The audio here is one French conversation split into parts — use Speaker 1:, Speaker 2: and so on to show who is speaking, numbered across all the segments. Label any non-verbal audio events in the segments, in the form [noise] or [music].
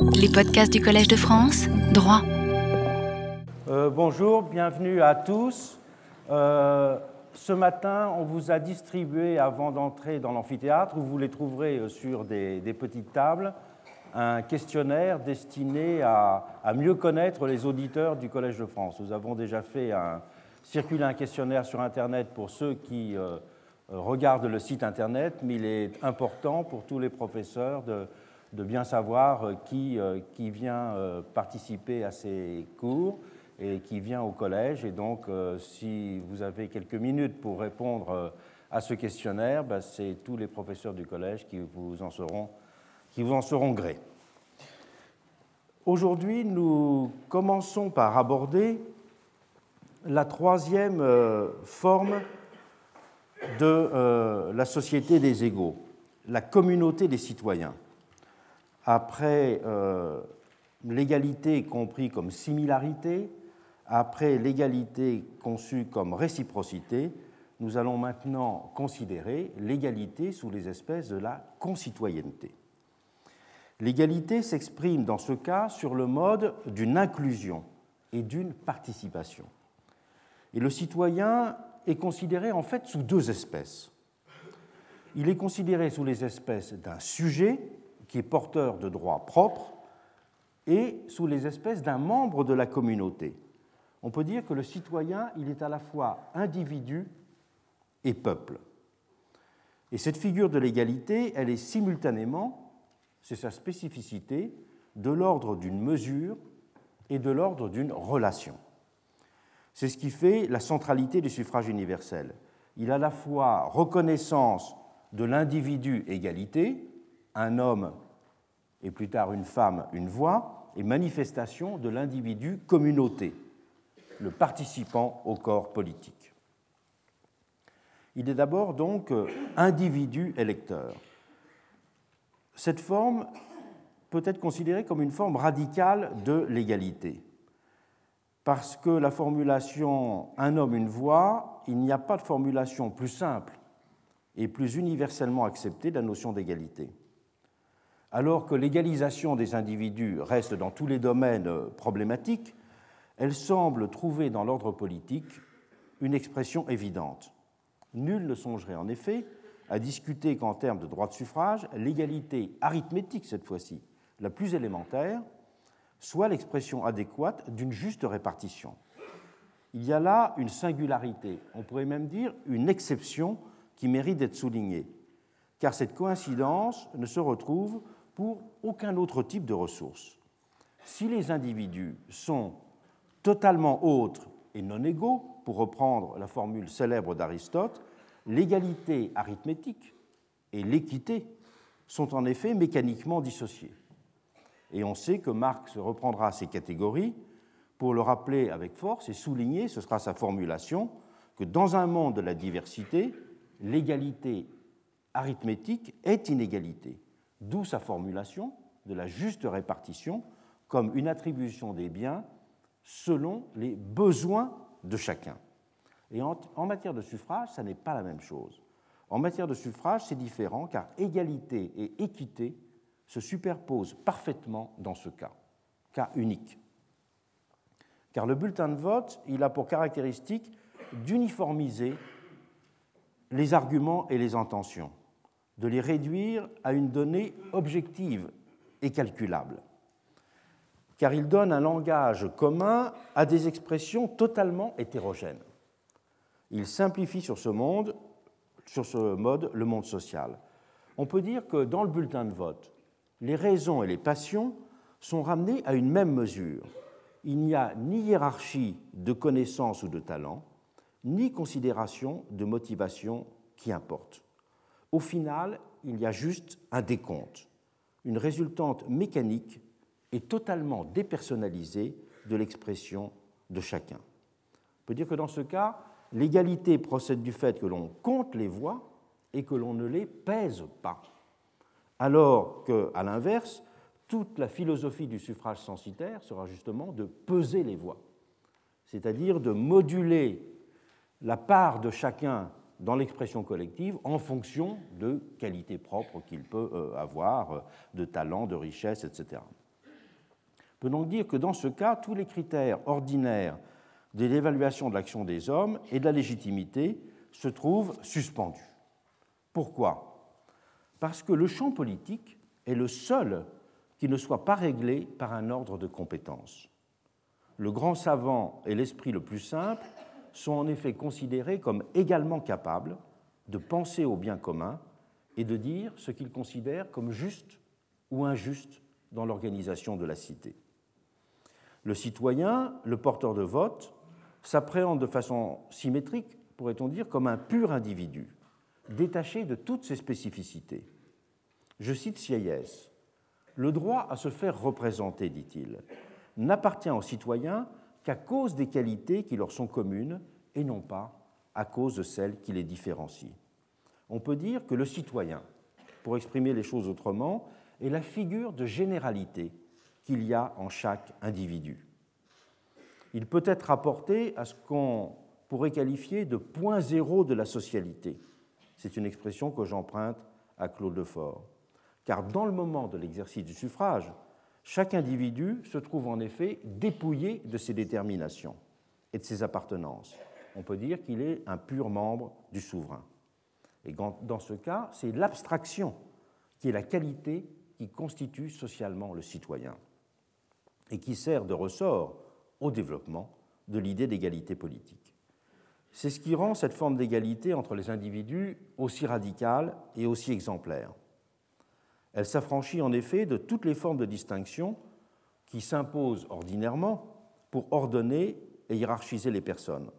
Speaker 1: Les podcasts du Collège de France, droit.
Speaker 2: Euh, bonjour, bienvenue à tous. Euh, ce matin, on vous a distribué, avant d'entrer dans l'amphithéâtre, où vous les trouverez euh, sur des, petites tables, un questionnaire destiné à, mieux connaître les auditeurs du Collège de France. Nous avons déjà fait un, circuler un questionnaire sur Internet pour ceux qui regardent le site Internet, mais il est important pour tous les professeurs de, de bien savoir qui, qui vient participer à ces cours et qui vient au collège. Et donc, euh, si vous avez quelques minutes pour répondre euh, à ce questionnaire, ben, c'est tous les professeurs du collège qui vous en seront, qui vous en seront grés. Aujourd'hui, nous commençons par aborder la troisième euh, forme de la société des égaux, la communauté des citoyens. Après l'égalité compris comme similarité, après l'égalité conçue comme réciprocité, nous allons maintenant considérer l'égalité sous les espèces de la concitoyenneté. L'égalité s'exprime dans ce cas sur le mode d'une inclusion et d'une participation. Et le citoyen est considéré en fait sous deux espèces. Il est considéré sous les espèces d'un sujet qui est porteur de droits propres et sous les espèces d'un membre de la communauté on peut dire que le citoyen, il est à la fois individu et peuple. Et cette figure de l'égalité, elle est simultanément, c'est sa spécificité, de l'ordre d'une mesure et de l'ordre d'une relation. C'est ce qui fait la centralité du suffrage universel. Il a à la fois reconnaissance de l'individu égalité, un homme et plus tard une femme, une voix, et manifestation de l'individu communauté, le participant au corps politique. Il est d'abord donc individu électeur. Cette forme peut être considérée comme une forme radicale de l'égalité. Parce que la formulation un homme, une voix, il n'y a pas de formulation plus simple et plus universellement acceptée de la notion d'égalité. Alors que l'égalisation des individus reste dans tous les domaines problématique, elle semble trouver dans l'ordre politique une expression évidente. Nul ne songerait en effet à discuter qu'en termes de droit de suffrage, l'égalité arithmétique cette fois-ci, la plus élémentaire, soit l'expression adéquate d'une juste répartition. Il y a là une singularité, on pourrait même dire une exception qui mérite d'être soulignée, car cette coïncidence ne se retrouve pour aucun autre type de ressources. Si les individus sont totalement autres et non égaux, pour reprendre la formule célèbre d'Aristote, l'égalité arithmétique et l'équité sont en effet mécaniquement dissociées. Et on sait que Marx reprendra ces catégories pour le rappeler avec force et souligner, ce sera sa formulation, que dans un monde de la diversité, l'égalité arithmétique est inégalité, d'où sa formulation de la juste répartition comme une attribution des biens selon les besoins de chacun. Et en, matière de suffrage, ça n'est pas la même chose. En matière de suffrage, c'est différent car égalité et équité se superposent parfaitement dans ce cas, cas unique. Car le bulletin de vote, il a pour caractéristique d'uniformiser les arguments et les intentions, de les réduire à une donnée objective et calculable car il donne un langage commun à des expressions totalement hétérogènes. Il simplifie sur ce, monde, sur ce mode le monde social. On peut dire que dans le bulletin de vote, les raisons et les passions sont ramenées à une même mesure. Il n'y a ni hiérarchie de connaissances ou de talent, ni considération de motivation qui importe. Au final, il y a juste un décompte, une résultante mécanique et totalement dépersonnalisée de l'expression de chacun. On peut dire que dans ce cas, l'égalité procède du fait que l'on compte les voix et que l'on ne les pèse pas. Alors qu'à l'inverse, toute la philosophie du suffrage censitaire sera justement de peser les voix, c'est-à-dire de moduler la part de chacun dans l'expression collective en fonction de qualités propres qu'il peut euh, avoir, de talent, de richesse, etc. peut donc dire que dans ce cas, tous les critères ordinaires de l'évaluation de l'action des hommes et de la légitimité se trouvent suspendus. Pourquoi? Parce que le champ politique est le seul qui ne soit pas réglé par un ordre de compétences. Le grand savant et l'esprit le plus simple sont en effet considérés comme également capables de penser au bien commun et de dire ce qu'ils considèrent comme juste ou injuste dans l'organisation de la cité. Le citoyen, le porteur de vote, s'appréhende de façon symétrique, pourrait-on dire, comme un pur individu, détaché de toutes ses spécificités. Je cite Sieyès Le droit à se faire représenter, dit-il, n'appartient aux citoyens qu'à cause des qualités qui leur sont communes et non pas à cause de celles qui les différencient. On peut dire que le citoyen, pour exprimer les choses autrement, est la figure de généralité qu'il y a en chaque individu. Il peut être rapporté à ce qu'on pourrait qualifier de point zéro de la socialité. C'est une expression que j'emprunte à Claude Lefort. Car dans le moment de l'exercice du suffrage, chaque individu se trouve en effet dépouillé de ses déterminations et de ses appartenances. On peut dire qu'il est un pur membre du souverain. Et dans ce cas, c'est l'abstraction qui est la qualité qui constitue socialement le citoyen et qui sert de ressort au développement de l'idée d'égalité politique. C'est ce qui rend cette forme d'égalité entre les individus aussi radicale et aussi exemplaire. Elle s'affranchit en effet de toutes les formes de distinction qui s'imposent ordinairement pour ordonner et hiérarchiser les personnes.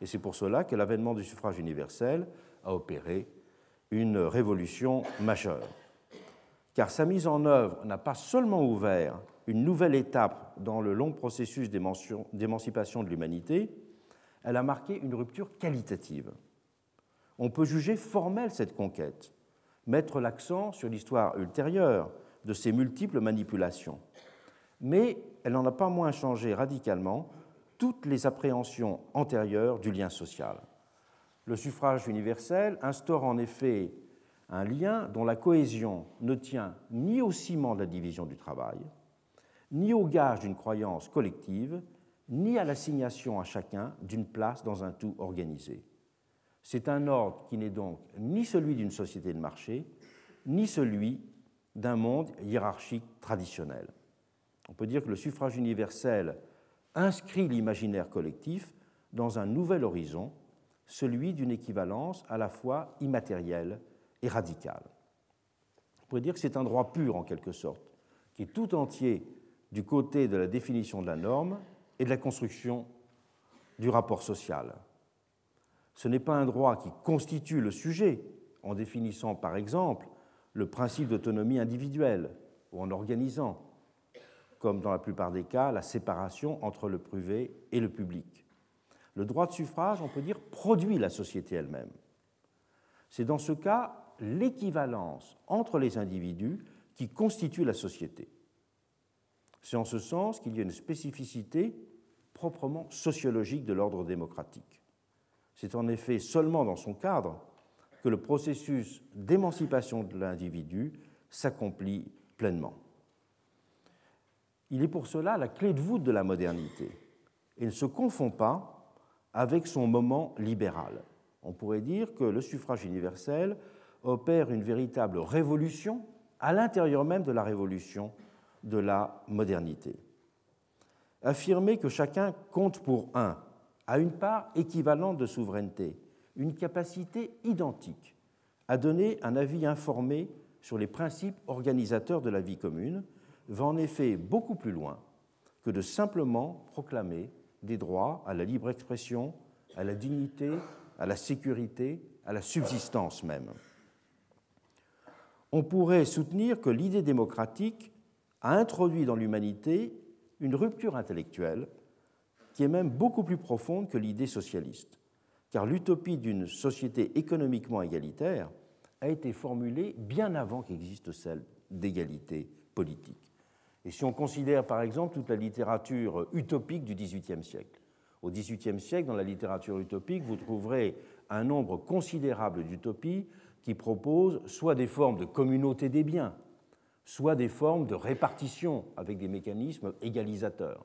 Speaker 2: Et c'est pour cela que l'avènement du suffrage universel a opéré une révolution majeure. Car sa mise en œuvre n'a pas seulement ouvert une nouvelle étape dans le long processus d'émancipation de l'humanité, elle a marqué une rupture qualitative. On peut juger formelle cette conquête, mettre l'accent sur l'histoire ultérieure de ces multiples manipulations. Mais elle n'en a pas moins changé radicalement toutes les appréhensions antérieures du lien social. Le suffrage universel instaure en effet un lien dont la cohésion ne tient ni au ciment de la division du travail, ni au gage d'une croyance collective, ni à l'assignation à chacun d'une place dans un tout organisé. C'est un ordre qui n'est donc ni celui d'une société de marché, ni celui d'un monde hiérarchique traditionnel. On peut dire que le suffrage universel inscrit l'imaginaire collectif dans un nouvel horizon, celui d'une équivalence à la fois immatérielle et radicale. On pourrait dire que c'est un droit pur en quelque sorte, qui est tout entier du côté de la définition de la norme et de la construction du rapport social. Ce n'est pas un droit qui constitue le sujet en définissant par exemple le principe d'autonomie individuelle ou en organisant, comme dans la plupart des cas, la séparation entre le privé et le public. Le droit de suffrage, on peut dire, produit la société elle-même. C'est dans ce cas l'équivalence entre les individus qui constitue la société. C'est en ce sens qu'il y a une spécificité proprement sociologique de l'ordre démocratique. C'est en effet seulement dans son cadre que le processus d'émancipation de l'individu s'accomplit pleinement. Il est pour cela la clé de voûte de la modernité et ne se confond pas avec son moment libéral. On pourrait dire que le suffrage universel opère une véritable révolution à l'intérieur même de la révolution de la modernité. Affirmer que chacun compte pour un a une part équivalente de souveraineté, une capacité identique à donner un avis informé sur les principes organisateurs de la vie commune, va en effet beaucoup plus loin que de simplement proclamer des droits à la libre expression, à la dignité, à la sécurité, à la subsistance même. On pourrait soutenir que l'idée démocratique a introduit dans l'humanité une rupture intellectuelle qui est même beaucoup plus profonde que l'idée socialiste, car l'utopie d'une société économiquement égalitaire a été formulée bien avant qu'existe celle d'égalité politique. Et si on considère par exemple toute la littérature utopique du XVIIIe siècle, au XVIIIe siècle, dans la littérature utopique, vous trouverez un nombre considérable d'utopies qui proposent soit des formes de communauté des biens, soit des formes de répartition avec des mécanismes égalisateurs,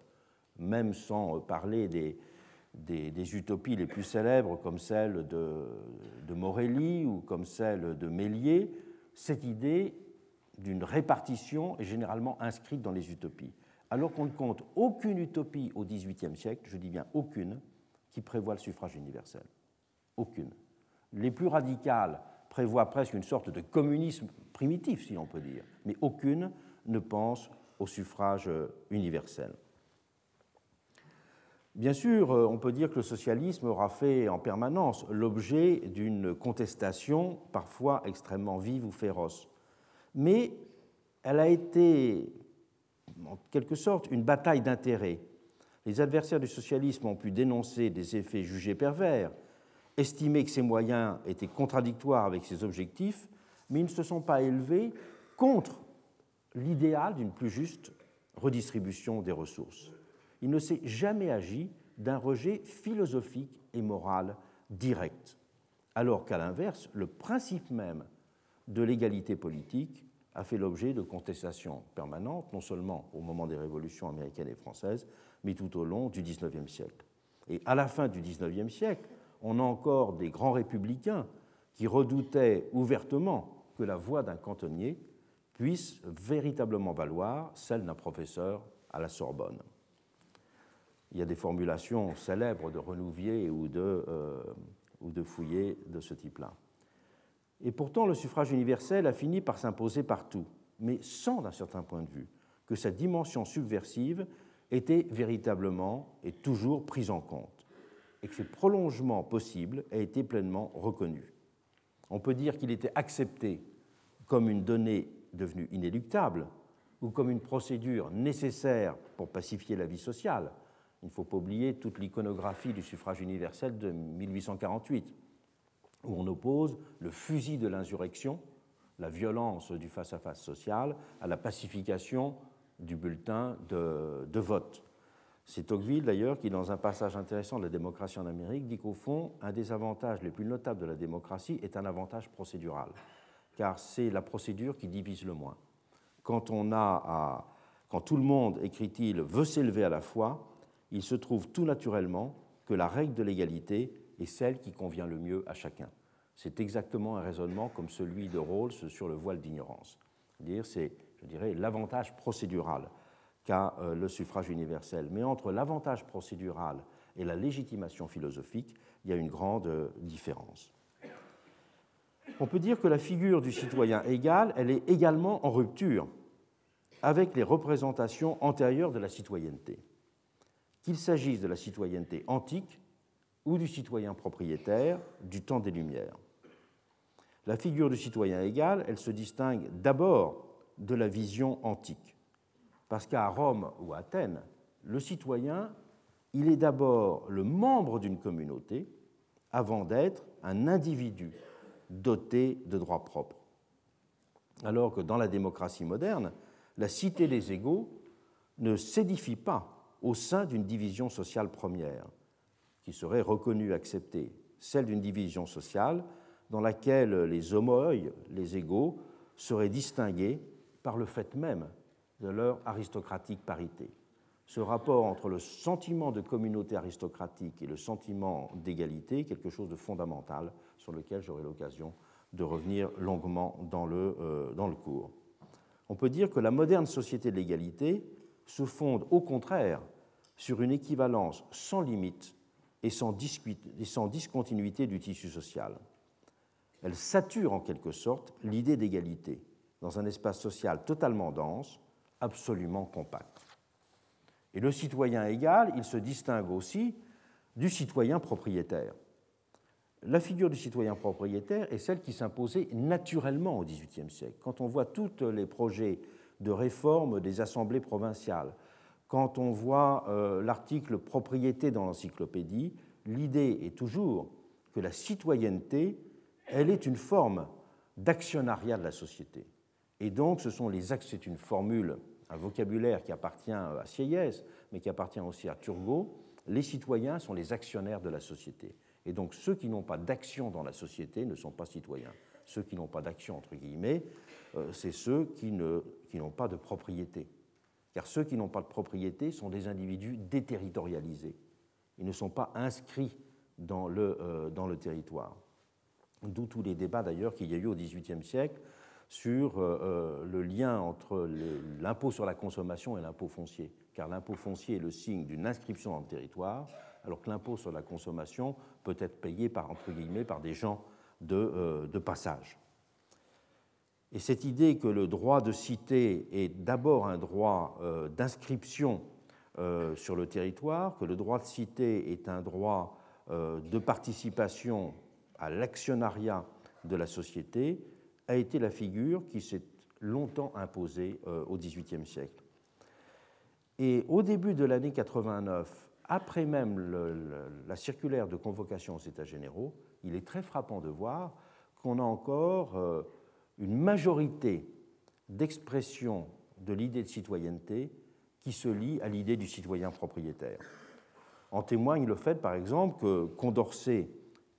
Speaker 2: même sans parler des, utopies les plus célèbres comme celle de, Morelli ou comme celle de Méliès, cette idée d'une répartition est généralement inscrite dans les utopies, alors qu'on ne compte aucune utopie au XVIIIe siècle, je dis bien aucune, qui prévoit le suffrage universel. Aucune. Les plus radicales prévoient presque une sorte de communisme primitif, si l'on peut dire, mais aucune ne pense au suffrage universel. Bien sûr, euh, on peut dire que le socialisme aura fait en permanence l'objet d'une contestation parfois extrêmement vive ou féroce. Mais elle a été, en quelque sorte, une bataille d'intérêts. Les adversaires du socialisme ont pu dénoncer des effets jugés pervers, estimer que ses moyens étaient contradictoires avec ses objectifs, mais ils ne se sont pas élevés contre l'idéal d'une plus juste redistribution des ressources il ne s'est jamais agi d'un rejet philosophique et moral direct, alors qu'à l'inverse, le principe même de l'égalité politique a fait l'objet de contestations permanentes, non seulement au moment des révolutions américaines et françaises, mais tout au long du XIXe siècle. Et à la fin du XIXe siècle, on a encore des grands républicains qui redoutaient ouvertement que la voix d'un cantonnier puisse véritablement valoir celle d'un professeur à la Sorbonne il y a des formulations célèbres de Renouvier ou de, euh, de ce type-là. Et pourtant, le suffrage universel a fini par s'imposer partout, mais sans, d'un certain point de vue, que sa dimension subversive était véritablement et toujours prise en compte, et que ses prolongements possibles aient été pleinement reconnus. On peut dire qu'il était accepté comme une donnée devenue inéluctable, ou comme une procédure nécessaire pour pacifier la vie sociale, il ne faut pas oublier toute l'iconographie du suffrage universel de 1848, où on oppose le fusil de l'insurrection, la violence du face-à-face social, à la pacification du bulletin de, vote. C'est Tocqueville, d'ailleurs, qui, dans un passage intéressant de la démocratie en Amérique, dit qu'au fond, un des avantages les plus notables de la démocratie est un avantage procédural, car c'est la procédure qui divise le moins. Quand tout le monde, écrit-il, veut s'élever à la fois, il se trouve tout naturellement que la règle de l'égalité est celle qui convient le mieux à chacun. C'est exactement un raisonnement comme celui de Rawls sur le voile d'ignorance. C'est, je dirais, l'avantage procédural qu'a euh, le suffrage universel. Mais entre l'avantage procédural et la légitimation philosophique, il y a une grande euh, différence. On peut dire que la figure du citoyen égal, elle est également en rupture avec les représentations antérieures de la citoyenneté qu'il s'agisse de la citoyenneté antique ou du citoyen propriétaire du temps des Lumières. La figure du citoyen égal, elle se distingue d'abord de la vision antique, parce qu'à Rome ou à Athènes, le citoyen, il est d'abord le membre d'une communauté avant d'être un individu doté de droits propres. Alors que dans la démocratie moderne, la cité des égaux ne s'édifie pas au sein d'une division sociale première, qui serait reconnue, acceptée, celle d'une division sociale dans laquelle les homoi, les égaux, seraient distingués par le fait même de leur aristocratique parité. Ce rapport entre le sentiment de communauté aristocratique et le sentiment d'égalité est quelque chose de fondamental sur lequel j'aurai l'occasion de revenir longuement dans le, euh, dans le cours. On peut dire que la moderne société de l'égalité se fonde au contraire sur une équivalence sans limite et sans, discontinuité du tissu social. Elle sature en quelque sorte l'idée d'égalité dans un espace social totalement dense, absolument compact. Et le citoyen égal, il se distingue aussi du citoyen propriétaire. La figure du citoyen propriétaire est celle qui s'imposait naturellement au XVIIIe siècle. Quand on voit tous les projets de réforme des assemblées provinciales, quand on voit euh, l'article propriété dans l'encyclopédie, l'idée est toujours que la citoyenneté, elle est une forme d'actionnariat de la société. Et donc, ce sont les c'est une formule, un vocabulaire qui appartient à Sieyès, mais qui appartient aussi à Turgot. Les citoyens sont les actionnaires de la société. Et donc, ceux qui n'ont pas d'action dans la société ne sont pas citoyens. Ceux qui n'ont pas d'action, entre guillemets, euh, c'est ceux qui, qui n'ont pas de propriété. Car ceux qui n'ont pas de propriété sont des individus déterritorialisés. Ils ne sont pas inscrits dans le, euh, dans le territoire. D'où tous les débats d'ailleurs qu'il y a eu au XVIIIe siècle sur euh, euh, le lien entre l'impôt sur la consommation et l'impôt foncier. Car l'impôt foncier est le signe d'une inscription dans le territoire, alors que l'impôt sur la consommation peut être payé par, entre guillemets, par des gens de, de passage. Et cette idée que le droit de cité est d'abord un droit d'inscription sur le territoire, que le droit de cité est un droit de participation à l'actionnariat de la société a été la figure qui s'est longtemps imposée euh, au XVIIIe siècle. Et au début de l'année 89, après même la circulaire de convocation aux États généraux, il est très frappant de voir qu'on a encore euh, une majorité d'expression de l'idée de citoyenneté qui se lie à l'idée du citoyen propriétaire. En témoigne le fait, par exemple, que Condorcet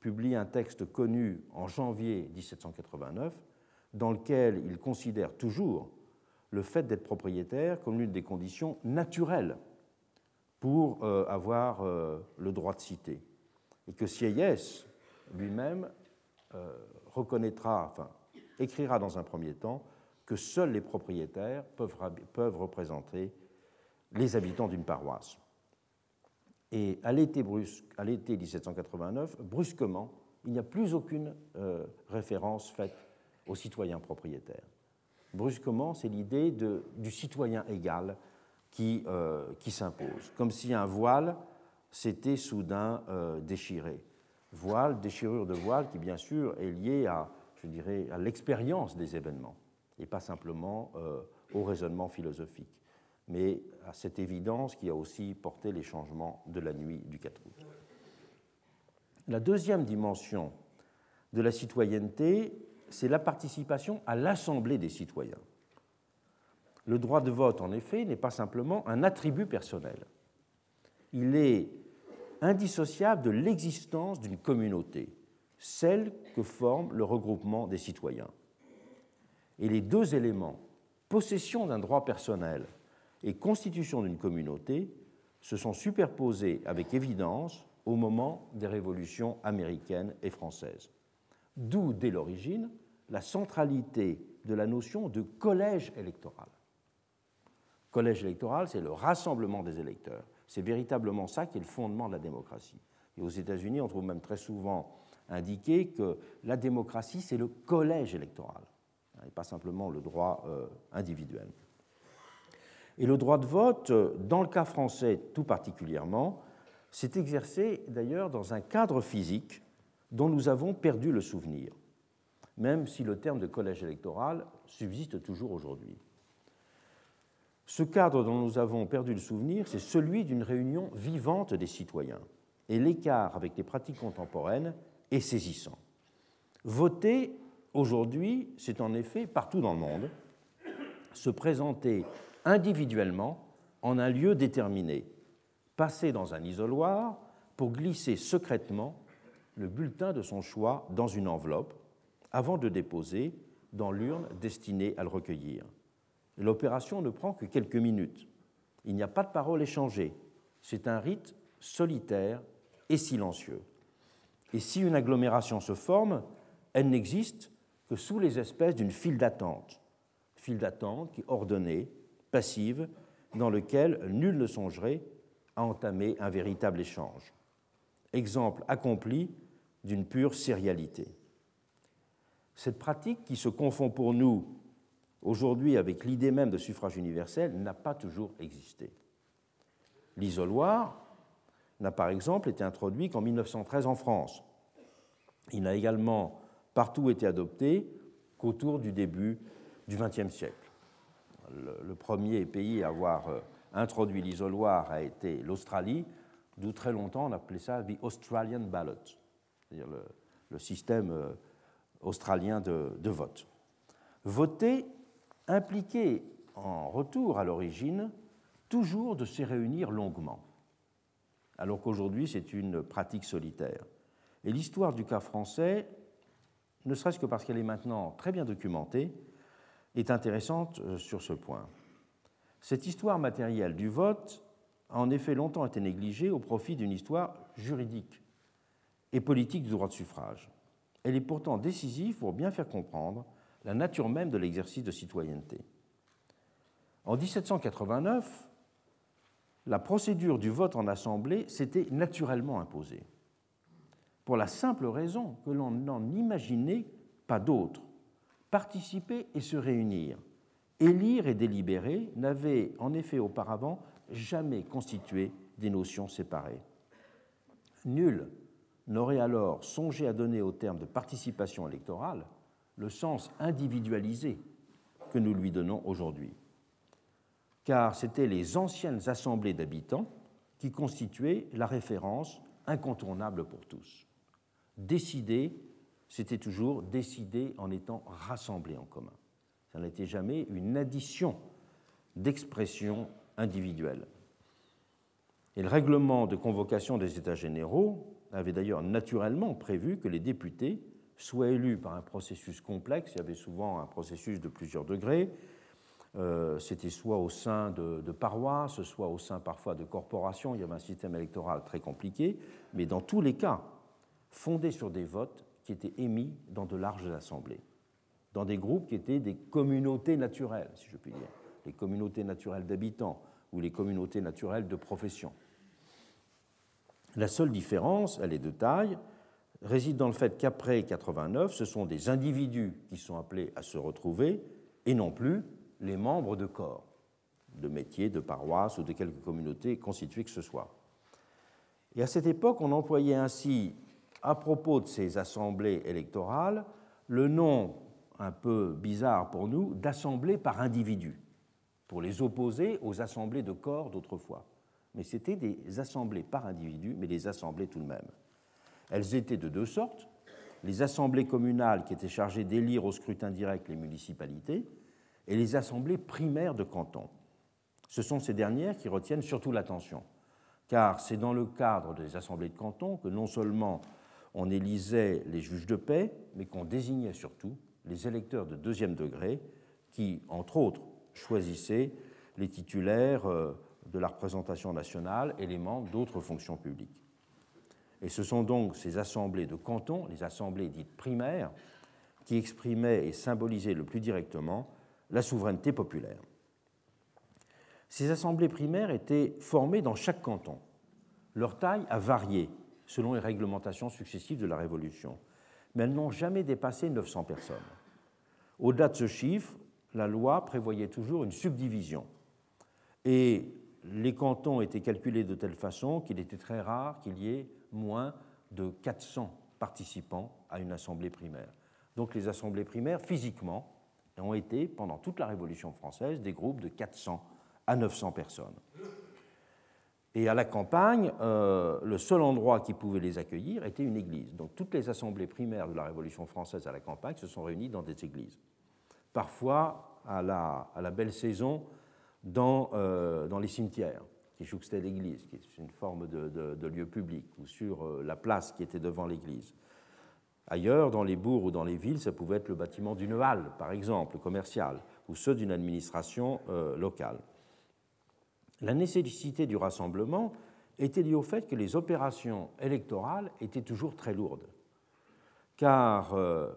Speaker 2: publie un texte connu en janvier 1789 dans lequel il considère toujours le fait d'être propriétaire comme l'une des conditions naturelles pour euh, avoir euh, le droit de citer. Et que Sieyès lui-même euh, reconnaîtra, enfin, écrira dans un premier temps que seuls les propriétaires peuvent, représenter les habitants d'une paroisse. Et à l'été 1789, brusquement, il n'y a plus aucune euh, référence faite aux citoyens propriétaires. Brusquement, c'est l'idée du citoyen égal qui, euh, qui s'impose, comme si un voile s'était soudain euh, déchiré. Voile, déchirure de voile qui, bien sûr, est liée à, je dirais, à l'expérience des événements et pas simplement au raisonnement philosophique mais à cette évidence qui a aussi porté les changements de la nuit du 4 août. La deuxième dimension de la citoyenneté, c'est la participation à l'Assemblée des citoyens. Le droit de vote, en effet, n'est pas simplement un attribut personnel. Il est indissociable de l'existence d'une communauté, celle que forme le regroupement des citoyens. Et les deux éléments, possession d'un droit personnel et constitution d'une communauté se sont superposés avec évidence au moment des révolutions américaines et françaises. D'où, dès l'origine, la centralité de la notion de collège électoral. Collège électoral, c'est le rassemblement des électeurs. C'est véritablement ça qui est le fondement de la démocratie. Et aux États-Unis, on trouve même très souvent indiqué que la démocratie, c'est le collège électoral, et pas simplement le droit euh, individuel. Et le droit de vote, dans le cas français tout particulièrement, s'est exercé d'ailleurs dans un cadre physique dont nous avons perdu le souvenir, même si le terme de collège électoral subsiste toujours aujourd'hui. Ce cadre dont nous avons perdu le souvenir, c'est celui d'une réunion vivante des citoyens. Et l'écart avec les pratiques contemporaines est saisissant. Voter aujourd'hui, c'est en effet, partout dans le monde, se présenter individuellement en un lieu déterminé, passer dans un isoloir pour glisser secrètement le bulletin de son choix dans une enveloppe avant de déposer dans l'urne destinée à le recueillir. L'opération ne prend que quelques minutes. Il n'y a pas de parole échangée. C'est un rite solitaire et silencieux. Et si une agglomération se forme, elle n'existe que sous les espèces d'une file d'attente. File d'attente qui est ordonnée, passive dans lequel nul ne songerait à entamer un véritable échange. Exemple accompli d'une pure sérialité. Cette pratique qui se confond pour nous aujourd'hui avec l'idée même de suffrage universel n'a pas toujours existé. L'isoloir n'a par exemple été introduit qu'en 1913 en France. Il n'a également partout été adopté qu'autour du début du XXe siècle le, premier pays à avoir euh, introduit l'isoloir a été l'Australie, d'où très longtemps on appelait ça the Australian ballot, c'est-à-dire le, système euh, australien de, de, vote. Voter impliquait en retour à l'origine toujours de se réunir longuement, alors qu'aujourd'hui c'est une pratique solitaire. Et l'histoire du cas français, ne serait-ce que parce qu'elle est maintenant très bien documentée, est intéressante euh, sur ce point. Cette histoire matérielle du vote a en effet longtemps été négligée au profit d'une histoire juridique et politique du droit de suffrage. Elle est pourtant décisive pour bien faire comprendre la nature même de l'exercice de citoyenneté. En 1789, la procédure du vote en assemblée s'était naturellement imposée, pour la simple raison que l'on n'en imaginait pas d'autre. Participer et se réunir, élire et délibérer n'avaient en effet auparavant jamais constitué des notions séparées. Nul n'aurait alors songé à donner au terme de participation électorale le sens individualisé que nous lui donnons aujourd'hui. Car c'étaient les anciennes assemblées d'habitants qui constituaient la référence incontournable pour tous. Décider, c'était toujours décider en étant rassemblés en commun. Ça n'était jamais une addition d'expressions individuelles. Et le règlement de convocation des États généraux avait d'ailleurs naturellement prévu que les députés soient élus par un processus complexe, il y avait souvent un processus de plusieurs degrés, c'était soit au sein de, de, paroisses, soit au sein parfois de corporations, il y avait un système électoral très compliqué, mais dans tous les cas, fondé sur des votes qui étaient émis dans de larges assemblées, dans des groupes qui étaient des communautés naturelles, si je puis dire, les communautés naturelles d'habitants ou les communautés naturelles de profession. La seule différence, elle est de taille, réside dans le fait qu'après 89, ce sont des individus qui sont appelés à se retrouver et non plus les membres de corps, de métiers, de paroisses ou de quelques communautés constituées que ce soit. Et à cette époque, on employait ainsi, à propos de ces assemblées électorales, le nom un peu bizarre pour nous d'assemblées par individus, pour les opposer aux assemblées de corps d'autrefois mais c'était des assemblées par individu, mais des assemblées tout de même. Elles étaient de deux sortes. Les assemblées communales qui étaient chargées d'élire au scrutin direct les municipalités et les assemblées primaires de canton. Ce sont ces dernières qui retiennent surtout l'attention, car c'est dans le cadre des assemblées de canton que non seulement on élisait les juges de paix, mais qu'on désignait surtout les électeurs de deuxième degré qui, entre autres, choisissaient les titulaires euh, de la représentation nationale et les membres d'autres fonctions publiques. Et ce sont donc ces assemblées de cantons, les assemblées dites primaires, qui exprimaient et symbolisaient le plus directement la souveraineté populaire. Ces assemblées primaires étaient formées dans chaque canton. Leur taille a varié selon les réglementations successives de la Révolution, mais elles n'ont jamais dépassé 900 personnes. Au-delà de ce chiffre, la loi prévoyait toujours une subdivision. Et les cantons étaient calculés de telle façon qu'il était très rare qu'il y ait moins de 400 participants à une assemblée primaire. Donc les assemblées primaires, physiquement, ont été, pendant toute la Révolution française, des groupes de 400 à 900 personnes. Et à la campagne, euh, le seul endroit qui pouvait les accueillir était une église. Donc toutes les assemblées primaires de la Révolution française à la campagne se sont réunies dans des églises. Parfois, à la, belle saison, dans, euh, dans les cimetières qui jouxtaient l'église, qui est une forme de, de, lieu public, ou sur euh, la place qui était devant l'église. Ailleurs, dans les bourgs ou dans les villes, ça pouvait être le bâtiment d'une halle, par exemple, commerciale, ou ceux d'une administration euh, locale. La nécessité du rassemblement était liée au fait que les opérations électorales étaient toujours très lourdes. Car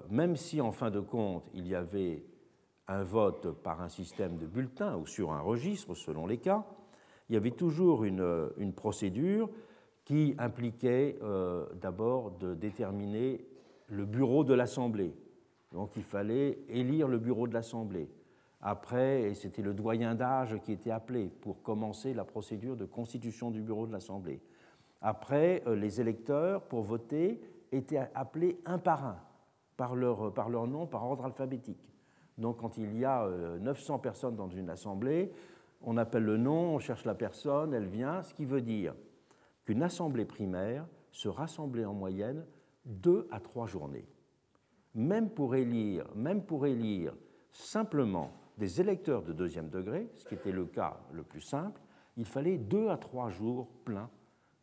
Speaker 2: même si, en fin de compte, il y avait un vote par un système de bulletins ou sur un registre, selon les cas, il y avait toujours une, une procédure qui impliquait euh, d'abord de déterminer le bureau de l'Assemblée. Donc il fallait élire le bureau de l'Assemblée. Après, c'était le doyen d'âge qui était appelé pour commencer la procédure de constitution du bureau de l'Assemblée. Après, euh, les électeurs, pour voter, étaient appelés un par un, par leur, par leur nom, par ordre alphabétique. Donc quand il y a 900 euh, personnes dans une assemblée, on appelle le nom, on cherche la personne, elle vient, ce qui veut dire qu'une assemblée primaire se rassemblait en moyenne deux à trois journées. Même pour élire, même pour élire simplement des électeurs de deuxième degré, ce qui était le cas le plus simple, il fallait deux à trois jours pleins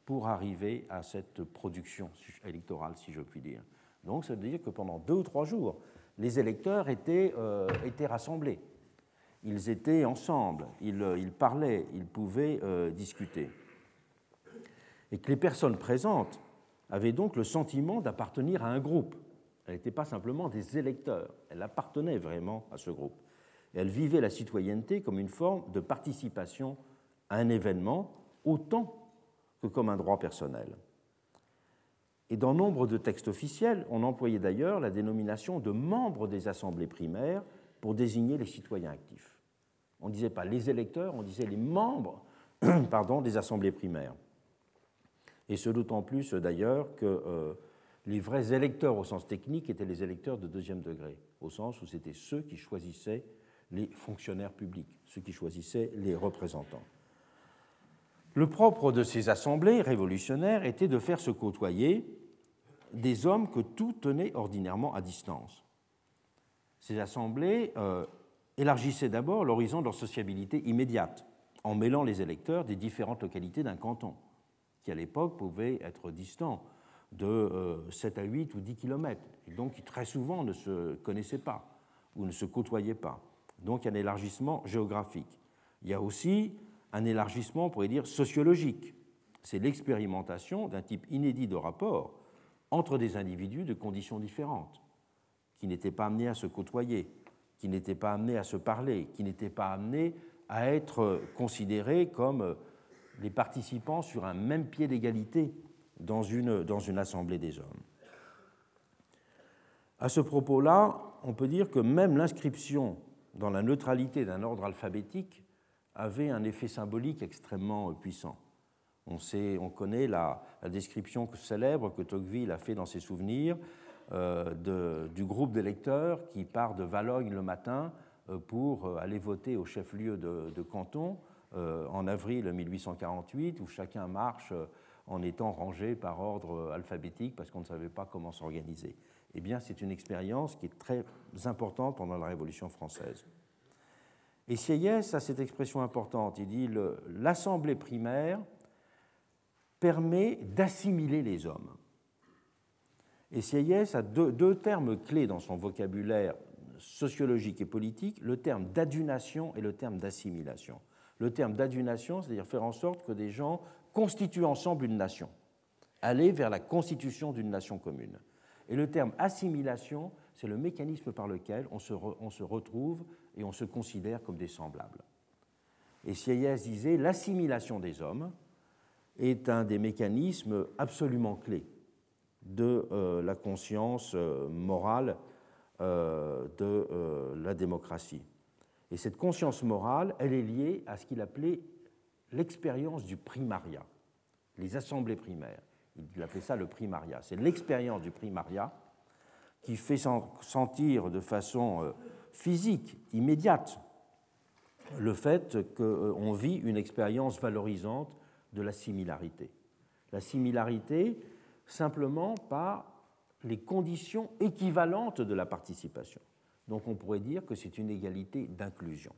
Speaker 2: pour arriver à cette production électorale, si je puis dire. Donc ça veut dire que pendant deux ou trois jours, les électeurs étaient, euh, étaient rassemblés. Ils étaient ensemble, ils, euh, parlaient, ils pouvaient euh, discuter. Et que les personnes présentes avaient donc le sentiment d'appartenir à un groupe. Elles n'étaient pas simplement des électeurs, elles appartenaient vraiment à ce groupe. Et elles vivaient la citoyenneté comme une forme de participation à un événement autant que comme un droit personnel. Et dans nombre de textes officiels, on employait d'ailleurs la dénomination de membres des assemblées primaires pour désigner les citoyens actifs. On ne disait pas les électeurs, on disait les membres [clears throat] pardon, des assemblées primaires. Et ce d'autant plus d'ailleurs que euh, les vrais électeurs au sens technique étaient les électeurs de deuxième degré, au sens où c'était ceux qui choisissaient les fonctionnaires publics, ceux qui choisissaient les représentants. Le propre de ces assemblées révolutionnaires était de faire se côtoyer des hommes que tout tenait ordinairement à distance. Ces assemblées euh, élargissaient d'abord l'horizon de leur sociabilité immédiate, en mêlant les électeurs des différentes localités d'un canton, qui à l'époque pouvaient être distants de 7 euh, à 8 ou 10 kilomètres, et donc qui très souvent ne se connaissaient pas ou ne se côtoyaient pas. Donc il y a un élargissement géographique. Il y a aussi un élargissement, on pourrait dire, sociologique. C'est l'expérimentation d'un type inédit de rapport entre des individus de conditions différentes, qui n'étaient pas amenés à se côtoyer, qui n'étaient pas amenés à se parler, qui n'étaient pas amenés à être considérés comme les participants sur un même pied d'égalité dans une, dans une assemblée des hommes. À ce propos-là, on peut dire que même l'inscription dans la neutralité d'un ordre alphabétique avait un effet symbolique extrêmement euh, puissant. On, connaît la, description célèbre que Tocqueville a fait dans ses souvenirs euh, du groupe d'électeurs qui part de Valogne le matin euh, pour aller voter au chef-lieu de, canton en avril 1848, où chacun marche en étant rangé par ordre alphabétique parce qu'on ne savait pas comment s'organiser. Eh bien, c'est une expérience qui est très importante pendant la Révolution française. Et Sieyès a cette expression importante. Il dit l'assemblée primaire permet d'assimiler les hommes. Et Sieyès a deux, deux, termes clés dans son vocabulaire sociologique et politique le terme d'adunation et le terme d'assimilation. Le terme d'adunation, c'est-à-dire faire en sorte que des gens constituent ensemble une nation, aller vers la constitution d'une nation commune. Et le terme assimilation, c'est le mécanisme par lequel on se, retrouve et on se considère comme des semblables. Et Sieyès disait l'assimilation des hommes est un des mécanismes absolument clés de euh, la conscience euh, morale euh, de la démocratie. Et cette conscience morale, elle est liée à ce qu'il appelait l'expérience du primariat, les assemblées primaires. Il appelait ça le primariat. C'est l'expérience du primariat qui fait sentir de façon euh, physique, immédiate, le fait qu'on vit une expérience valorisante de la similarité. La similarité simplement par les conditions équivalentes de la participation. Donc on pourrait dire que c'est une égalité d'inclusion.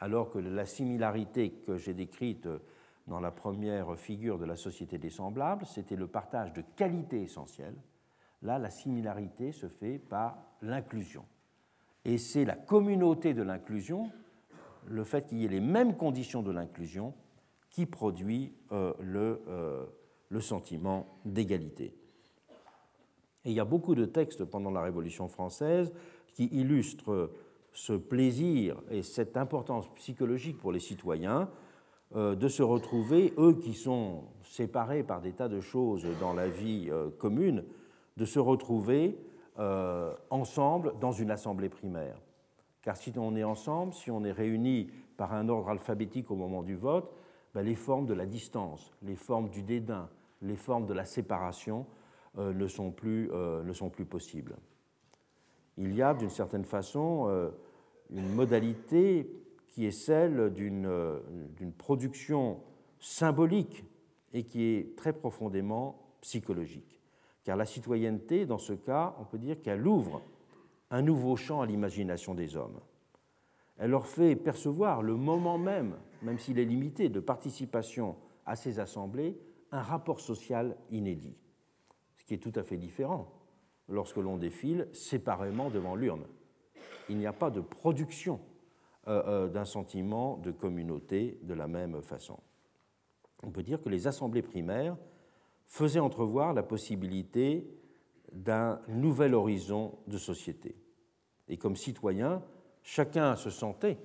Speaker 2: Alors que la similarité que j'ai décrite dans la première figure de la société des semblables, c'était le partage de qualités essentielles. Là, la similarité se fait par l'inclusion. Et c'est la communauté de l'inclusion, le fait qu'il y ait les mêmes conditions de l'inclusion, qui produit euh, euh, le sentiment d'égalité. Et il y a beaucoup de textes pendant la Révolution française qui illustrent ce plaisir et cette importance psychologique pour les citoyens euh, de se retrouver, eux qui sont séparés par des tas de choses dans la vie euh, commune, de se retrouver euh, ensemble dans une assemblée primaire. Car si on est ensemble, si on est réunis par un ordre alphabétique au moment du vote, ben, les formes de la distance, les formes du dédain, les formes de la séparation ne, sont plus, ne sont plus possibles. Il y a d'une certaine façon une modalité qui est celle d'une production symbolique et qui est très profondément psychologique. Car la citoyenneté, dans ce cas, on peut dire qu'elle ouvre un nouveau champ à l'imagination des hommes. Elle leur fait percevoir le moment même, même s'il est limité, de participation à ces assemblées, un rapport social inédit, ce qui est tout à fait différent lorsque l'on défile séparément devant l'urne. Il n'y a pas de production euh, euh, d'un sentiment de communauté de la même façon. On peut dire que les assemblées primaires faisaient entrevoir la possibilité d'un nouvel horizon de société. Et comme citoyen, chacun se sentait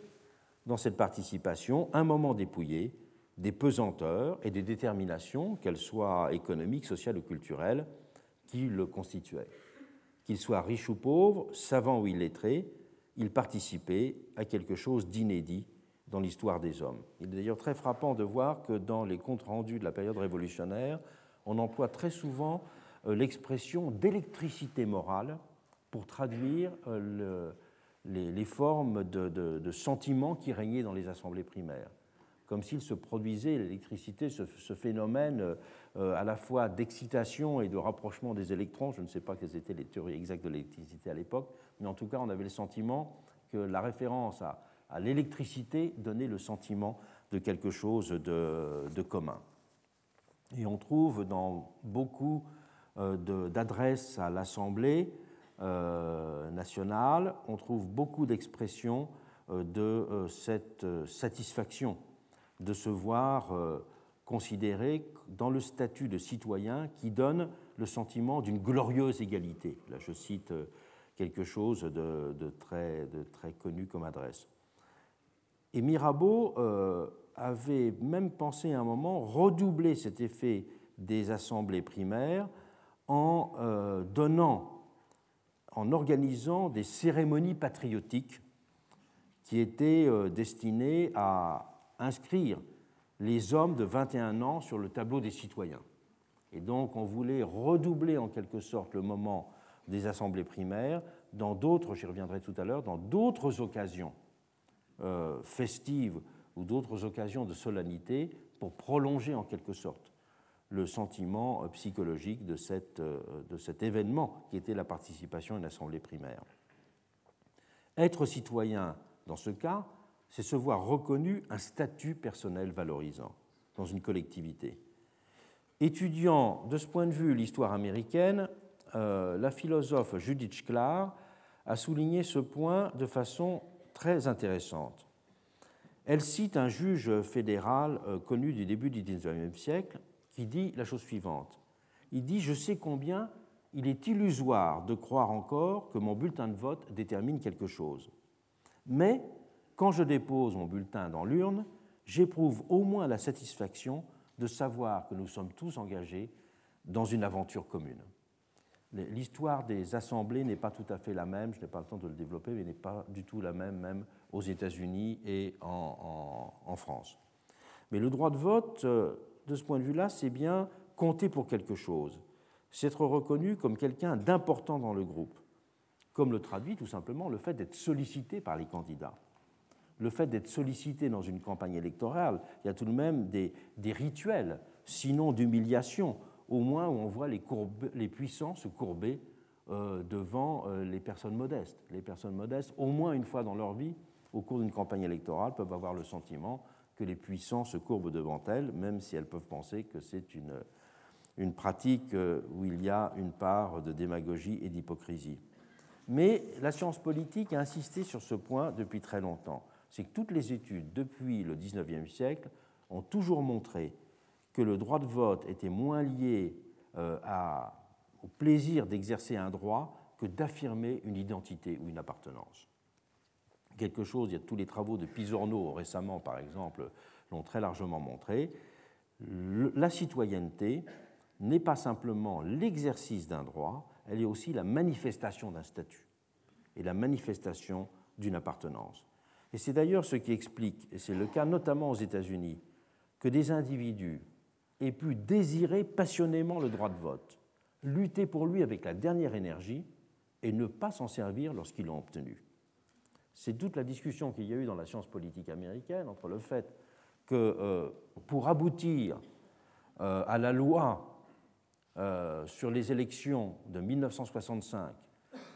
Speaker 2: dans cette participation un moment dépouillé des pesanteurs et des déterminations, qu'elles soient économiques, sociales ou culturelles, qui le constituaient. Qu'il soit riche ou pauvre, savant ou illettré, il participait à quelque chose d'inédit dans l'histoire des hommes. Il est d'ailleurs très frappant de voir que dans les comptes rendus de la période révolutionnaire, on emploie très souvent euh, l'expression d'électricité morale pour traduire euh, les, formes de sentiments qui régnaient dans les assemblées primaires comme s'il se produisait, l'électricité, ce, phénomène euh, à la fois d'excitation et de rapprochement des électrons. Je ne sais pas quelles étaient les théories exactes de l'électricité à l'époque, mais en tout cas, on avait le sentiment que la référence à, l'électricité donnait le sentiment de quelque chose de, commun. Et on trouve dans beaucoup euh, d'adresses à l'Assemblée euh, nationale, on trouve beaucoup d'expressions de cette satisfaction de se voir euh, considéré dans le statut de citoyen qui donne le sentiment d'une glorieuse égalité. Là, je cite euh, quelque chose de, très, connu comme adresse. Et Mirabeau euh, avait même pensé à un moment redoubler cet effet des assemblées primaires en donnant, en organisant des cérémonies patriotiques qui étaient destinées à inscrire les hommes de 21 ans sur le tableau des citoyens. Et donc on voulait redoubler en quelque sorte le moment des assemblées primaires dans d'autres, j'y reviendrai tout à l'heure, dans d'autres occasions euh, festives ou d'autres occasions de solennité pour prolonger en quelque sorte le sentiment euh, psychologique euh, de cet événement qui était la participation à une assemblée primaire. Être citoyen, dans ce cas, c'est se voir reconnu un statut personnel valorisant dans une collectivité. Étudiant de ce point de vue l'histoire américaine, euh, la philosophe Judith Schklar a souligné ce point de façon très intéressante. Elle cite un juge fédéral euh, connu du début du XIXe siècle qui dit la chose suivante. Il dit Je sais combien il est illusoire de croire encore que mon bulletin de vote détermine quelque chose. Mais quand je dépose mon bulletin dans l'urne, j'éprouve au moins la satisfaction de savoir que nous sommes tous engagés dans une aventure commune. L'histoire des assemblées n'est pas tout à fait la même, je n'ai pas le temps de le développer, mais n'est pas du tout la même même aux États-Unis et en, France. Mais le droit de vote, euh, de ce point de vue-là, c'est bien compter pour quelque chose, c'est être reconnu comme quelqu'un d'important dans le groupe, comme le traduit tout simplement le fait d'être sollicité par les candidats le fait d'être sollicité dans une campagne électorale, il y a tout de même des, rituels, sinon d'humiliation, au moins où on voit les, puissants se courber euh, devant euh, les personnes modestes. Les personnes modestes, au moins une fois dans leur vie, au cours d'une campagne électorale, peuvent avoir le sentiment que les puissants se courbent devant elles, même si elles peuvent penser que c'est une, une pratique euh, où il y a une part de démagogie et d'hypocrisie. Mais la science politique a insisté sur ce point depuis très longtemps c'est que toutes les études depuis le XIXe siècle ont toujours montré que le droit de vote était moins lié euh, au plaisir d'exercer un droit que d'affirmer une identité ou une appartenance. Quelque chose, il y tous les travaux de Pisorno récemment, par exemple, l'ont très largement montré. la citoyenneté n'est pas simplement l'exercice d'un droit, elle est aussi la manifestation d'un statut et la manifestation d'une appartenance. Et c'est d'ailleurs ce qui explique, et c'est le cas notamment aux États-Unis, que des individus aient pu désirer passionnément le droit de vote, lutter pour lui avec la dernière énergie et ne pas s'en servir lorsqu'ils l'ont obtenu. C'est toute la discussion qu'il y a eu dans la science politique américaine entre le fait que euh, pour aboutir euh, à la loi euh, sur les élections de 1965,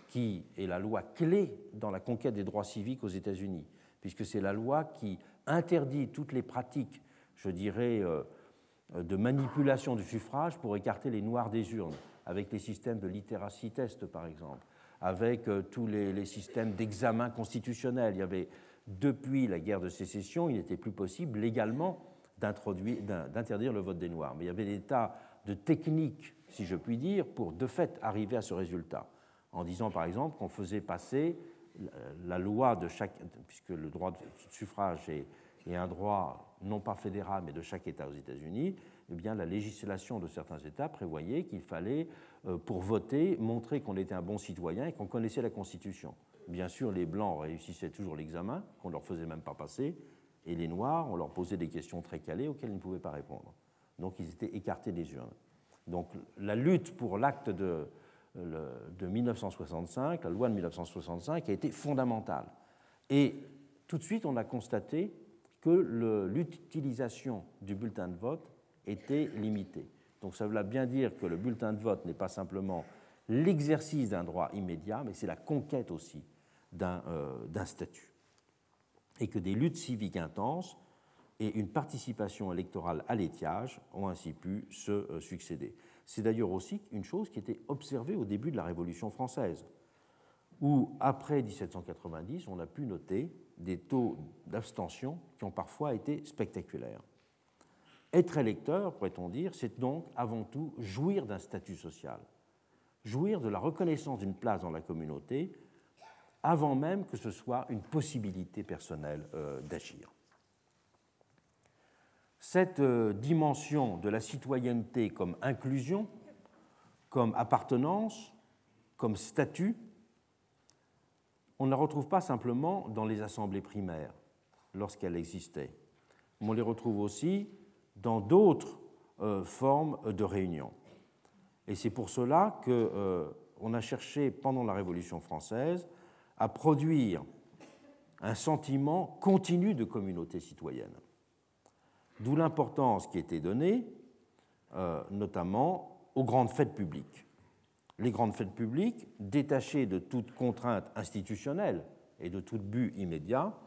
Speaker 2: qui est la loi clé dans la conquête des droits civiques aux États-Unis, puisque c'est la loi qui interdit toutes les pratiques, je dirais, euh, de manipulation du suffrage pour écarter les noirs des urnes, avec les systèmes de littératie test, par exemple, avec euh, tous les, systèmes d'examen constitutionnel. Il y avait, depuis la guerre de sécession, il n'était plus possible légalement d'interdire le vote des Noirs. Mais il y avait des tas de techniques, si je puis dire, pour de fait arriver à ce résultat. En disant par exemple qu'on faisait passer la loi de chaque. puisque le droit de suffrage est, un droit non pas fédéral mais de chaque État aux États-Unis, eh bien la législation de certains États prévoyait qu'il fallait, euh, pour voter, montrer qu'on était un bon citoyen et qu'on connaissait la Constitution. Bien sûr, les Blancs réussissaient toujours l'examen, qu'on ne leur faisait même pas passer, et les Noirs, on leur posait des questions très calées auxquelles ils ne pouvaient pas répondre. Donc ils étaient écartés des urnes. Donc la lutte pour l'acte de, de 1965, la loi de 1965, a été fondamentale. Et tout de suite, on a constaté que l'utilisation du bulletin de vote était limitée. Donc ça veut bien dire que le bulletin de vote n'est pas simplement l'exercice d'un droit immédiat, mais c'est la conquête aussi d'un euh, statut et que des luttes civiques intenses et une participation électorale à l'étiage ont ainsi pu se euh, succéder. C'est d'ailleurs aussi une chose qui était observée au début de la Révolution française, où après 1790, on a pu noter des taux d'abstention qui ont parfois été spectaculaires. Être électeur, pourrait-on dire, c'est donc avant tout jouir d'un statut social, jouir de la reconnaissance d'une place dans la communauté, avant même que ce soit une possibilité personnelle euh, d'agir. Cette euh, dimension de la citoyenneté comme inclusion, comme appartenance, comme statut, on ne la retrouve pas simplement dans les assemblées primaires, lorsqu'elles existaient. On les retrouve aussi dans d'autres euh, formes de réunion. Et c'est pour cela qu'on a cherché, pendant la Révolution française, à produire un sentiment continu de communauté citoyenne. D'où l'importance qui était donnée, euh, notamment aux grandes fêtes publiques. Les grandes fêtes publiques, détachées de toute contrainte institutionnelle et de tout but immédiat,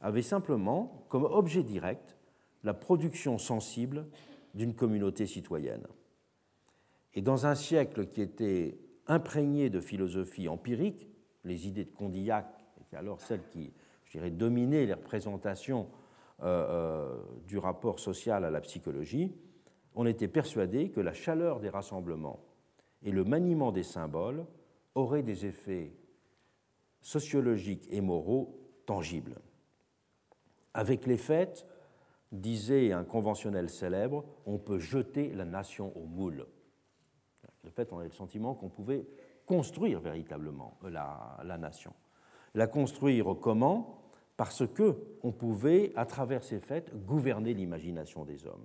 Speaker 2: avaient simplement comme objet direct la production sensible d'une communauté citoyenne. Et dans un siècle qui était imprégné de philosophie empirique, les idées de Condillac étaient alors celles qui, je dirais, dominaient les représentations du rapport social à la psychologie, on était persuadé que la chaleur des rassemblements et le maniement des symboles auraient des effets sociologiques et moraux tangibles. Avec les fêtes, disait un conventionnel célèbre, on peut jeter la nation au moule. De fait, on a le sentiment qu'on pouvait construire véritablement la, nation. La construire comment? Parce que on pouvait, à travers ces fêtes, gouverner l'imagination des hommes.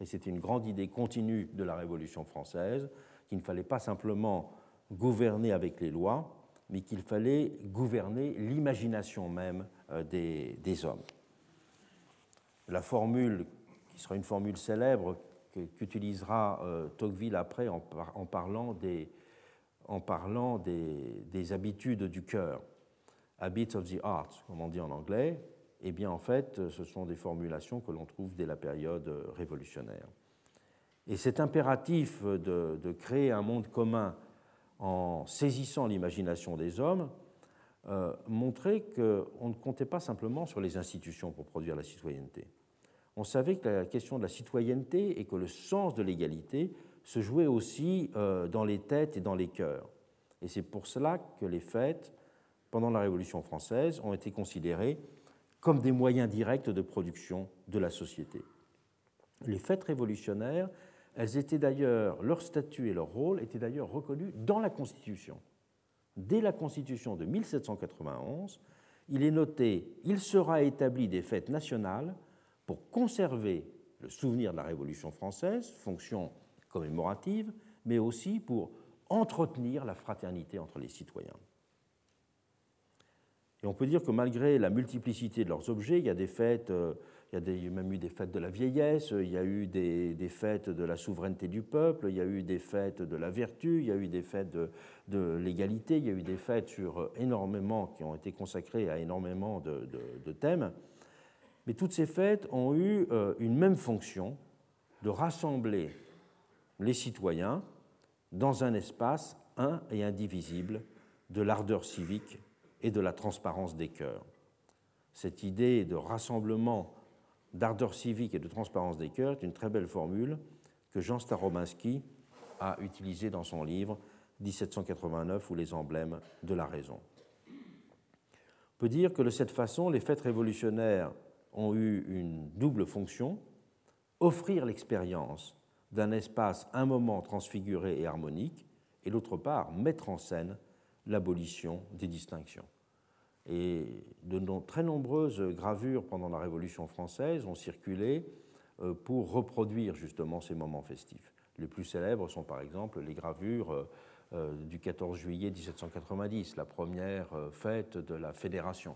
Speaker 2: Et c'était une grande idée continue de la Révolution française, qu'il ne fallait pas simplement gouverner avec les lois, mais qu'il fallait gouverner l'imagination même euh, des, hommes. La formule, qui sera une formule célèbre, qu'utilisera euh, Tocqueville après en parlant des, en parlant des, habitudes du cœur, habits of the heart, comme on dit en anglais, eh bien en fait, ce sont des formulations que l'on trouve dès la période révolutionnaire. Et cet impératif de, créer un monde commun en saisissant l'imagination des hommes euh, montrait qu'on ne comptait pas simplement sur les institutions pour produire la citoyenneté. On savait que la question de la citoyenneté et que le sens de l'égalité se jouait aussi euh, dans les têtes et dans les cœurs. Et c'est pour cela que les fêtes, pendant la Révolution française, ont été considérées comme des moyens directs de production de la société. Les fêtes révolutionnaires, elles étaient d'ailleurs, leur statut et leur rôle étaient d'ailleurs reconnus dans la Constitution. Dès la Constitution de 1791, il est noté Il sera établi des fêtes nationales pour conserver le souvenir de la Révolution française, fonction commémorative, mais aussi pour entretenir la fraternité entre les citoyens. Et on peut dire que malgré la multiplicité de leurs objets, il y a des fêtes, euh, il y a, même eu des fêtes de la vieillesse, il y a eu des, fêtes de la souveraineté du peuple, il y a eu des fêtes de la vertu, il y a eu des fêtes de, l'égalité, il y a eu des fêtes sur énormément, qui ont été consacrées à énormément de, de thèmes. Mais toutes ces fêtes ont eu euh, une même fonction de rassembler les citoyens dans un espace un et indivisible de l'ardeur civique et de la transparence des cœurs. Cette idée de rassemblement d'ardeur civique et de transparence des cœurs est une très belle formule que Jean Starobinsky a utilisée dans son livre 1789 ou les emblèmes de la raison. On peut dire que de cette façon, les fêtes révolutionnaires ont eu une double fonction, offrir l'expérience d'un espace un moment transfiguré et harmonique, et d'autre part, mettre en scène l'abolition des distinctions. Et de très nombreuses gravures pendant la Révolution française ont circulé euh, pour reproduire justement ces moments festifs. Les plus célèbres sont par exemple les gravures euh, euh, du 14 juillet 1790, la première fête de la Fédération.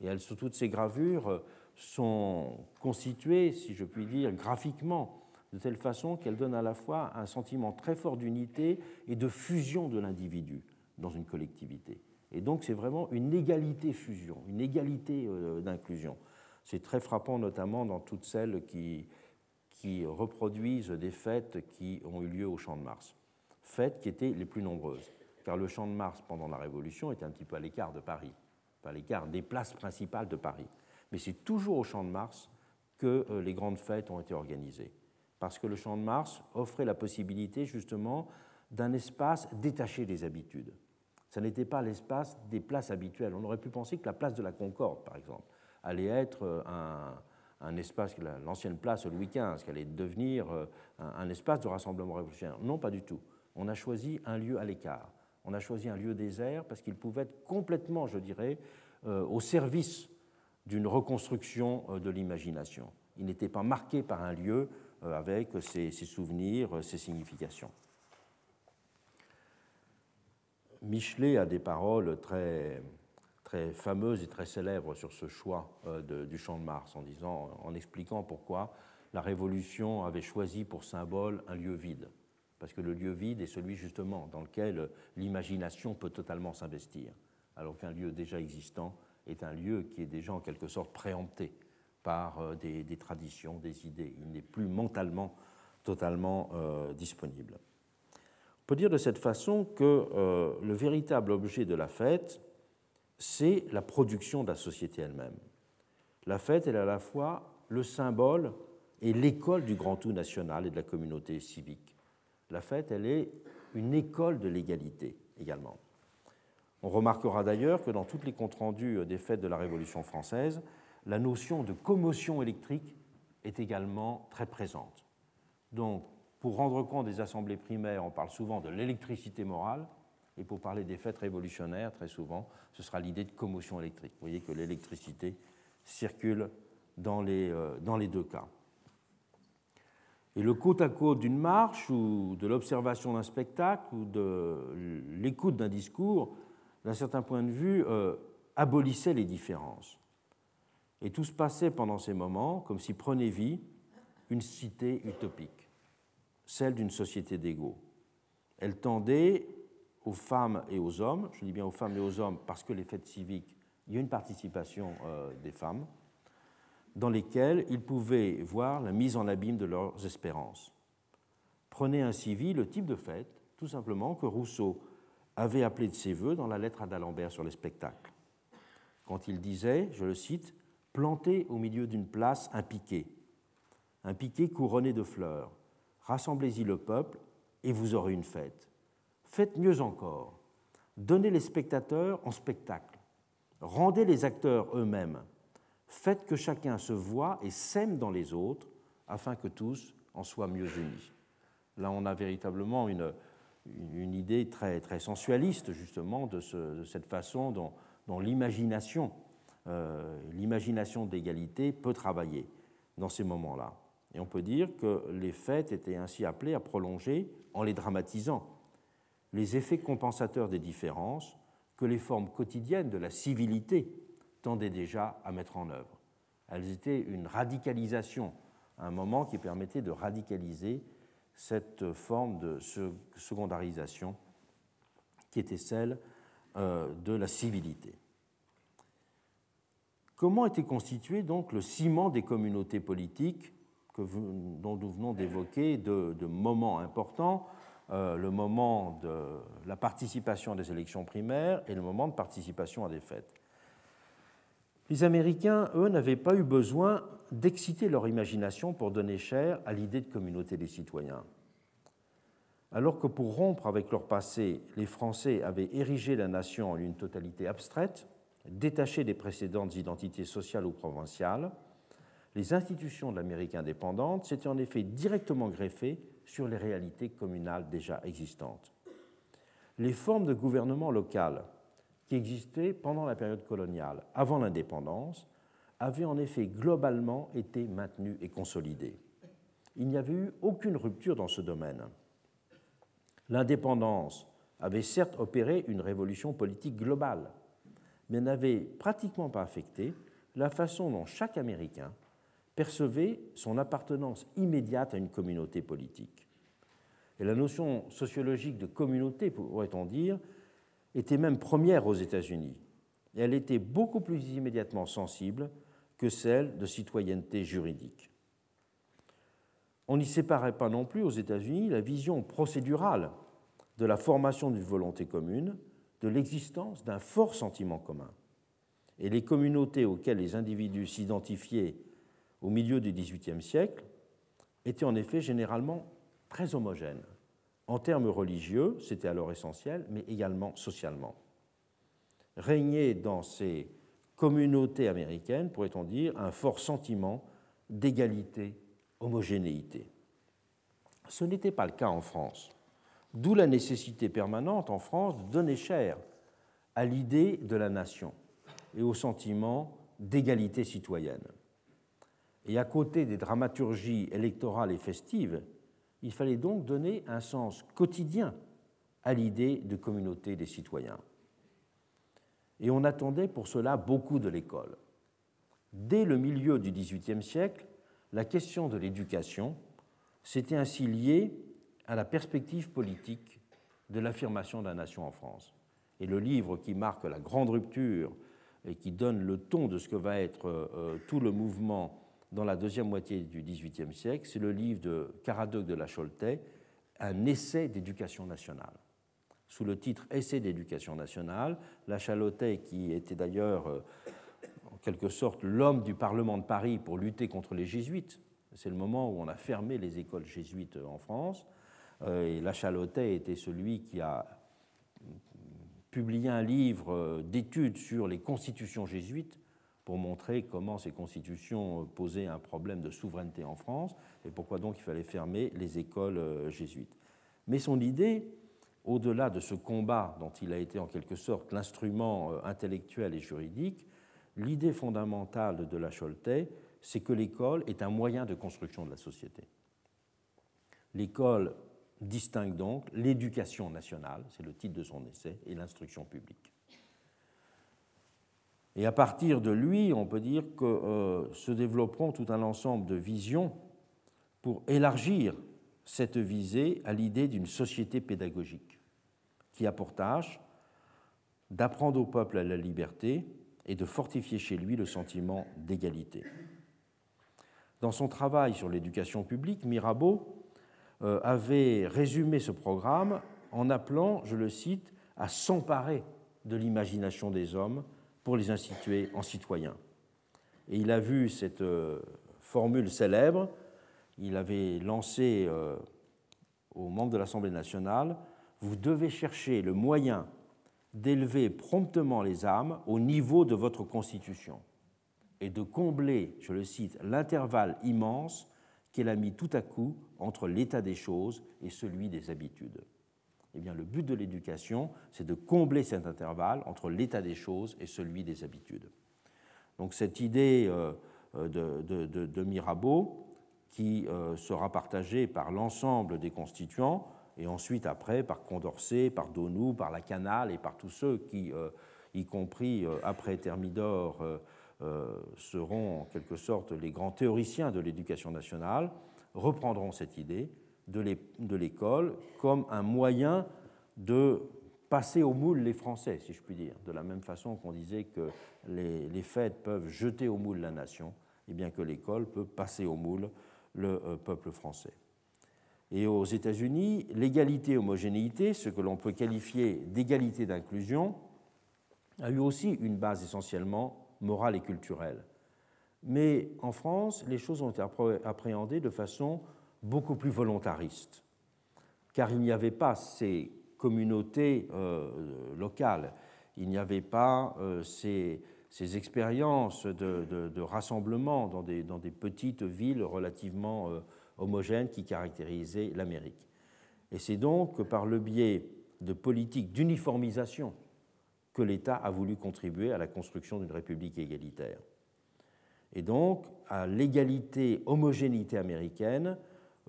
Speaker 2: Et elles, toutes ces gravures sont constituées, si je puis dire, graphiquement, de telle façon qu'elles donnent à la fois un sentiment très fort d'unité et de fusion de l'individu dans une collectivité. Et donc c'est vraiment une égalité-fusion, une égalité euh, d'inclusion. C'est très frappant notamment dans toutes celles qui, reproduisent des fêtes qui ont eu lieu au Champ de Mars. Fêtes qui étaient les plus nombreuses, car le Champ de Mars pendant la Révolution était un petit peu à l'écart de Paris, à l'écart des places principales de Paris. Mais c'est toujours au Champ de Mars que euh, les grandes fêtes ont été organisées, parce que le Champ de Mars offrait la possibilité justement d'un espace détaché des habitudes ça n'était pas l'espace des places habituelles. On aurait pu penser que la place de la Concorde, par exemple, allait être euh, un, espace, l'ancienne place Louis XV, qui allait devenir euh, un, espace de rassemblement révolutionnaire. Non, pas du tout. On a choisi un lieu à l'écart. On a choisi un lieu désert parce qu'il pouvait être complètement, je dirais, euh, au service d'une reconstruction de l'imagination. Il n'était pas marqué par un lieu avec ses souvenirs, ses significations. Michelet a des paroles très, très fameuses et très célèbres sur ce choix euh, du champ de Mars, en, disant, en expliquant pourquoi la Révolution avait choisi pour symbole un lieu vide. Parce que le lieu vide est celui justement dans lequel l'imagination peut totalement s'investir, alors qu'un lieu déjà existant est un lieu qui est déjà en quelque sorte préempté par euh, des, traditions, des idées. Il n'est plus mentalement totalement euh, disponible peut dire de cette façon que euh, le véritable objet de la fête, c'est la production de la société elle-même. La fête est à la fois le symbole et l'école du grand tout national et de la communauté civique. La fête, elle est une école de l'égalité également. On remarquera d'ailleurs que dans tous les comptes rendus des fêtes de la Révolution française, la notion de commotion électrique est également très présente. Donc, pour rendre compte des assemblées primaires, on parle souvent de l'électricité morale, et pour parler des fêtes révolutionnaires, très souvent, ce sera l'idée de commotion électrique. Vous voyez que l'électricité circule dans les, euh, deux cas. Et le côte à côte d'une marche ou de l'observation d'un spectacle ou de l'écoute d'un discours, d'un certain point de vue, euh, abolissait les différences. Et tout se passait pendant ces moments comme si prenait vie une cité utopique celle d'une société d'égaux. Elle tendait aux femmes et aux hommes, je dis bien aux femmes et aux hommes parce que les fêtes civiques, il y a une participation euh, des femmes, dans lesquelles ils pouvaient voir la mise en abîme de leurs espérances. Prenez ainsi vie le type de fête, tout simplement, que Rousseau avait appelé de ses voeux dans la lettre à d'Alembert sur les spectacles. Quand il disait, je le cite, Plantez au milieu d'une place un piquet, un piquet couronné de fleurs, rassemblez-y le peuple et vous aurez une fête. Faites mieux encore, donnez les spectateurs en spectacle, rendez les acteurs eux-mêmes, faites que chacun se voie et s'aime dans les autres, afin que tous en soient mieux unis. Là, on a véritablement une, une idée très, très sensualiste, justement, de, cette façon dont, l'imagination, euh, l'imagination d'égalité peut travailler dans ces moments-là. Et on peut dire que les fêtes étaient ainsi appelées à prolonger, en les dramatisant, les effets compensateurs des différences que les formes quotidiennes de la civilité tendaient déjà à mettre en œuvre. Elles étaient une radicalisation, un moment qui permettait de radicaliser cette forme de secondarisation qui était celle euh, de la civilité. Comment était constitué donc le ciment des communautés politiques dont nous venons d'évoquer de, moments importants euh, le moment de la participation des élections primaires et le moment de participation à des fêtes. Les Américains, eux, n'avaient pas eu besoin d'exciter leur imagination pour donner chair à l'idée de communauté des citoyens. Alors que pour rompre avec leur passé, les Français avaient érigé la nation en une totalité abstraite, détachée des précédentes identités sociales ou provinciales, les institutions de l'Amérique indépendante s'étaient en effet directement greffées sur les réalités communales déjà existantes. Les formes de gouvernement local qui existaient pendant la période coloniale, avant l'indépendance, avaient en effet globalement été maintenues et consolidées. Il n'y avait eu aucune rupture dans ce domaine. L'indépendance avait certes opéré une révolution politique globale, mais n'avait pratiquement pas affecté la façon dont chaque Américain percevait son appartenance immédiate à une communauté politique. Et la notion sociologique de communauté, pourrait-on dire, était même première aux États-Unis. Elle était beaucoup plus immédiatement sensible que celle de citoyenneté juridique. On n'y séparait pas non plus aux États-Unis la vision procédurale de la formation d'une volonté commune, de l'existence d'un fort sentiment commun. Et les communautés auxquelles les individus s'identifiaient au milieu du XVIIIe siècle étaient en effet généralement très homogènes. En termes religieux, c'était alors essentiel, mais également socialement. Régnait dans ces communautés américaines, pourrait-on dire, un fort sentiment d'égalité, homogénéité. Ce n'était pas le cas en France, d'où la nécessité permanente en France de donner chair à l'idée de la nation et au sentiment d'égalité citoyenne. Et à côté des dramaturgies électorales et festives, il fallait donc donner un sens quotidien à l'idée de communauté des citoyens. Et on attendait pour cela beaucoup de l'école. Dès le milieu du XVIIIe siècle, la question de l'éducation s'était ainsi liée à la perspective politique de l'affirmation de la nation en France. Et le livre qui marque la grande rupture et qui donne le ton de ce que va être euh, tout le mouvement dans la deuxième moitié du XVIIIe siècle, c'est le livre de Caradoc de la Choltais, Un essai d'éducation nationale. Sous le titre Essai d'éducation nationale, la Chalotais, qui était d'ailleurs euh, en quelque sorte l'homme du Parlement de Paris pour lutter contre les jésuites, c'est le moment où on a fermé les écoles jésuites en France, euh, et la Chalotais était celui qui a publié un livre euh, d'études sur les constitutions jésuites pour montrer comment ces constitutions posaient un problème de souveraineté en France et pourquoi donc il fallait fermer les écoles euh, jésuites. Mais son idée, au-delà de ce combat dont il a été en quelque sorte l'instrument euh, intellectuel et juridique, l'idée fondamentale de la Choletais, c'est que l'école est un moyen de construction de la société. L'école distingue donc l'éducation nationale, c'est le titre de son essai, et l'instruction publique. Et à partir de lui, on peut dire que euh, se développeront tout un ensemble de visions pour élargir cette visée à l'idée d'une société pédagogique qui a pour tâche d'apprendre au peuple à la liberté et de fortifier chez lui le sentiment d'égalité. Dans son travail sur l'éducation publique, Mirabeau euh, avait résumé ce programme en appelant, je le cite, à s'emparer de l'imagination des hommes pour les instituer en citoyens. Et il a vu cette euh, formule célèbre, il avait lancé euh, aux membres de l'Assemblée nationale, vous devez chercher le moyen d'élever promptement les âmes au niveau de votre constitution et de combler, je le cite, l'intervalle immense qu'elle a mis tout à coup entre l'état des choses et celui des habitudes. Eh bien, le but de l'éducation, c'est de combler cet intervalle entre l'état des choses et celui des habitudes. Donc cette idée euh, de, de, Mirabeau, qui euh, sera partagée par l'ensemble des constituants, et ensuite après par Condorcet, par Donou, par Lacanal et par tous ceux qui, euh, y compris après Thermidor, seront en quelque sorte les grands théoriciens de l'éducation nationale, reprendront cette idée de l'école comme un moyen de passer au moule les Français, si je puis dire, de la même façon qu'on disait que les, fêtes peuvent jeter au moule la nation, et bien que l'école peut passer au moule le euh, peuple français. Et aux États-Unis, l'égalité-homogénéité, ce que l'on peut qualifier d'égalité d'inclusion, a eu aussi une base essentiellement morale et culturelle. Mais en France, les choses ont été appréhendées de façon beaucoup plus volontariste, car il n'y avait pas ces communautés euh, locales, il n'y avait pas euh, ces, expériences de, rassemblement dans des, petites villes relativement euh, homogènes qui caractérisaient l'Amérique. Et c'est donc par le biais de politiques d'uniformisation que l'État a voulu contribuer à la construction d'une république égalitaire. Et donc, à l'égalité homogénéité américaine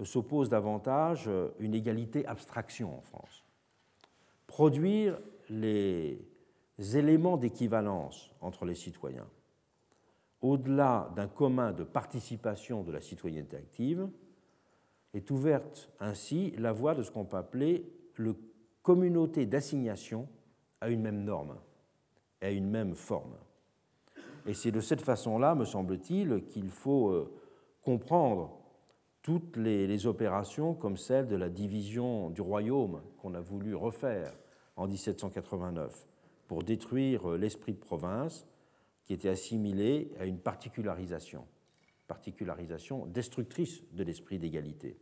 Speaker 2: s'oppose davantage une égalité abstraction en France. Produire les éléments d'équivalence entre les citoyens, au-delà d'un commun de participation de la citoyenneté active, est ouverte ainsi la voie de ce qu'on peut appeler le communauté d'assignation à une même norme à une même forme. Et c'est de cette façon-là, me semble-t-il, qu'il faut euh, comprendre toutes les, opérations comme celle de la division du royaume qu'on a voulu refaire en 1789 pour détruire euh, l'esprit de province qui était assimilé à une particularisation, particularisation destructrice de l'esprit d'égalité.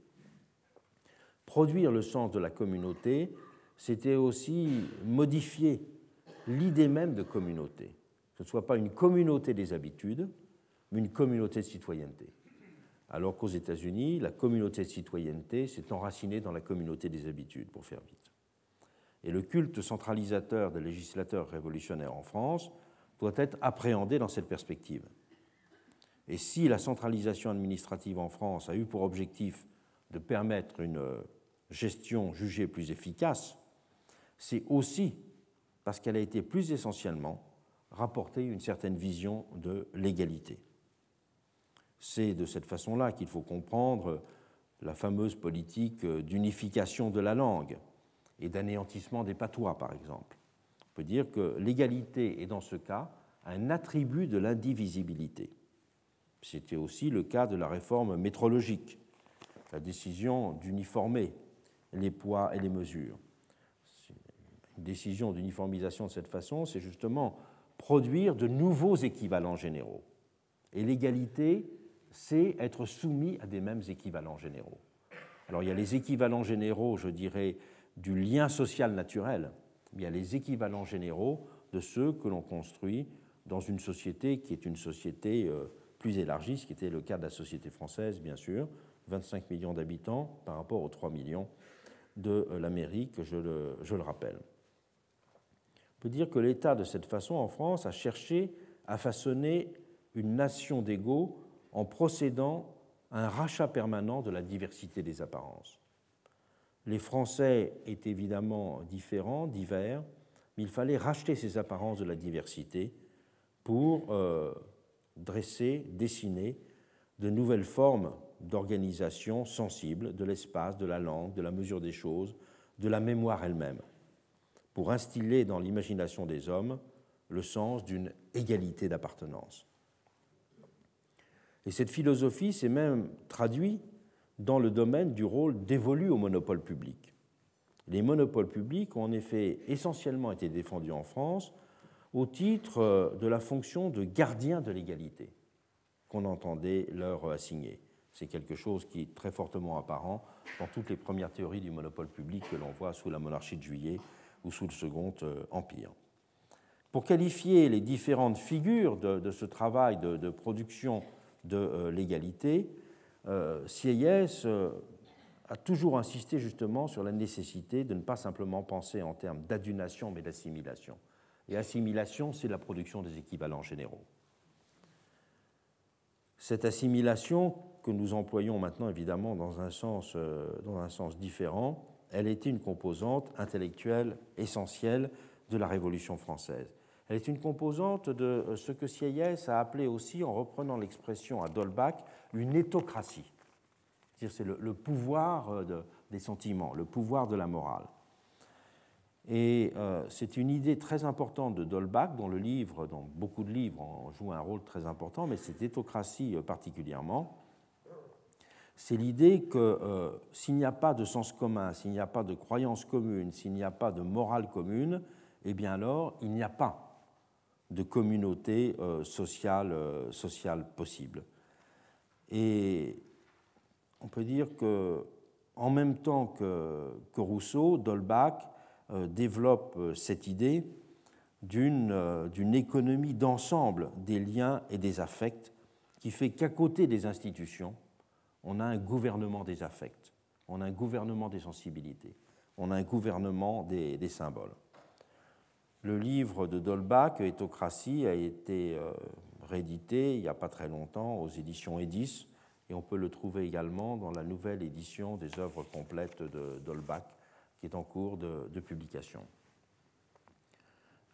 Speaker 2: Produire le sens de la communauté, c'était aussi modifier l'idée même de communauté ce ne soit pas une communauté des habitudes, mais une communauté de citoyenneté. Alors qu'aux États-Unis, la communauté de citoyenneté s'est enracinée dans la communauté des habitudes, pour faire vite. Et le culte centralisateur des législateurs révolutionnaires en France doit être appréhendé dans cette perspective. Et si la centralisation administrative en France a eu pour objectif de permettre une gestion jugée plus efficace, c'est aussi parce qu'elle a été plus essentiellement rapporter une certaine vision de l'égalité. C'est de cette façon-là qu'il faut comprendre la fameuse politique d'unification de la langue et d'anéantissement des patois, par exemple. On peut dire que l'égalité est dans ce cas un attribut de l'indivisibilité. C'était aussi le cas de la réforme métrologique, la décision d'uniformer les poids et les mesures. Une décision d'uniformisation de cette façon, c'est justement produire de nouveaux équivalents généraux. Et l'égalité, c'est être soumis à des mêmes équivalents généraux. Alors il y a les équivalents généraux, je dirais, du lien social naturel, mais il y a les équivalents généraux de ceux que l'on construit dans une société qui est une société euh, plus élargie, ce qui était le cas de la société française, bien sûr, 25 millions d'habitants par rapport aux 3 millions de euh, l'Amérique, je le, je le rappelle. On peut dire que l'État, de cette façon, en France, a cherché à façonner une nation d'égaux en procédant à un rachat permanent de la diversité des apparences. Les Français étaient évidemment différents, divers, mais il fallait racheter ces apparences de la diversité pour euh, dresser, dessiner de nouvelles formes d'organisation sensible de l'espace, de la langue, de la mesure des choses, de la mémoire elle-même pour instiller dans l'imagination des hommes le sens d'une égalité d'appartenance. Et cette philosophie s'est même traduite dans le domaine du rôle dévolu au monopole public. Les monopoles publics ont en effet essentiellement été défendus en France au titre de la fonction de gardien de l'égalité qu'on entendait leur assigner. C'est quelque chose qui est très fortement apparent dans toutes les premières théories du monopole public que l'on voit sous la monarchie de Juillet ou sous le Second euh, Empire. Pour qualifier les différentes figures de, ce travail de, production de euh, l'égalité, euh, Sieyès a toujours insisté justement sur la nécessité de ne pas simplement penser en termes d'adunation mais d'assimilation. Et assimilation, c'est la production des équivalents généraux. Cette assimilation que nous employons maintenant évidemment dans un sens, dans un sens différent elle était une composante intellectuelle essentielle de la Révolution française. Elle est une composante de ce que Sieyès a appelé aussi, en reprenant l'expression à Dolbach, une éthocratie. C'est le, pouvoir euh, des sentiments, le pouvoir de la morale. Et euh, c'est une idée très importante de Dolbach, dont le livre, dont beaucoup de livres en jouent un rôle très important, mais cette éthocratie euh, particulièrement, c'est l'idée que euh, s'il n'y a pas de sens commun, s'il n'y a pas de croyance commune, s'il n'y a pas de morale commune, eh bien alors il n'y a pas de communauté euh, sociale, euh, sociale, possible. Et on peut dire que en même temps que, que Rousseau, Dolbach développe cette idée d'une économie d'ensemble des liens et des affects qui fait qu'à côté des institutions, on a un gouvernement des affects, on a un gouvernement des sensibilités, on a un gouvernement des, symboles. Le livre de Dolbach, Éthocratie, a été euh, réédité il n'y a pas très longtemps aux éditions Edis, et on peut le trouver également dans la nouvelle édition des œuvres complètes de Dolbach, qui est en cours de, publication.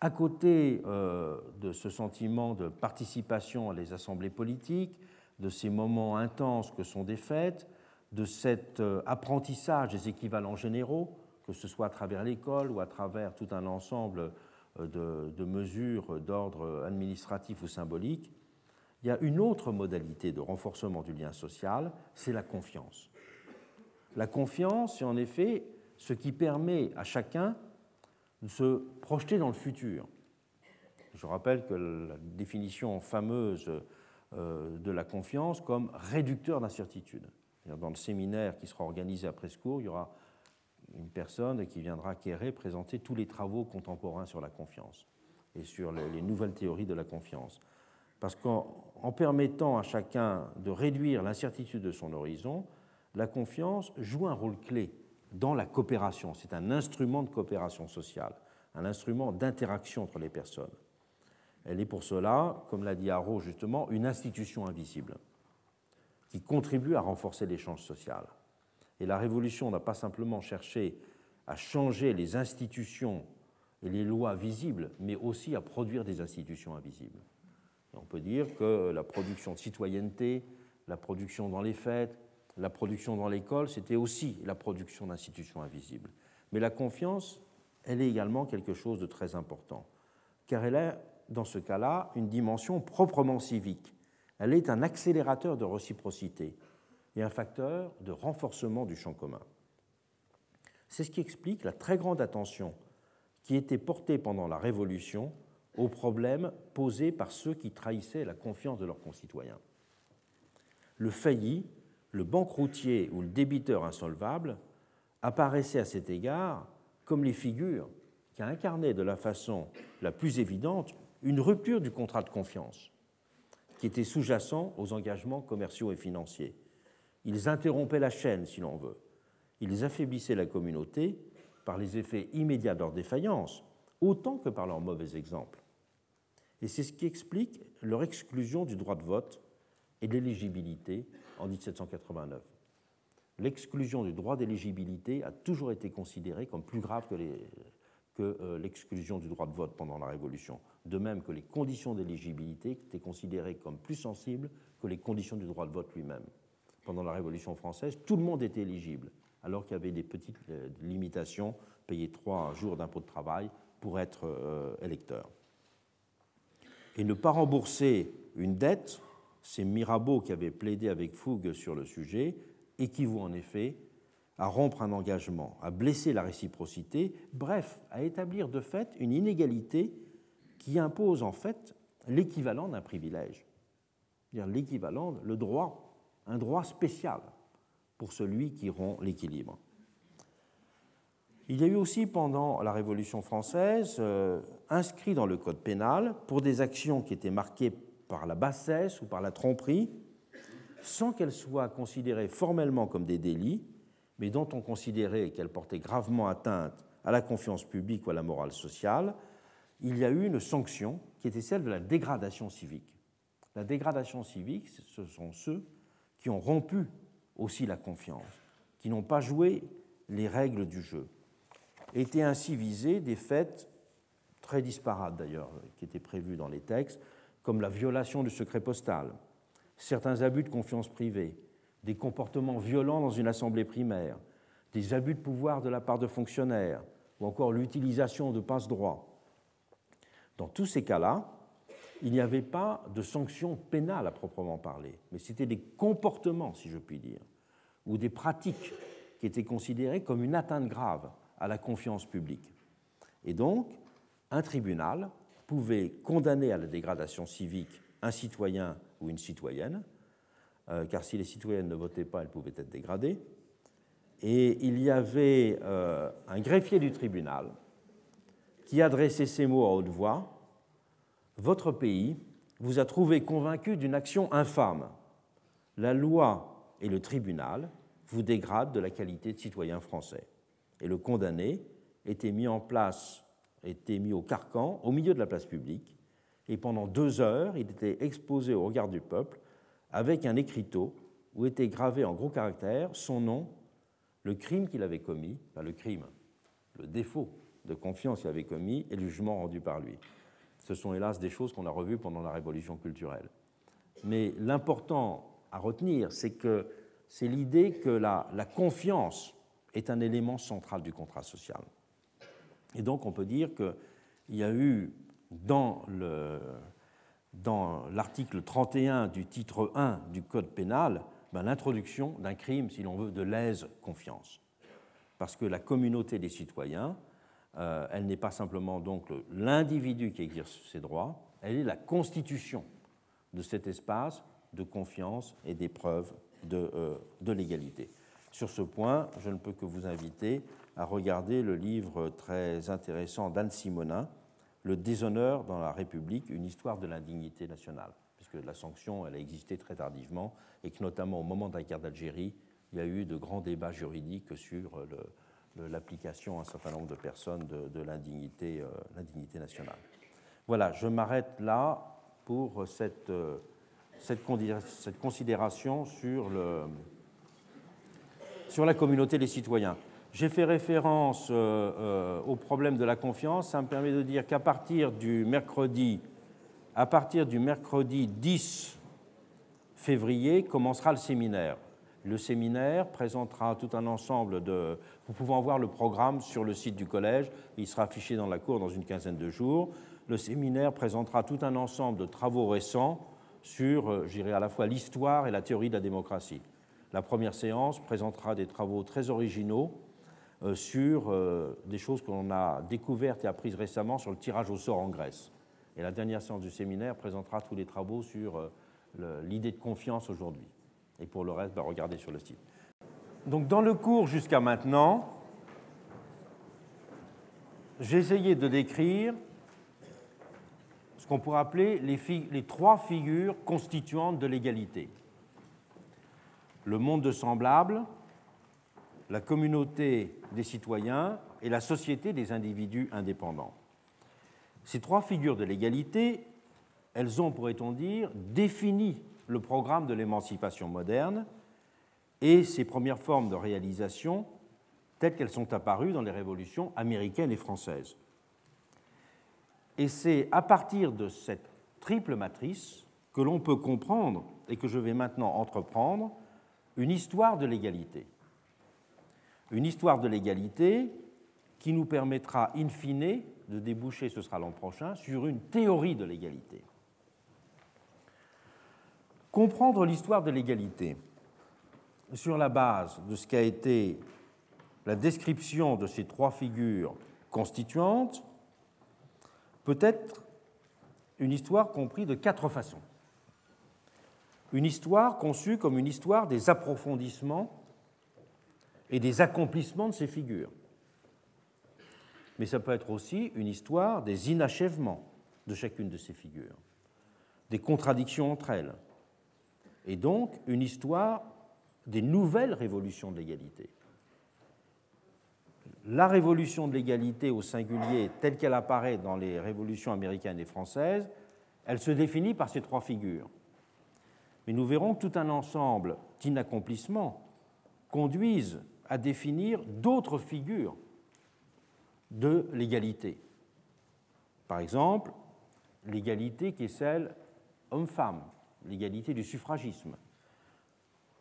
Speaker 2: À côté euh, de ce sentiment de participation à les assemblées politiques, de ces moments intenses que sont des fêtes, de cet euh, apprentissage des équivalents généraux, que ce soit à travers l'école ou à travers tout un ensemble de, mesures d'ordre administratif ou symbolique, il y a une autre modalité de renforcement du lien social, c'est la confiance. La confiance, c'est en effet ce qui permet à chacun de se projeter dans le futur. Je rappelle que la définition fameuse euh, de la confiance comme réducteur d'incertitude. Dans le séminaire qui sera organisé après ce cours, il y aura une personne qui viendra Kéré présenter tous les travaux contemporains sur la confiance et sur les nouvelles théories de la confiance. Parce qu'en permettant à chacun de réduire l'incertitude de son horizon, la confiance joue un rôle clé dans la coopération. C'est un instrument de coopération sociale, un instrument d'interaction entre les personnes. Elle est pour cela, comme l'a dit Haro justement, une institution invisible qui contribue à renforcer l'échange social. Et la Révolution n'a pas simplement cherché à changer les institutions et les lois visibles, mais aussi à produire des institutions invisibles. on peut dire que la production de citoyenneté, la production dans les fêtes, la production dans l'école, c'était aussi la production d'institutions invisibles. Mais la confiance, elle est également quelque chose de très important, car elle est dans ce cas-là, une dimension proprement civique. Elle est un accélérateur de réciprocité et un facteur de renforcement du champ commun. C'est ce qui explique la très grande attention qui était portée pendant la Révolution aux problèmes posés par ceux qui trahissaient la confiance de leurs concitoyens. Le failli, le banqueroutier ou le débiteur insolvable apparaissaient à cet égard comme les figures qui incarnaient de la façon la plus évidente une rupture du contrat de confiance qui était sous-jacent aux engagements commerciaux et financiers. Ils interrompaient la chaîne, si l'on veut. Ils affaiblissaient la communauté par les effets immédiats de leur défaillance, autant que par leur mauvais exemple. Et c'est ce qui explique leur exclusion du droit de vote et de l'éligibilité en 1789. L'exclusion du droit d'éligibilité a toujours été considérée comme plus grave que euh, l'exclusion du droit de vote pendant la Révolution, de même que les conditions d'éligibilité étaient considérées comme plus sensibles que les conditions du droit de vote lui-même. Pendant la Révolution française, tout le monde était éligible, alors qu'il y avait des petites euh, limitations, payer trois jours d'impôt de travail pour être euh, électeur. Et ne pas rembourser une dette, c'est Mirabeau qui avait plaidé avec fougue sur le sujet, équivaut en effet à rompre un engagement, à blesser la réciprocité, bref, à établir de fait une inégalité qui impose en fait l'équivalent d'un privilège, c'est-à-dire l'équivalent, le droit, un droit spécial pour celui qui rompt l'équilibre. Il y a eu aussi pendant la Révolution française, euh, inscrit dans le Code pénal, pour des actions qui étaient marquées par la bassesse ou par la tromperie, sans qu'elles soient considérées formellement comme des délits, mais dont on considérait qu'elle portait gravement atteinte à la confiance publique ou à la morale sociale, il y a eu une sanction qui était celle de la dégradation civique. La dégradation civique, ce sont ceux qui ont rompu aussi la confiance, qui n'ont pas joué les règles du jeu. Étaient ainsi visés des faits très disparates d'ailleurs, qui étaient prévus dans les textes, comme la violation du secret postal, certains abus de confiance privée, des comportements violents dans une assemblée primaire, des abus de pouvoir de la part de fonctionnaires, ou encore l'utilisation de passe-droits. Dans tous ces cas-là, il n'y avait pas de sanctions pénales à proprement parler, mais c'était des comportements, si je puis dire, ou des pratiques qui étaient considérées comme une atteinte grave à la confiance publique. Et donc, un tribunal pouvait condamner à la dégradation civique un citoyen ou une citoyenne, euh, car si les citoyennes ne votaient pas, elles pouvaient être dégradées. Et il y avait euh, un greffier du tribunal qui adressait ces mots à haute voix Votre pays vous a trouvé convaincu d'une action infâme. La loi et le tribunal vous dégradent de la qualité de citoyen français. Et le condamné était mis en place, était mis au carcan au milieu de la place publique, et pendant deux heures, il était exposé au regard du peuple avec un écriteau où était gravé en gros caractères son nom, le crime qu'il avait commis, enfin le crime, le défaut de confiance qu'il avait commis et le jugement rendu par lui. Ce sont hélas des choses qu'on a revues pendant la révolution culturelle. Mais l'important à retenir, c'est que c'est l'idée que la, confiance est un élément central du contrat social. Et donc on peut dire qu'il y a eu dans l'article 31 du titre 1 du Code pénal ben, l'introduction d'un crime, si l'on veut, de lèse-confiance. Parce que la communauté des citoyens, euh, elle n'est pas simplement donc l'individu qui exerce ses droits, elle est la constitution de cet espace de confiance et d'épreuve de, euh, de l'égalité. Sur ce point, je ne peux que vous inviter à regarder le livre très intéressant d'Anne Simonin, Le déshonneur dans la République, une histoire de l'indignité nationale, puisque la sanction, elle a existé très tardivement, et que notamment au moment de la guerre d'Algérie, il y a eu de grands débats juridiques sur l'application à un certain nombre de personnes de, de l'indignité euh, nationale. Voilà, je m'arrête là pour cette, euh, cette, considération sur, le, sur la communauté des citoyens. J'ai fait référence euh, euh, au problème de la confiance. Ça me permet de dire qu'à partir du mercredi, à partir du mercredi 10 février, commencera le séminaire. Le séminaire présentera tout un ensemble de. Vous pouvez en voir le programme sur le site du collège. Il sera affiché dans la cour dans une quinzaine de jours. Le séminaire présentera tout un ensemble de travaux récents sur, euh, j'irai à la fois l'histoire et la théorie de la démocratie. La première séance présentera des travaux très originaux euh, sur euh, des choses qu'on a découvertes et apprises récemment sur le tirage au sort en Grèce. Et la dernière séance du séminaire présentera tous les travaux sur l'idée de confiance aujourd'hui. Et pour le reste, bah, regardez sur le site. Donc dans le cours jusqu'à maintenant, j'ai essayé de décrire ce qu'on pourrait appeler les, trois figures constituantes de l'égalité. Le monde de semblables, la communauté des citoyens et la société des individus indépendants. Ces trois figures de l'égalité, elles ont, pourrait-on dire, défini le programme de l'émancipation moderne et ses premières formes de réalisation telles qu'elles sont apparues dans les révolutions américaines et françaises. Et c'est à partir de cette triple matrice que l'on peut comprendre, et que je vais maintenant entreprendre, une histoire de l'égalité une histoire de l'égalité qui nous permettra, in fine, de déboucher, ce sera l'an prochain, sur une théorie de l'égalité. Comprendre l'histoire de l'égalité sur la base de ce qu'a été la description de ces trois figures constituantes peut être une histoire comprise de quatre façons. Une histoire conçue comme une histoire des approfondissements et des accomplissements de ces figures. Mais ça peut être aussi une histoire des inachèvements de chacune de ces figures, des contradictions entre elles, et donc une histoire des nouvelles révolutions de l'égalité. La révolution de l'égalité au singulier, telle qu'elle apparaît dans les révolutions américaines et françaises, elle se définit par ces trois figures. Mais nous verrons que tout un ensemble d'inaccomplissements conduisent à définir d'autres figures de l'égalité. Par exemple, l'égalité qui est celle homme-femme, l'égalité du suffragisme.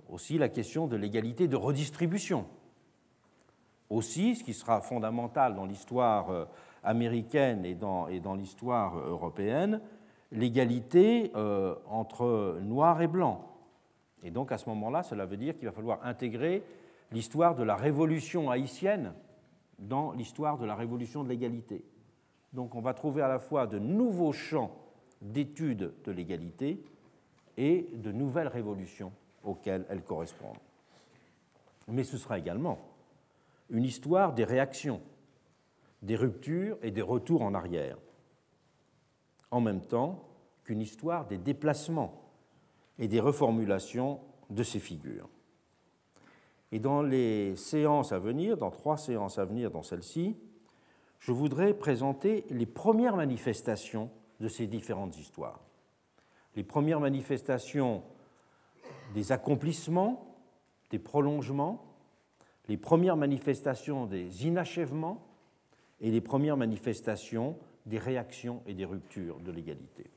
Speaker 2: Aussi la question de l'égalité de redistribution. Aussi, ce qui sera fondamental dans l'histoire euh, américaine et dans, l'histoire européenne, l'égalité euh, entre noir et blanc, Et donc à ce moment-là, cela veut dire qu'il va falloir intégrer l'histoire de la révolution haïtienne dans l'histoire de la révolution de l'égalité. Donc on va trouver à la fois de nouveaux champs d'études de l'égalité et de nouvelles révolutions auxquelles elles correspondent. Mais ce sera également une histoire des réactions, des ruptures et des retours en arrière, en même temps qu'une histoire des déplacements et des reformulations de ces figures. Et dans les séances à venir, dans trois séances à venir dans celle-ci, je voudrais présenter les premières manifestations de ces différentes histoires. Les premières manifestations des accomplissements, des prolongements, les premières manifestations des inachèvements et les premières manifestations des réactions et des ruptures de l'égalité.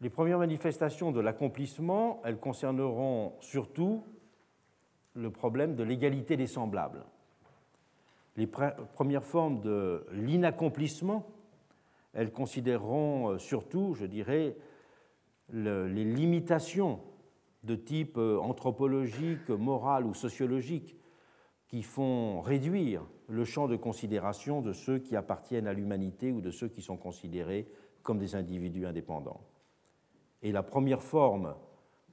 Speaker 2: Les premières manifestations de l'accomplissement, elles concerneront surtout le problème de l'égalité des semblables. Les premières formes de l'inaccomplissement, elles considéreront euh, surtout, je dirais, les limitations de type euh, anthropologique, moral ou sociologique qui font réduire le champ de considération de ceux qui appartiennent à l'humanité ou de ceux qui sont considérés comme des individus indépendants. Et la première forme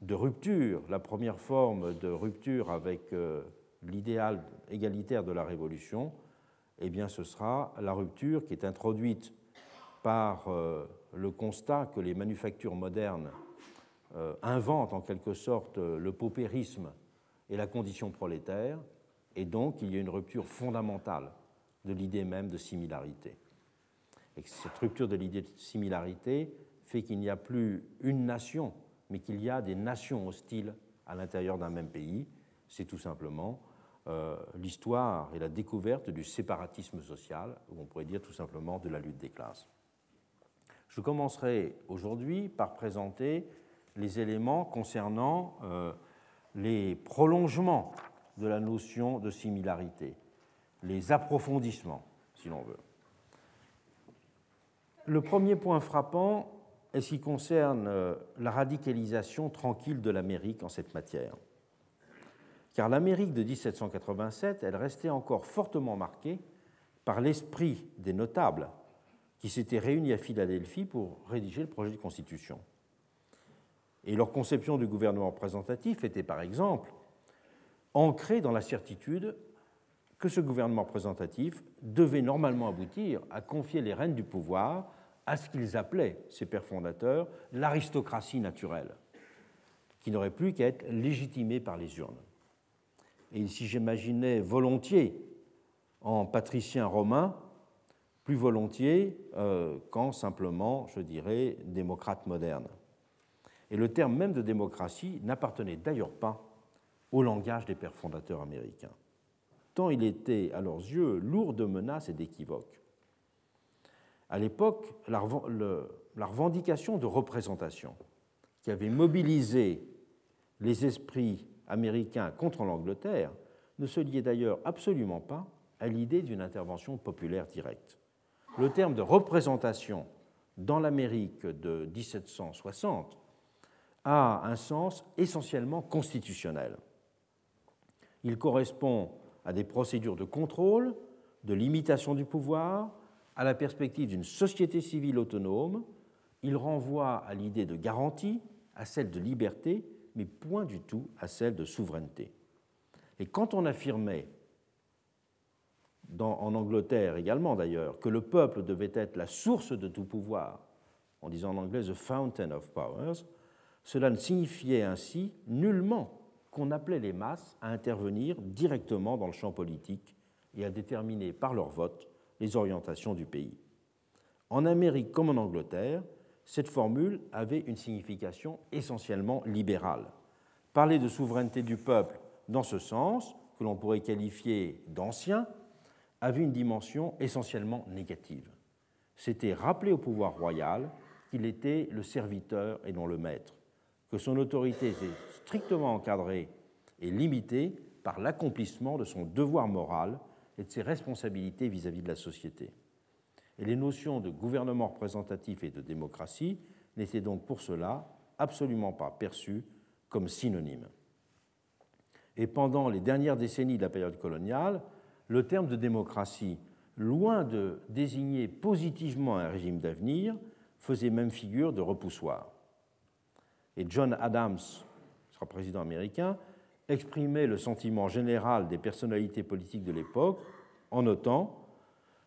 Speaker 2: de rupture, la première forme de rupture avec euh, l'idéal égalitaire de la Révolution, eh bien, ce sera la rupture qui est introduite par euh, le constat que les manufactures modernes euh, inventent en quelque sorte le paupérisme et la condition prolétaire, et donc il y a une rupture fondamentale de l'idée même de similarité. Et cette rupture de l'idée de similarité fait qu'il n'y a plus une nation, mais qu'il y a des nations hostiles à l'intérieur d'un même pays. C'est tout simplement euh, l'histoire et la découverte du séparatisme social, ou on pourrait dire tout simplement de la lutte des classes. Je commencerai aujourd'hui par présenter les éléments concernant euh, les prolongements de la notion de similarité, les approfondissements, si l'on veut. Le premier point frappant est ce qui concerne euh, la radicalisation tranquille de l'Amérique en cette matière. Car l'Amérique de 1787, elle restait encore fortement marquée par l'esprit des notables qui s'étaient réunis à Philadelphie pour rédiger le projet de constitution. Et leur conception du gouvernement représentatif était par exemple ancrée dans la certitude que ce gouvernement représentatif devait normalement aboutir à confier les rênes du pouvoir à ce qu'ils appelaient, ses pères fondateurs, l'aristocratie naturelle, qui n'aurait plus qu'à être légitimée par les urnes. Et si j'imaginais volontiers en patricien romain, plus volontiers euh, qu'en simplement, je dirais, démocrate moderne. Et le terme même de démocratie n'appartenait d'ailleurs pas au langage des pères fondateurs américains, tant il était à leurs yeux lourd de menaces et d'équivoques. À l'époque, la, revendication de représentation qui avait mobilisé les esprits américains contre l'Angleterre ne se liait d'ailleurs absolument pas à l'idée d'une intervention populaire directe. Le terme de représentation dans l'Amérique de 1760 a un sens essentiellement constitutionnel. Il correspond à des procédures de contrôle, de limitation du pouvoir, à la perspective d'une société civile autonome. Il renvoie à l'idée de garantie, à celle de liberté, mais point du tout à celle de souveraineté. Et quand on affirmait, en Angleterre également d'ailleurs, que le peuple devait être la source de tout pouvoir, en disant en anglais the fountain of powers, cela ne signifiait ainsi nullement qu'on appelait les masses à intervenir directement dans le champ politique et à déterminer par leur vote les orientations du pays. En Amérique comme en Angleterre, cette formule avait une signification essentiellement libérale. Parler de souveraineté du peuple dans ce sens, que l'on pourrait qualifier d'ancien, avait une dimension essentiellement négative. C'était rappeler au pouvoir royal qu'il était le serviteur et non le maître, que son autorité était strictement encadrée et limitée par l'accomplissement de son devoir moral et de ses responsabilités vis-à-vis -vis de la société. Et les notions de gouvernement représentatif et de démocratie n'était donc pour cela absolument pas perçu comme synonyme. Et pendant les dernières décennies de la période coloniale, le terme de démocratie, loin de désigner positivement un régime d'avenir, faisait même figure de repoussoir. Et John Adams, sera président américain, exprimait le sentiment général des personnalités politiques de l'époque en notant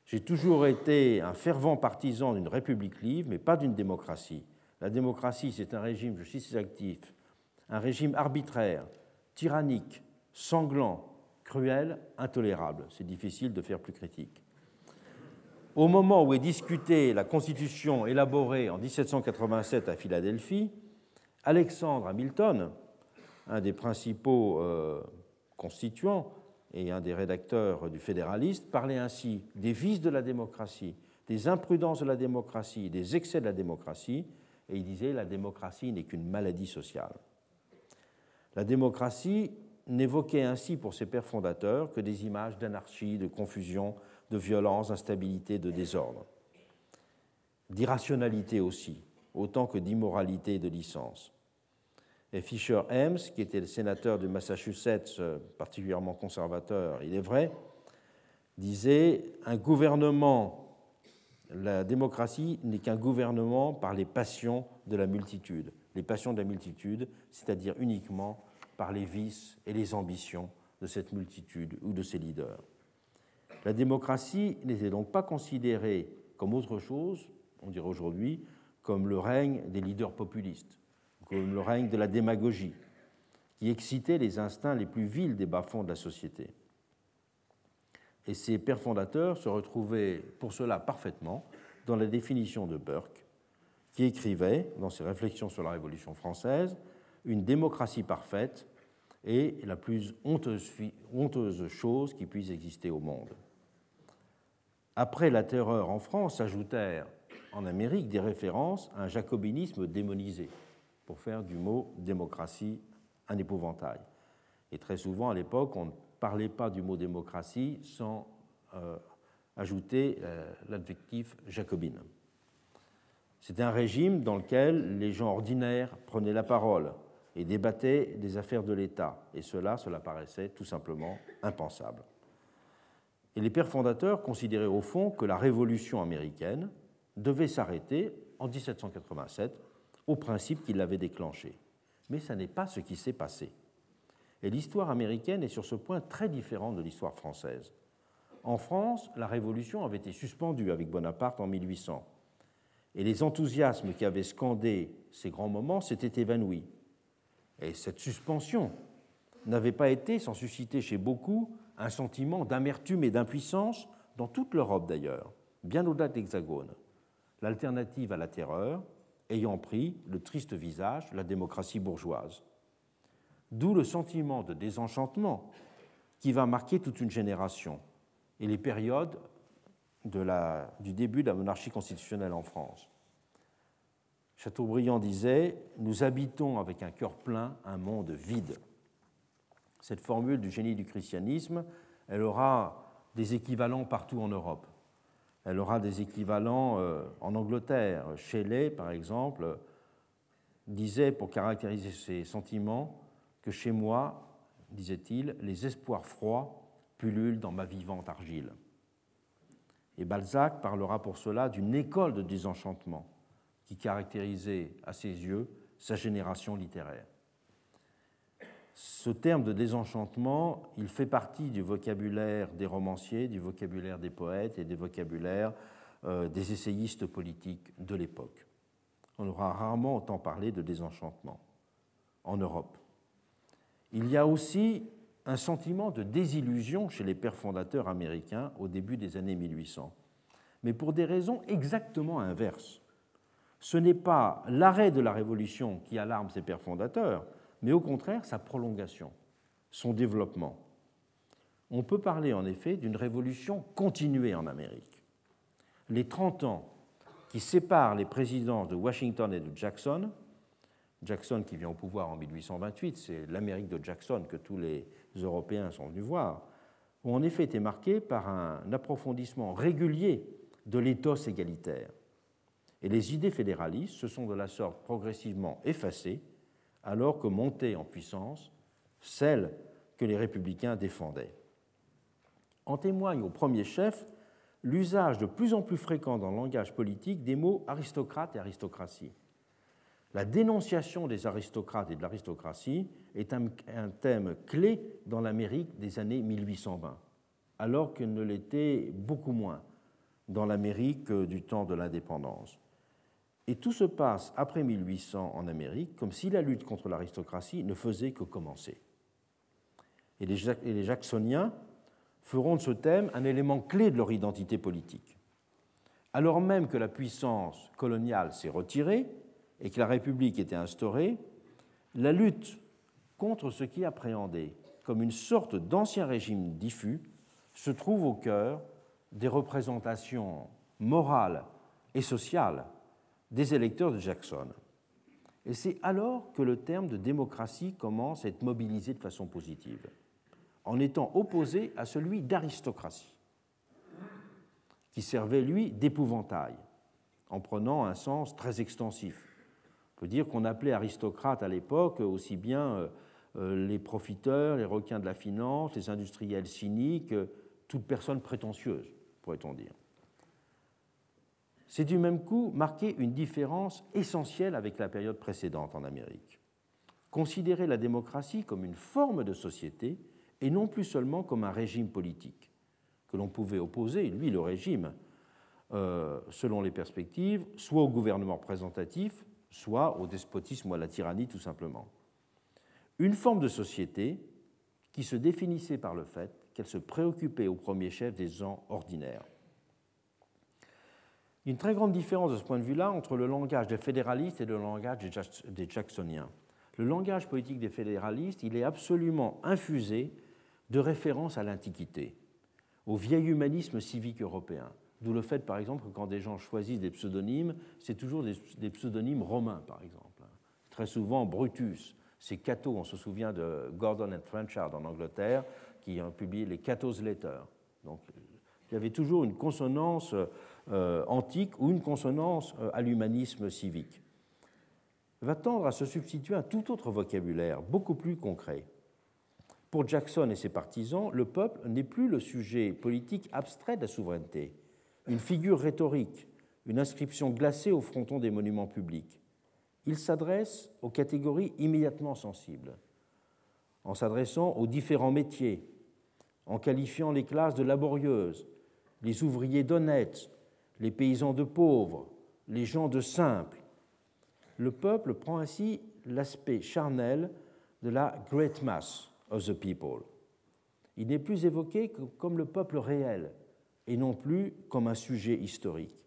Speaker 2: J'ai toujours été un fervent partisan d'une république libre, mais pas d'une démocratie. La démocratie, c'est un régime, je suis actif, un régime arbitraire, tyrannique, sanglant, cruel, intolérable. C'est difficile de faire plus critique. Au moment où est discutée la constitution élaborée en 1787 à Philadelphie, Alexandre Hamilton, un des principaux euh, constituants et un des rédacteurs du Fédéraliste, parlait ainsi des vices de la démocratie, des imprudences de la démocratie, des excès de la démocratie, et il disait la démocratie n'est qu'une maladie sociale. La démocratie n'évoquait ainsi pour ses pères fondateurs que des images d'anarchie, de confusion, de violence, d'instabilité, de désordre, d'irrationalité aussi, autant que d'immoralité et de licence. Et Fisher Ames, qui était le sénateur de Massachusetts, euh, particulièrement conservateur, il est vrai, disait Un gouvernement, la démocratie n'est qu'un gouvernement par les passions de la multitude. Les passions de la multitude, c'est-à-dire uniquement par les vices et les ambitions de cette multitude ou de ses leaders. La démocratie n'était donc pas considérée comme autre chose, on dirait aujourd'hui, comme le règne des leaders populistes, comme le règne de la démagogie, qui excitait les instincts les plus vils des bas-fonds de la société. Et ses pères fondateurs se retrouvaient pour cela parfaitement dans la définition de Burke, qui écrivait, dans ses réflexions sur la Révolution française, une démocratie parfaite est la plus honteuse, chose qui puisse exister au monde. Après la terreur en France, s'ajoutèrent en Amérique des références à un jacobinisme démonisé, pour faire du mot démocratie un épouvantail. Et très souvent, à l'époque, on ne parlait pas du mot démocratie sans euh, ajouter euh, l'adjectif jacobine. C'était un régime dans lequel les gens ordinaires prenaient la parole, et débattait des affaires de l'État. Et cela, cela paraissait tout simplement impensable. Et les pères fondateurs considéraient au fond que la révolution américaine devait s'arrêter en 1787 au principe qui l'avait déclenché. Mais ce n'est pas ce qui s'est passé. Et l'histoire américaine est sur ce point très différente de l'histoire française. En France, la révolution avait été suspendue avec Bonaparte en 1800. Et les enthousiasmes qui avaient scandé ces grands moments s'étaient évanouis. Et cette suspension n'avait pas été sans susciter chez beaucoup un sentiment d'amertume et d'impuissance dans toute l'Europe d'ailleurs, bien au-delà de l'Hexagone. L'alternative à la terreur ayant pris le triste visage la démocratie bourgeoise. D'où le sentiment de désenchantement qui va marquer toute une génération et les périodes du début de la monarchie constitutionnelle en France. Chateaubriand disait Nous habitons avec un cœur plein un monde vide. Cette formule du génie du christianisme, elle aura des équivalents partout en Europe. Elle aura des équivalents euh, en Angleterre. Shelley, par exemple, disait, pour caractériser ses sentiments, que chez moi, disait-il, les espoirs froids pullulent dans ma vivante argile. Et Balzac parlera pour cela d'une école de désenchantement qui caractérisait à ses yeux sa génération littéraire. Ce terme de désenchantement, il fait partie du vocabulaire des romanciers, du vocabulaire des poètes et des vocabulaires euh, des essayistes politiques de l'époque. On aura rarement autant parlé de désenchantement en Europe. Il y a aussi un sentiment de désillusion chez les pères fondateurs américains au début des années 1800, mais pour des raisons exactement inverses ce n'est pas l'arrêt de la révolution qui alarme ses pères fondateurs, mais au contraire sa prolongation, son développement. On peut parler en effet d'une révolution continuée en Amérique. Les 30 ans qui séparent les présidences de Washington et de Jackson, Jackson qui vient au pouvoir en 1828, c'est l'Amérique de Jackson que tous les Européens sont venus voir, ont en effet été marqués par un approfondissement régulier de l'éthos égalitaire Et les idées fédéralistes se sont de la sorte progressivement effacées, alors que montaient en puissance celles que les républicains défendaient. En témoigne au premier chef l'usage de plus en plus fréquent dans le langage politique des mots aristocrate et aristocratie. La dénonciation des aristocrates et de l'aristocratie est un, thème clé dans l'Amérique des années 1820, alors qu'elle ne l'était beaucoup moins dans l'Amérique du temps de l'indépendance. Et tout se passe après 1800 en Amérique comme si la lutte contre l'aristocratie ne faisait que commencer. Et les Jacksoniens feront de ce thème un élément clé de leur identité politique. Alors même que la puissance coloniale s'est retirée et que la République était instaurée, la lutte contre ce qui est appréhendé comme une sorte d'ancien régime diffus se trouve au cœur des représentations morales et sociales des électeurs de Jackson. Et c'est alors que le terme de démocratie commence à être mobilisé de façon positive en étant opposé à celui d'aristocratie, qui servait, lui, d'épouvantail, en prenant un sens très extensif. On peut dire qu'on appelait aristocrate à l'époque aussi bien euh, euh, les profiteurs, les requins de la finance, les industriels cyniques, euh, toute personne prétentieuse, pourrait-on dire. C'est du même coup marquer une différence essentielle avec la période précédente en Amérique. Considérer la démocratie comme une forme de société et non plus seulement comme un régime politique, que l'on pouvait opposer, lui, le régime, euh, selon les perspectives, soit au gouvernement représentatif, soit au despotisme ou à la tyrannie tout simplement. Une forme de société qui se définissait par le fait qu'elle se préoccupait au premier chef des gens ordinaires. Une très grande différence de ce point de vue-là entre le langage des fédéralistes et le langage des Jacksoniens. Le langage politique des fédéralistes, il est absolument infusé de référence à l'Antiquité, au vieil humanisme civique européen. D'où le fait, par exemple, que quand des gens choisissent des pseudonymes, c'est toujours des, pseudonymes romains, par exemple. Très souvent, Brutus, c'est Cato, on se souvient de Gordon and Trenchard en Angleterre, qui ont publié les Cato's Letters. Donc, il y avait toujours une consonance euh, antique ou une consonance euh, à l'humanisme civique. Va tendre à se substituer un tout autre vocabulaire, beaucoup plus concret. Pour Jackson et ses partisans, le peuple n'est plus le sujet politique abstrait de la souveraineté, une figure rhétorique, une inscription glacée au fronton des monuments publics. Il s'adresse aux catégories immédiatement sensibles, en s'adressant aux différents métiers, en qualifiant les classes de laborieuses, les ouvriers d'honnêtes, les paysans de pauvres, les gens de simples. Le peuple prend ainsi l'aspect charnel de la Great Mass, of the people. Il n'est plus évoqué comme le peuple réel et non plus comme un sujet historique.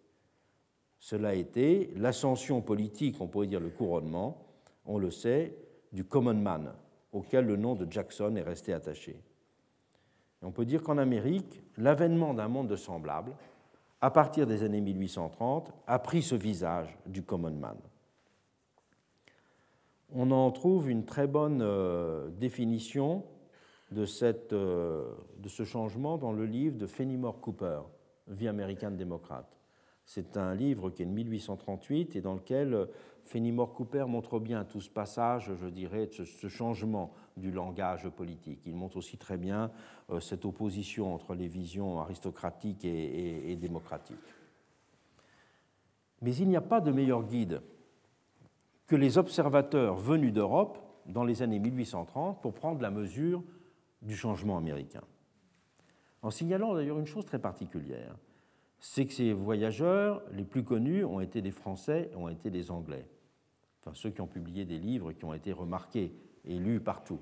Speaker 2: Cela a été l'ascension politique, on pourrait dire le couronnement, on le sait, du common man, auquel le nom de Jackson est resté attaché. On peut dire qu'en Amérique, l'avènement d'un monde de semblable, à partir des années 1830, a pris ce visage du common man on en trouve une très bonne euh, définition de, euh, de, ce changement dans le livre de Fenimore Cooper, Vie américaine démocrate. C'est un livre qui est de 1838 et dans lequel euh, Fenimore Cooper montre bien tout ce passage, je dirais, ce changement du langage politique. Il montre aussi très bien cette opposition entre les visions aristocratiques et démocratiques. Mais il n'y a pas de meilleur guide que les observateurs venus d'Europe dans les années 1830 pour prendre la mesure du changement américain. En signalant d'ailleurs une chose très particulière, c'est que ces voyageurs les plus connus ont été des Français et ont été des Anglais, enfin ceux qui ont publié des livres qui ont été remarqués et lus partout.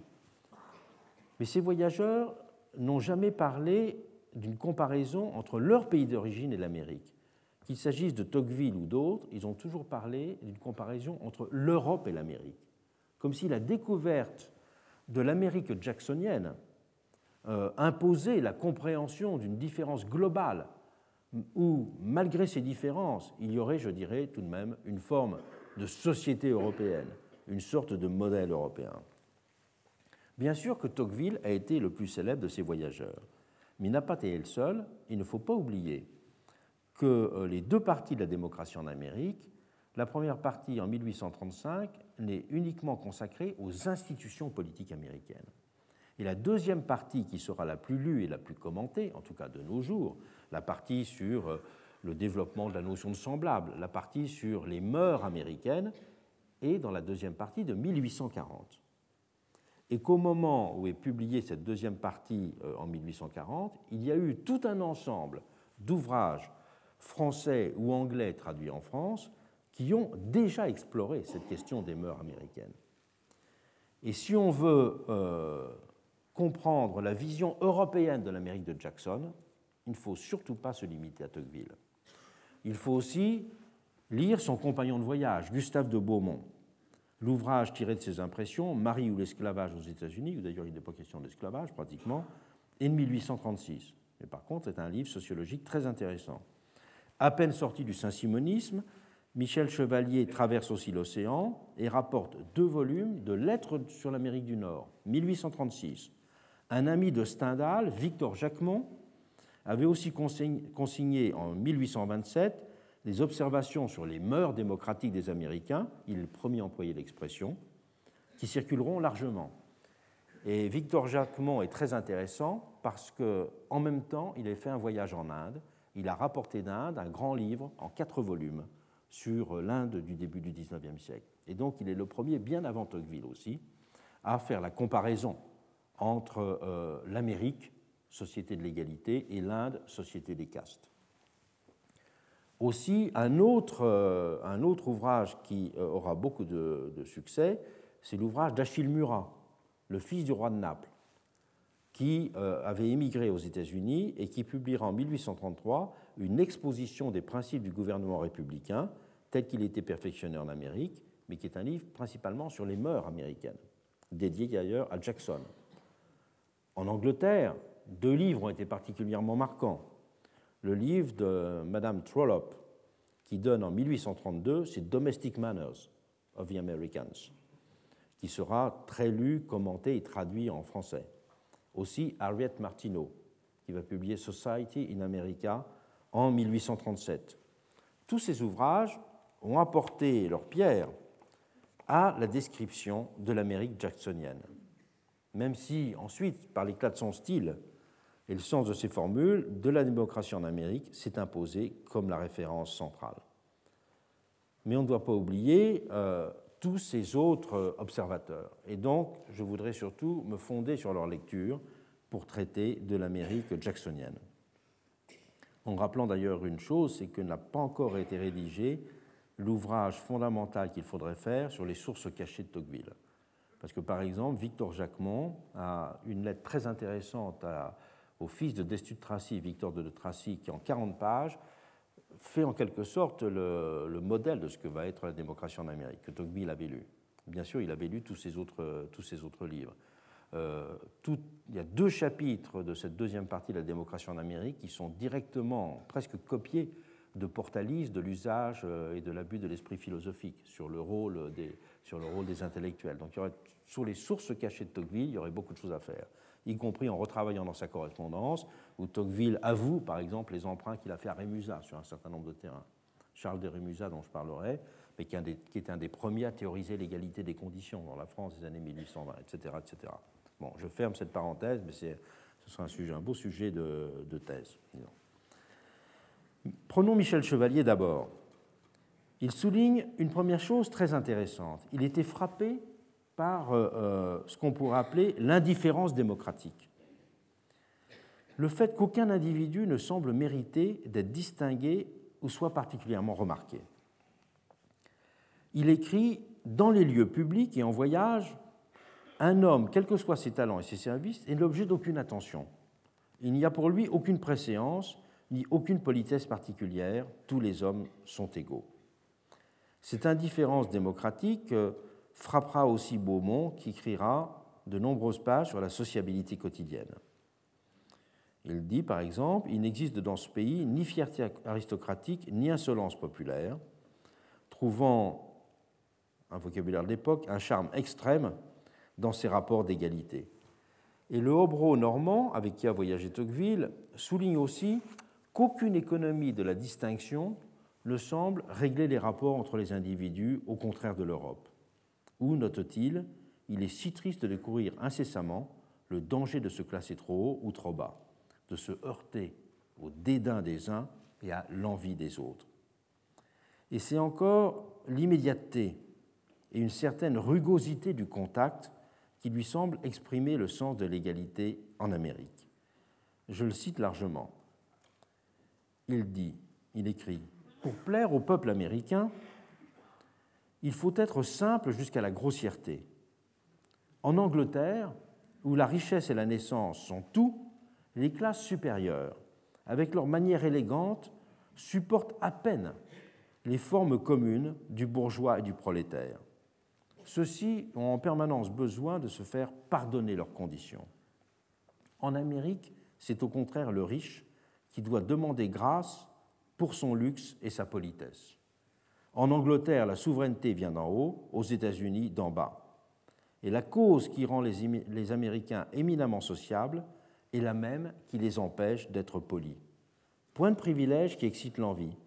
Speaker 2: Mais ces voyageurs n'ont jamais parlé d'une comparaison entre leur pays d'origine et l'Amérique. Qu'il s'agisse de Tocqueville ou d'autres, ils ont toujours parlé d'une comparaison entre l'Europe et l'Amérique, comme si la découverte de l'Amérique jacksonienne euh, imposait la compréhension d'une différence globale où, malgré ces différences, il y aurait, je dirais, tout de même une forme de société européenne, une sorte de modèle européen. Bien sûr que Tocqueville a été le plus célèbre de ces voyageurs, mais il n'a pas été le seul. Il ne faut pas oublier que euh, les deux parties de la démocratie en Amérique, la première partie en 1835 n'est uniquement consacrée aux institutions politiques américaines. Et la deuxième partie, qui sera la plus lue et la plus commentée, en tout cas de nos jours, la partie sur euh, le développement de la notion de semblable, la partie sur les mœurs américaines, est dans la deuxième partie de 1840. Et qu'au moment où est publiée cette deuxième partie euh, en 1840, il y a eu tout un ensemble d'ouvrages français ou anglais traduits en France qui ont déjà exploré cette question des mœurs américaines. Et si on veut euh, comprendre la vision européenne de l'Amérique de Jackson, il ne faut surtout pas se limiter à Tocqueville. Il faut aussi lire son compagnon de voyage, Gustave de Beaumont. L'ouvrage tiré de ses impressions, Marie ou l'esclavage aux États-Unis, où d'ailleurs il n'est pas question d'esclavage pratiquement, est de 1836. Mais par contre, c'est un livre sociologique très intéressant. À peine sorti du saint-simonisme, Michel Chevalier traverse aussi l'océan et rapporte deux volumes de Lettres sur l'Amérique du Nord, 1836. Un ami de Stendhal, Victor Jacquemont, avait aussi consigné en 1827 des observations sur les mœurs démocratiques des Américains, il est le premier à employer l'expression, qui circuleront largement. Et Victor Jacquemont est très intéressant parce qu'en même temps, il a fait un voyage en Inde. Il a rapporté d'Inde un grand livre en quatre volumes sur l'Inde du début du XIXe siècle. Et donc, il est le premier, bien avant Tocqueville aussi, à faire la comparaison entre euh, l'Amérique société de l'égalité, et l'Inde, société des castes. Aussi, un autre, euh, un autre ouvrage qui euh, aura beaucoup de, succès, c'est l'ouvrage d'Achille Murat, le fils du roi de Naples, qui euh, avait émigré aux États-Unis et qui publiera en 1833 une exposition des principes du gouvernement républicain tel qu'il était perfectionné en Amérique, mais qui est un livre principalement sur les mœurs américaines, dédié d'ailleurs à Jackson. En Angleterre, deux livres ont été particulièrement marquants. Le livre de Madame Trollope, qui donne en 1832 c'est Domestic Manners of the Americans, qui sera très lu, commenté et traduit en français. Aussi Harriet Martineau, qui va publier Society in America en 1837. Tous ces ouvrages ont apporté leur pierre à la description de l'Amérique jacksonienne. Même si ensuite, par l'éclat de son style, et le sens de ces formules de la démocratie en Amérique s'est imposé comme la référence centrale. Mais on ne doit pas oublier euh, tous ces autres observateurs. Et donc, je voudrais surtout me fonder sur leur lecture pour traiter de l'Amérique jacksonienne. En rappelant d'ailleurs une chose, c'est que n'a pas encore été rédigé l'ouvrage fondamental qu'il faudrait faire sur les sources cachées de Tocqueville. Parce que, par exemple, Victor Jacquemont a une lettre très intéressante à au fils de Destutt de Tracy, Victor de Tracy, qui en 40 pages fait en quelque sorte le, modèle de ce que va être la démocratie en Amérique, que Tocqueville avait lu. Bien sûr, il avait lu tous ces autres, livres. Euh, il y a deux chapitres de cette deuxième partie de la démocratie en Amérique qui sont directement, presque copiés de Portalis, de l'usage euh, et de l'abus de l'esprit philosophique sur le, rôle des, intellectuels. Donc, sur les sources cachées de Tocqueville, il y aurait beaucoup de choses à faire y compris en retravaillant dans sa correspondance, où Tocqueville avoue, par exemple, les emprunts qu'il a fait à Rémusat sur un certain nombre de terrains. Charles de Rémusat, dont je parlerai, mais qui, est un des premiers à théoriser l'égalité des conditions dans la France des années 1820, etc. etc. Bon, je ferme cette parenthèse, mais ce sera un, sujet, un beau sujet de, de thèse. Prenons Michel Chevalier d'abord. Il souligne une première chose très intéressante. Il était frappé par euh, euh, ce qu'on pourrait appeler l'indifférence démocratique. Le fait qu'aucun individu ne semble mériter d'être distingué ou soit particulièrement remarqué. Il écrit Dans les lieux publics et en voyage, un homme, quels que soient ses talents et ses services, est l'objet d'aucune attention. Il n'y a pour lui aucune préséance, ni aucune politesse particulière, tous les hommes sont égaux. Cette indifférence démocratique euh, frappera aussi Beaumont, qui écrira de nombreuses pages sur la sociabilité quotidienne. Il dit, par exemple, Il n'existe dans ce pays ni fierté aristocratique, ni insolence populaire, trouvant, un vocabulaire de l'époque, un charme extrême dans ses rapports d'égalité. Et le Hobro normand, avec qui a voyagé Tocqueville, souligne aussi qu'aucune économie de la distinction ne semble régler les rapports entre les individus, au contraire de l'Europe. Où, note-t-il, il est si triste de courir incessamment le danger de se classer trop haut ou trop bas, de se heurter au dédain des uns et à l'envie des autres. Et c'est encore l'immédiateté et une certaine rugosité du contact qui lui semble exprimer le sens de l'égalité en Amérique. Je le cite largement. Il dit, il écrit, Pour plaire au peuple américain, il faut être simple jusqu'à la grossièreté. En Angleterre, où la richesse et la naissance sont tout, les classes supérieures, avec leur manière élégante, supportent à peine les formes communes du bourgeois et du prolétaire. Ceux-ci ont en permanence besoin de se faire pardonner leurs conditions. En Amérique, c'est au contraire le riche qui doit demander grâce pour son luxe et sa politesse. En Angleterre, la souveraineté vient d'en haut, aux États-Unis d'en bas. Et la cause qui rend les, Américains éminemment sociables est la même qui les empêche d'être polis. Point de privilège qui excite l'envie,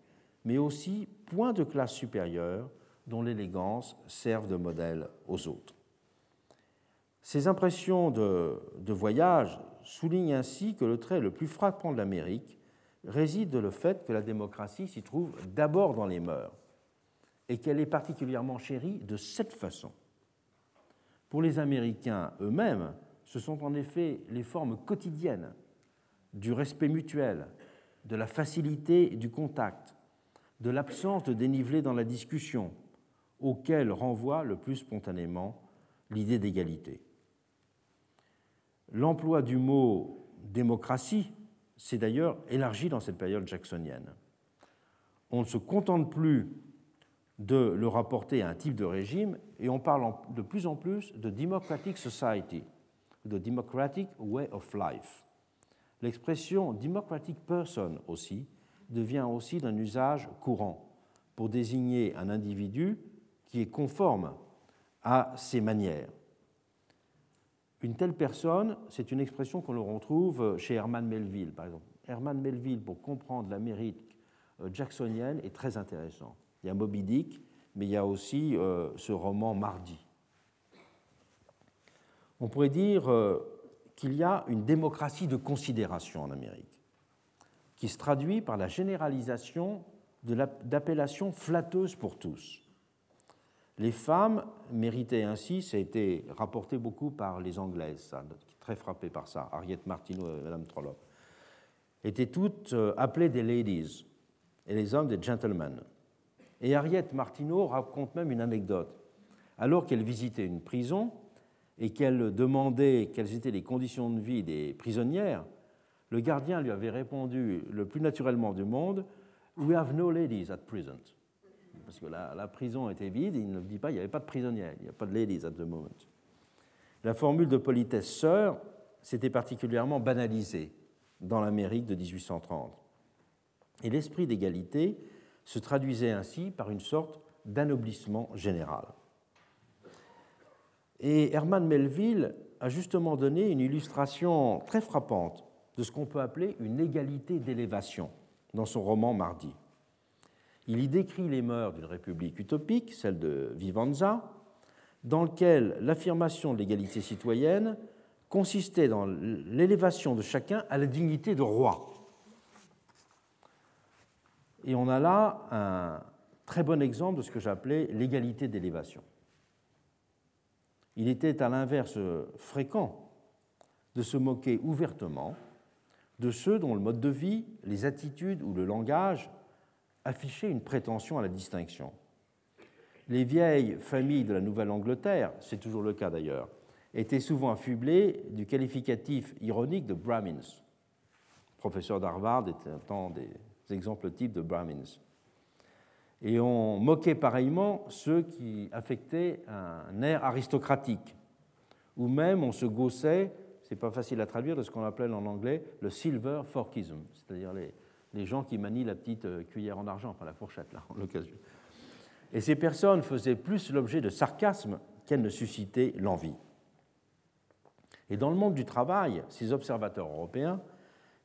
Speaker 2: mais aussi point de classe supérieure dont l'élégance serve de modèle aux autres. Ces impressions de, de, voyage soulignent ainsi que le trait le plus frappant de l'Amérique réside dans le fait que la démocratie s'y trouve d'abord dans les mœurs et qu'elle est particulièrement chérie de cette façon. Pour les Américains eux-mêmes, ce sont en effet les formes quotidiennes du respect mutuel, de la facilité du contact, de l'absence de dénivelé dans la discussion, auxquelles renvoie le plus spontanément l'idée d'égalité. L'emploi du mot démocratie s'est d'ailleurs élargi dans cette période jacksonienne. On ne se contente plus de le rapporter à un type de régime et on parle de plus en plus de democratic society, de democratic way of life. L'expression democratic person aussi devient aussi d'un usage courant pour désigner un individu qui est conforme à ses manières. Une telle personne, c'est une expression qu'on retrouve chez Herman Melville, par exemple. Herman Melville, pour comprendre l'Amérique euh, jacksonienne, est très intéressant. Il y a Moby Dick, mais il y a aussi euh, ce roman Mardi. On pourrait dire euh, qu'il y a une démocratie de considération en Amérique, qui se traduit par la généralisation d'appellations flatteuses pour tous. Les femmes méritaient ainsi, ça a été rapporté beaucoup par les Anglaises, très frappé par ça, Harriet Martineau et Madame Trollope, étaient toutes euh, appelées des ladies et les hommes des gentlemen. Et Harriet Martineau raconte même une anecdote. Alors qu'elle visitait une prison et qu'elle demandait quelles étaient les conditions de vie des prisonnières, le gardien lui avait répondu le plus naturellement du monde We have no ladies at present. Parce que la, la prison était vide, il ne dit pas il n'y avait pas de prisonnières, il n'y a pas de ladies at the moment. La formule de politesse sœur s'était particulièrement banalisée dans l'Amérique de 1830. Et l'esprit d'égalité se traduisait ainsi par une sorte d'anoblissement général. Et Herman Melville a justement donné une illustration très frappante de ce qu'on peut appeler une égalité d'élévation dans son roman Mardi. Il y décrit les mœurs d'une république utopique, celle de Vivanza, dans laquelle l'affirmation de l'égalité citoyenne consistait dans l'élévation de chacun à la dignité de roi. Et on a là un très bon exemple de ce que j'appelais l'égalité d'élévation. Il était à l'inverse fréquent de se moquer ouvertement de ceux dont le mode de vie, les attitudes ou le langage affichaient une prétention à la distinction. Les vieilles familles de la Nouvelle-Angleterre, c'est toujours le cas d'ailleurs, étaient souvent affublées du qualificatif ironique de Brahmins. Le professeur d'Harvard était un temps des exemples types de Brahmins. Et on moquait pareillement ceux qui affectaient un air aristocratique, ou même on se gaussait, c'est pas facile à traduire, de ce qu'on appelle en anglais le silver forkism, c'est-à-dire les, gens qui manient la petite euh, cuillère en argent, enfin la fourchette là, en l'occasion. Et ces personnes faisaient plus l'objet de sarcasme qu'elles ne suscitaient l'envie. Et dans le monde du travail, ces observateurs européens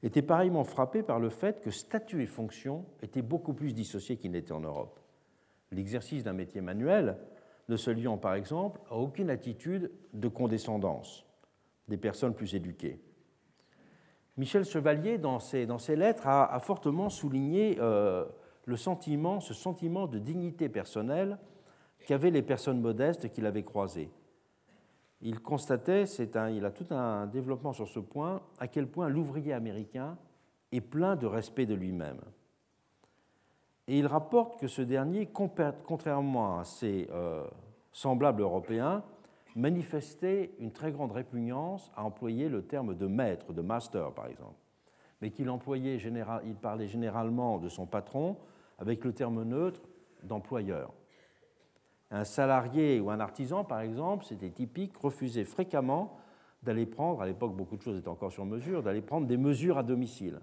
Speaker 2: était pareillement frappé par le fait que statut et fonction étaient beaucoup plus dissociés qu'ils n'étaient en Europe. L'exercice d'un métier manuel ne se liant par exemple à aucune attitude de condescendance des personnes plus éduquées. Michel Chevalier, dans ses, lettres, a, fortement souligné euh, sentiment, ce sentiment de dignité personnelle qu'avaient les personnes modestes qu'il avait croisées. Il constatait, un, il a tout un développement sur ce point, à quel point l'ouvrier américain est plein de respect de lui-même. Et il rapporte que ce dernier, contrairement à ses euh, semblables européens, manifestait une très grande répugnance à employer le terme de maître, de master par exemple, mais qu'il parlait généralement de son patron avec le terme neutre d'employeur. Un salarié ou un artisan, par exemple, c'était typique, refusait fréquemment d'aller prendre, à l'époque beaucoup de choses étaient encore sur mesure, d'aller prendre des mesures à domicile.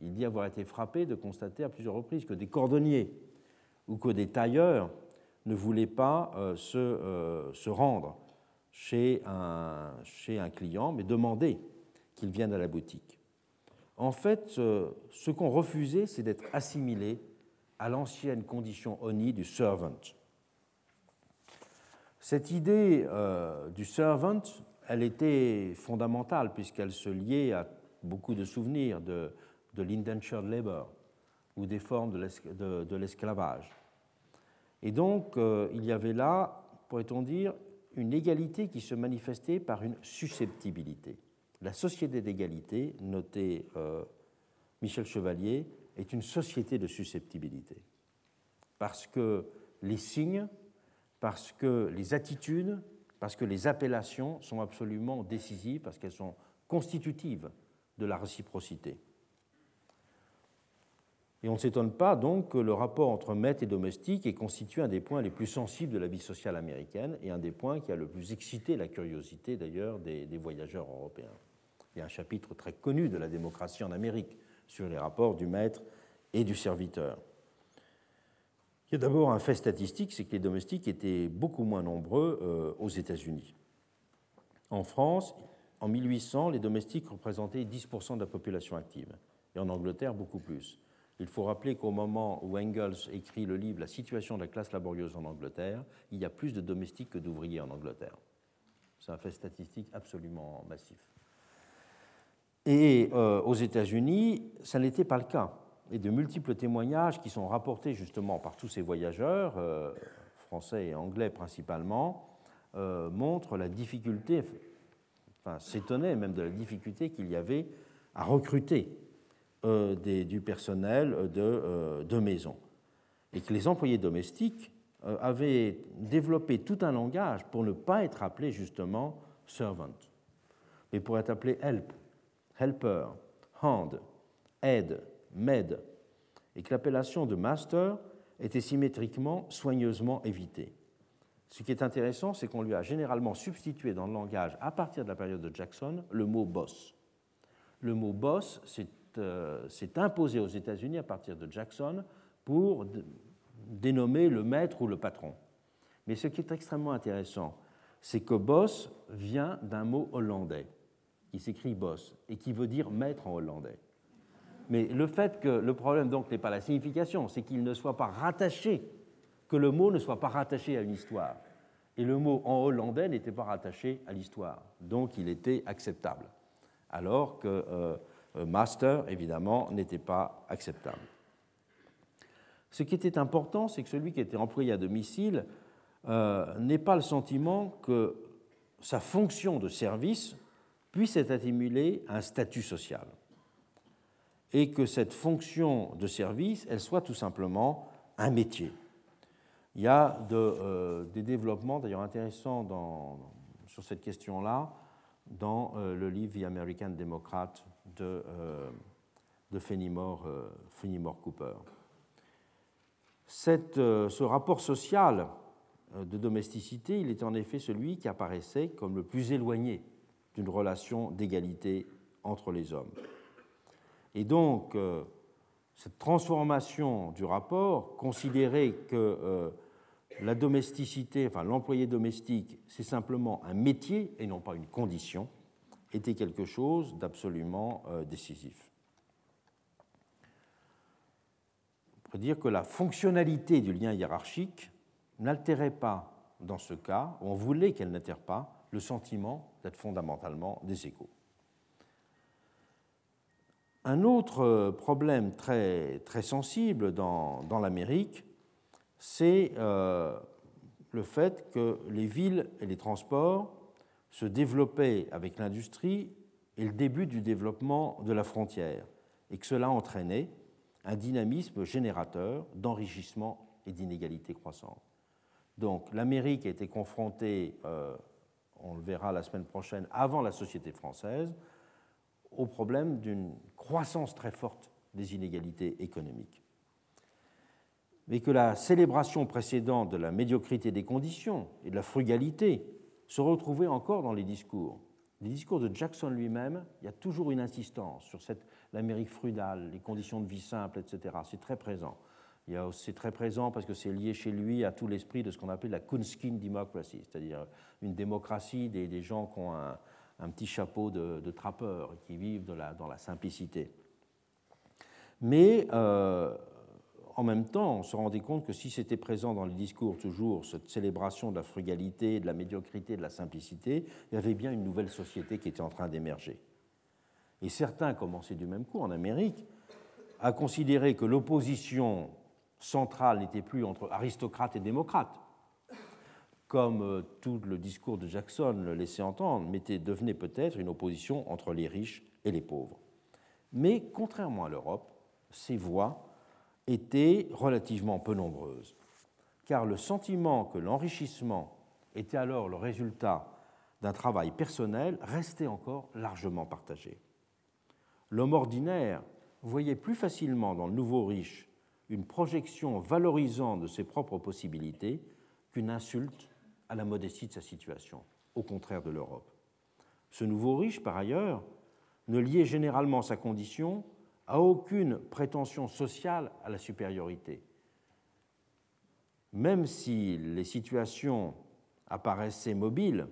Speaker 2: Il dit avoir été frappé de constater à plusieurs reprises que des cordonniers ou que des tailleurs ne voulaient pas euh, se, euh, se, rendre chez un, chez un client, mais demander qu'il vienne à la boutique. En fait, ce qu'on refusait, c'est d'être assimilé à l'ancienne condition oni du servant. Cette idée euh, du servant, elle était fondamentale puisqu'elle se liait à beaucoup de souvenirs de, de l'indentured labor ou des formes de l'esclavage. Et donc, euh, il y avait là, pourrait-on dire, une égalité qui se manifestait par une susceptibilité. La société d'égalité, notait euh, Michel Chevalier, est une société de susceptibilité. Parce que les signes, parce que les attitudes, parce que les appellations sont absolument décisives, parce qu'elles sont constitutives de la réciprocité. Et on ne s'étonne pas donc que le rapport entre maître et domestique ait constitué un des points les plus sensibles de la vie sociale américaine et un des points qui a le plus excité la curiosité d'ailleurs des, voyageurs européens. Il y a un chapitre très connu de la démocratie en Amérique sur les rapports du maître et du serviteur. Il y a d'abord un fait statistique, c'est que les domestiques étaient beaucoup moins nombreux euh, aux États-Unis. En France, en 1800, les domestiques représentaient 10% de la population active, et en Angleterre, beaucoup plus. Il faut rappeler qu'au moment où Engels écrit le livre La situation de la classe laborieuse en Angleterre, il y a plus de domestiques que d'ouvriers en Angleterre. C'est un fait statistique absolument massif. Et euh, aux États-Unis, ça n'était pas le cas. Et de multiples témoignages qui sont rapportés justement par tous ces voyageurs, euh, français et anglais principalement, euh, montrent la difficulté, enfin s'étonnaient même de la difficulté qu'il y avait à recruter euh, du personnel de, de, maison. Et que les employés domestiques avaient développé tout un langage pour ne pas être appelés justement servant, mais pour être appelés help, helper, hand, aide, et que l'appellation de master était symétriquement, soigneusement évitée. Ce qui est intéressant, c'est qu'on lui a généralement substitué dans le langage, à partir de la période de Jackson, le mot boss. Le mot boss, c'est euh, s'est imposé aux États-Unis à partir de Jackson pour dénommer le maître ou le patron. Mais ce qui est extrêmement intéressant, c'est que boss vient d'un mot hollandais, qui s'écrit boss, et qui veut dire maître en hollandais. Mais le fait que le problème donc n'est pas la signification, c'est qu'il ne soit pas rattaché, que le mot ne soit pas rattaché à une histoire. Et le mot en hollandais n'était pas rattaché à l'histoire, donc il était acceptable. Alors que euh, euh, master, évidemment, n'était pas acceptable. Ce qui était important, c'est que celui qui était employé à domicile euh, n'ait pas le sentiment que sa fonction de service puisse être attémulée à un statut social et que cette fonction de service, elle soit tout simplement un métier. Il y a euh, des développements d'ailleurs intéressants sur cette question-là dans le livre The American Democrat de, euh, Fenimore, euh, Cooper. Euh, ce rapport social de domesticité, il est en effet celui qui apparaissait comme le plus éloigné d'une relation d'égalité entre les hommes. Et donc, euh, cette transformation du rapport, considérer que euh, la domesticité, enfin l'employé domestique, c'est simplement un métier et non pas une condition, était quelque chose d'absolument euh, décisif. On pourrait dire que la fonctionnalité du lien hiérarchique n'altérait pas, dans ce cas, on voulait qu'elle n'altère pas, le sentiment d'être fondamentalement des égaux. Un autre problème très, sensible dans, dans l'Amérique, c'est euh, le fait que les villes et les transports se développaient avec l'industrie et le début du développement de la frontière, et que cela entraînait un dynamisme générateur d'enrichissement et d'inégalité croissante. Donc l'Amérique a été confrontée, euh, on le verra la semaine prochaine, avant la société française, au problème d'une croissance très forte des inégalités économiques. Mais que la célébration précédente de la médiocrité des conditions et de la frugalité se retrouvait encore dans les discours. Les discours de Jackson lui-même, il y a toujours une insistance sur l'Amérique frugale, les conditions de vie simples, etc. C'est très présent. C'est très présent parce que c'est lié chez lui à tout l'esprit de ce qu'on appelle la Kunskin democracy, c'est-à-dire une démocratie des, des gens qui ont un, un petit chapeau de, trappeur qui vivent dans la simplicité. Mais euh, en même temps, on se rendait compte que si c'était présent dans les discours toujours cette célébration de la frugalité, de la médiocrité, de la simplicité, il y avait bien une nouvelle société qui était en train d'émerger. Et certains, commençaient du même coup en Amérique, à considérer que l'opposition centrale n'était plus entre aristocrates et démocrates, comme euh, tout le discours de Jackson le laissait entendre, devenait peut-être une opposition entre les riches et les pauvres. Mais contrairement à l'Europe, ces voix étaient relativement peu nombreuses, car le sentiment que l'enrichissement était alors le résultat d'un travail personnel restait encore largement partagé. L'homme ordinaire voyait plus facilement dans le nouveau riche une projection valorisant de ses propres possibilités qu'une insulte à la modestie de sa situation, au contraire de l'Europe. Ce nouveau riche, par ailleurs, ne liait généralement sa condition à aucune prétention sociale à la supériorité. Même si les situations apparaissaient mobiles,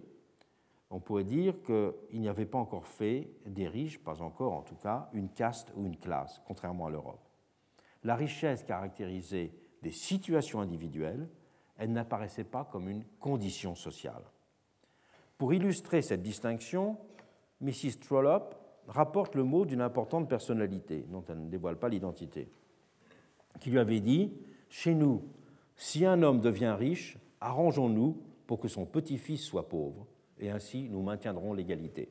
Speaker 2: on pourrait dire qu'il n'y avait pas encore fait des riches, pas encore en tout cas, une caste ou une classe, contrairement à l'Europe. La richesse caractérisait des situations individuelles elle n'apparaissait pas comme une condition sociale. Pour illustrer cette distinction, Mrs. Trollope rapporte le mot d'une importante personnalité, dont elle ne dévoile pas l'identité, qui lui avait dit Chez nous, si un homme devient riche, arrangeons-nous pour que son petit-fils soit pauvre, et ainsi nous maintiendrons l'égalité.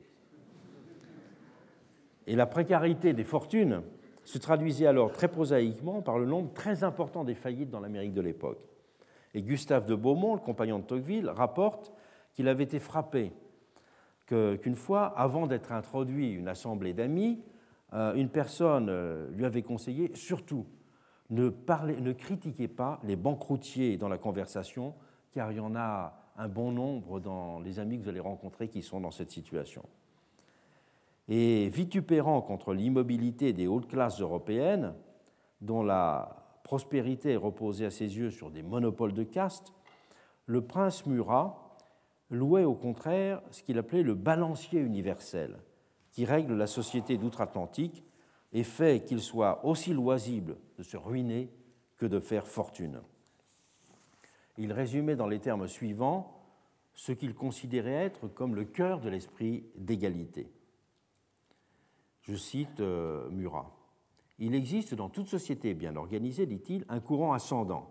Speaker 2: Et la précarité des fortunes se traduisait alors très prosaïquement par le nombre très important des faillites dans l'Amérique de l'époque. Et Gustave de Beaumont, le compagnon de Tocqueville, rapporte qu'il avait été frappé qu'une fois, avant d'être introduit une assemblée d'amis, euh, une personne euh, lui avait conseillé surtout ne, parlez, ne critiquez pas les banqueroutiers dans la conversation, car il y en a un bon nombre dans les amis que vous allez rencontrer qui sont dans cette situation. Et vitupérant contre l'immobilité des hautes classes européennes, dont la prospérité reposait à ses yeux sur des monopoles de caste, le prince Murat louait au contraire ce qu'il appelait le balancier universel, qui règle la société d'outre-Atlantique et fait qu'il soit aussi loisible de se ruiner que de faire fortune. Il résumait dans les termes suivants ce qu'il considérait être comme le cœur de l'esprit d'égalité. Je cite euh, Murat. Il existe dans toute société bien organisée, dit-il, un courant ascendant.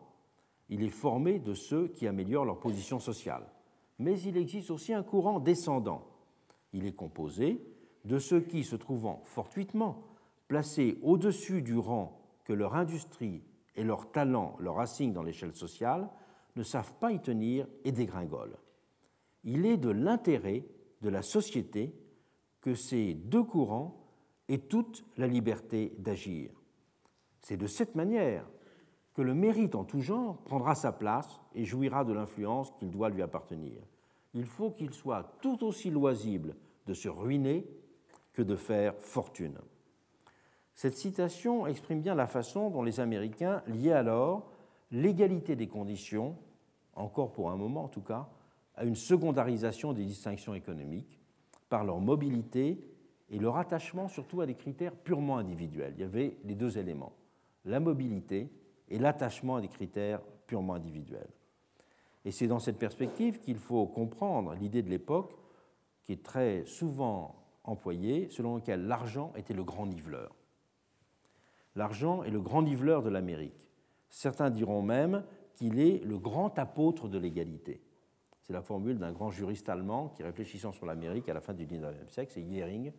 Speaker 2: Il est formé de ceux qui améliorent leur position sociale. Mais il existe aussi un courant descendant. Il est composé de ceux qui, se trouvant fortuitement placés au-dessus du rang que leur industrie et leur talent leur assignent dans l'échelle sociale, ne savent pas y tenir et dégringolent. Il est de l'intérêt de la société que ces deux courants et toute la liberté d'agir. C'est de cette manière que le mérite en tout genre prendra sa place et jouira de l'influence qu'il doit lui appartenir. Il faut qu'il soit tout aussi loisible de se ruiner que de faire fortune. Cette citation exprime bien la façon dont les Américains liaient alors l'égalité des conditions, encore pour un moment en tout cas, à une secondarisation des distinctions économiques par leur mobilité et leur attachement surtout à des critères purement individuels. Il y avait les deux éléments, la mobilité et l'attachement à des critères purement individuels. Et c'est dans cette perspective qu'il faut comprendre l'idée de l'époque, qui est très souvent employée, selon laquelle l'argent était le grand niveleur. L'argent est le grand niveleur de l'Amérique. Certains diront même qu'il est le grand apôtre de l'égalité. C'est la formule d'un grand juriste allemand qui, réfléchissant sur l'Amérique à la fin du XIXe siècle, c'est Yering.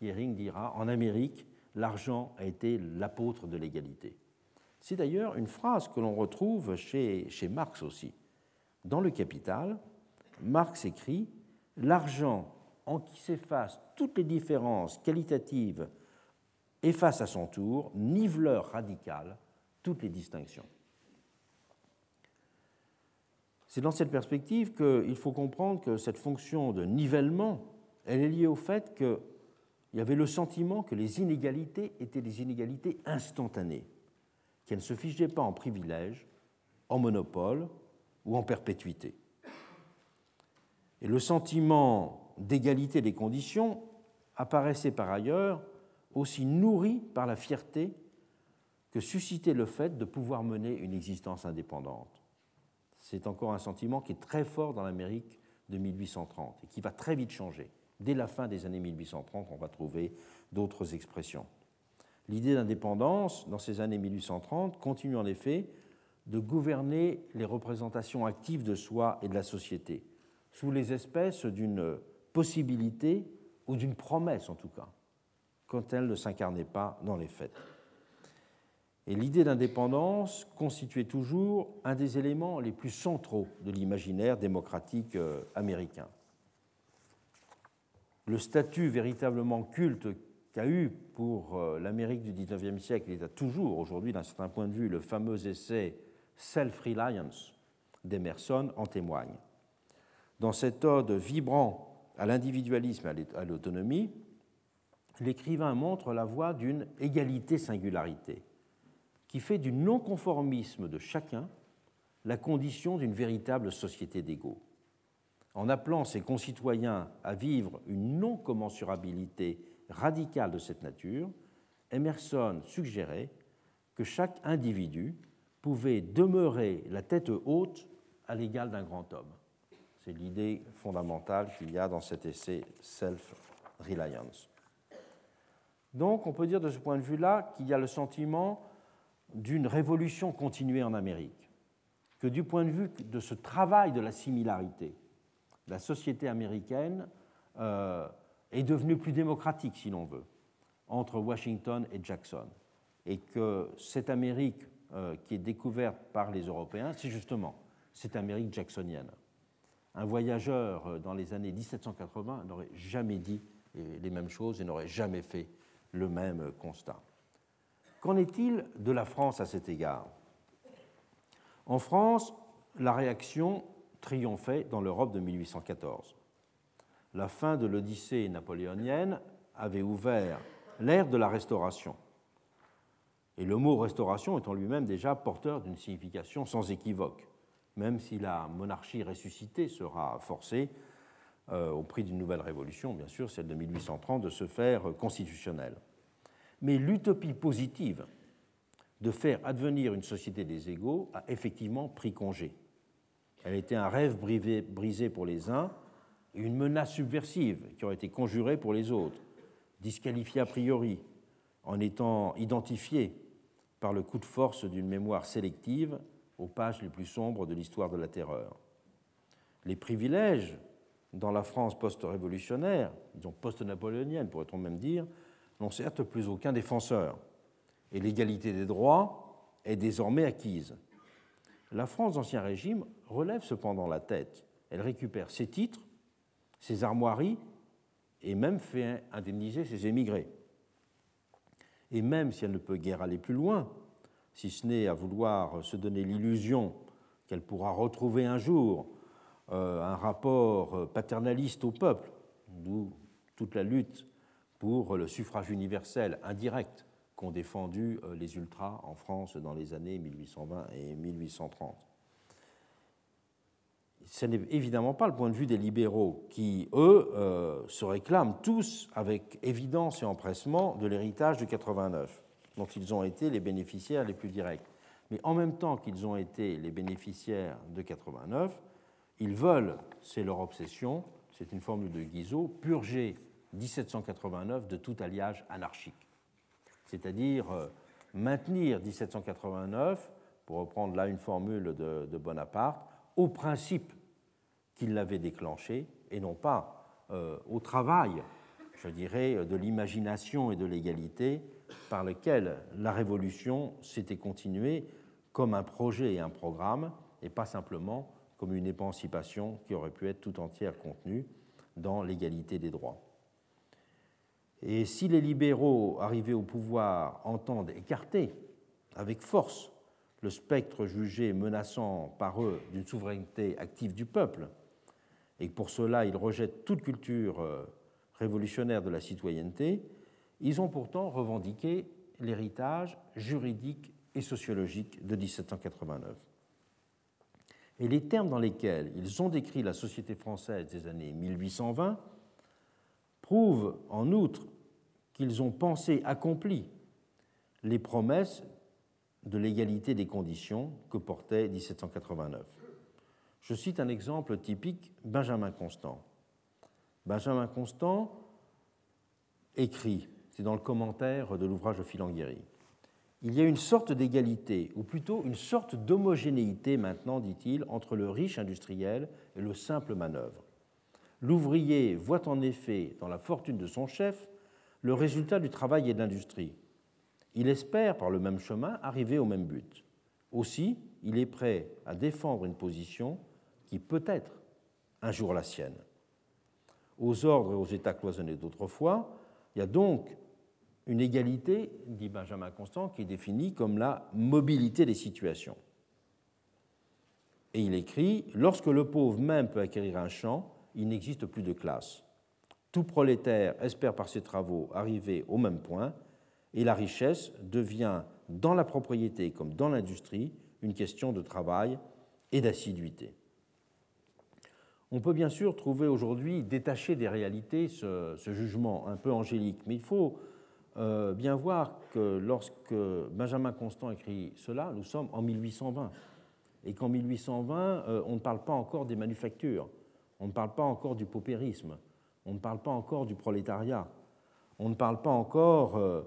Speaker 2: Yering dira En Amérique, l'argent a été l'apôtre de l'égalité. C'est d'ailleurs une phrase que l'on retrouve chez, chez Marx aussi. Dans le Capital, Marx écrit L'argent en qui s'effacent toutes les différences qualitatives efface à son tour, niveleur radical, toutes les distinctions. C'est dans cette perspective qu'il faut comprendre que cette fonction de nivellement, elle est liée au fait qu'il y avait le sentiment que les inégalités étaient des inégalités instantanées, qu'elles ne se figeaient pas en privilèges, en monopole ou en perpétuité. Et le sentiment d'égalité des conditions apparaissait par ailleurs aussi nourri par la fierté que suscitait le fait de pouvoir mener une existence indépendante. C'est encore un sentiment qui est très fort dans l'Amérique de 1830 et qui va très vite changer. Dès la fin des années 1830, on va trouver d'autres expressions. L'idée d'indépendance, dans ces années 1830, continue en effet de gouverner les représentations actives de soi et de la société, sous les espèces d'une possibilité ou d'une promesse en tout cas, quand elle ne s'incarnait pas dans les faits. Et l'idée d'indépendance constituait toujours un des éléments les plus centraux de l'imaginaire démocratique euh, américain. Le statut véritablement culte qu'a eu pour euh, l'Amérique du XIXe siècle, il a toujours aujourd'hui, d'un certain point de vue, le fameux essai Self-Reliance d'Emerson en témoigne. Dans cet ode vibrant à l'individualisme et à l'autonomie, l'écrivain montre la voie d'une égalité-singularité qui fait du non-conformisme de chacun la condition d'une véritable société d'égaux. En appelant ses concitoyens à vivre une non-commensurabilité radicale de cette nature, Emerson suggérait que chaque individu pouvait demeurer la tête haute à l'égal d'un grand homme. C'est l'idée fondamentale qu'il y a dans cet essai Self-Reliance. Donc on peut dire de ce point de vue-là qu'il y a le sentiment d'une révolution continuée en Amérique, que du point de vue de ce travail de la similarité, la société américaine euh, est devenue plus démocratique, si l'on veut, entre Washington et Jackson, et que cette Amérique euh, qui est découverte par les Européens, c'est justement cette Amérique jacksonienne. Un voyageur euh, dans les années 1780 n'aurait jamais dit les mêmes choses et n'aurait jamais fait le même constat. Qu'en est-il de la France à cet égard? En France, la réaction triomphait dans l'Europe de 1814. La fin de l'Odyssée napoléonienne avait ouvert l'ère de la restauration. Et le mot restauration est en lui-même déjà porteur d'une signification sans équivoque, même si la monarchie ressuscitée sera forcée, euh, au prix d'une nouvelle révolution, bien sûr, celle de 1830, de se faire constitutionnelle. Mais l'utopie positive de faire advenir une société des égaux a effectivement pris congé. Elle était un rêve brisé pour les uns et une menace subversive qui aurait été conjurée pour les autres, disqualifiée a priori, en étant identifiée par le coup de force d'une mémoire sélective aux pages les plus sombres de l'histoire de la terreur. Les privilèges dans la France post-révolutionnaire, disons post-napoléonienne pourrait-on même dire, n'ont certes plus aucun défenseur, et l'égalité des droits est désormais acquise. La France d'Ancien Régime relève cependant la tête. Elle récupère ses titres, ses armoiries, et même fait indemniser ses émigrés. Et même si elle ne peut guère aller plus loin, si ce n'est à vouloir se donner l'illusion qu'elle pourra retrouver un jour euh, un rapport paternaliste au peuple, d'où toute la lutte pour le suffrage universel indirect qu'ont défendu euh, les ultras en France dans les années 1820 et 1830. Ce n'est évidemment pas le point de vue des libéraux qui, eux, euh, se réclament tous avec évidence et empressement de l'héritage de 89, dont ils ont été les bénéficiaires les plus directs. mais en même temps qu'ils ont été les bénéficiaires de 89, ils veulent, c'est leur obsession, c'est une formule de Guizot, purger 1789 de tout alliage anarchique. C'est-à-dire euh, maintenir 1789, pour reprendre là une formule de, Bonaparte, au principe qu'il l'avait déclenché et non pas euh, au travail, je dirais, de l'imagination et de l'égalité par lequel la Révolution s'était continuée comme un projet et un programme et pas simplement comme une émancipation qui aurait pu être tout entière contenue dans l'égalité des droits. Et si les libéraux arrivés au pouvoir entendent écarter avec force le spectre jugé menaçant par eux d'une souveraineté active du peuple, et que pour cela ils rejettent toute culture euh, révolutionnaire de la citoyenneté, ils ont pourtant revendiqué l'héritage juridique et sociologique de 1789. Et les termes dans lesquels ils ont décrit la société française des années 1820 prouvent en outre qu'ils ont pensé accompli les promesses de l'égalité des conditions que portait 1789. Je cite un exemple typique, Benjamin Constant. Benjamin Constant écrit, c'est dans le commentaire de l'ouvrage de Filanguéry, il y a une sorte d'égalité, ou plutôt une sorte d'homogénéité maintenant, dit-il, entre le riche industriel et le simple manœuvre. L'ouvrier voit en effet dans la fortune de son chef le résultat du travail et de l'industrie. Il espère, par le même chemin, arriver au même but. Aussi, il est prêt à défendre une position qui peut être un jour la sienne. Aux ordres et aux états cloisonnés d'autrefois, il y a donc une égalité, dit Benjamin Constant, qui est définie comme la mobilité des situations. Et il écrit Lorsque le pauvre même peut acquérir un champ, il n'existe plus de classe. Tout prolétaire espère par ses travaux arriver au même point, et la richesse devient, dans la propriété comme dans l'industrie, une question de travail et d'assiduité. On peut bien sûr trouver aujourd'hui détaché des réalités ce, jugement un peu angélique, mais il faut euh, bien voir que lorsque Benjamin Constant écrit cela, nous sommes en 1820, et qu'en 1820, euh, on ne parle pas encore des manufactures, on ne parle pas encore du paupérisme, on ne parle pas encore du prolétariat, on ne parle pas encore, euh,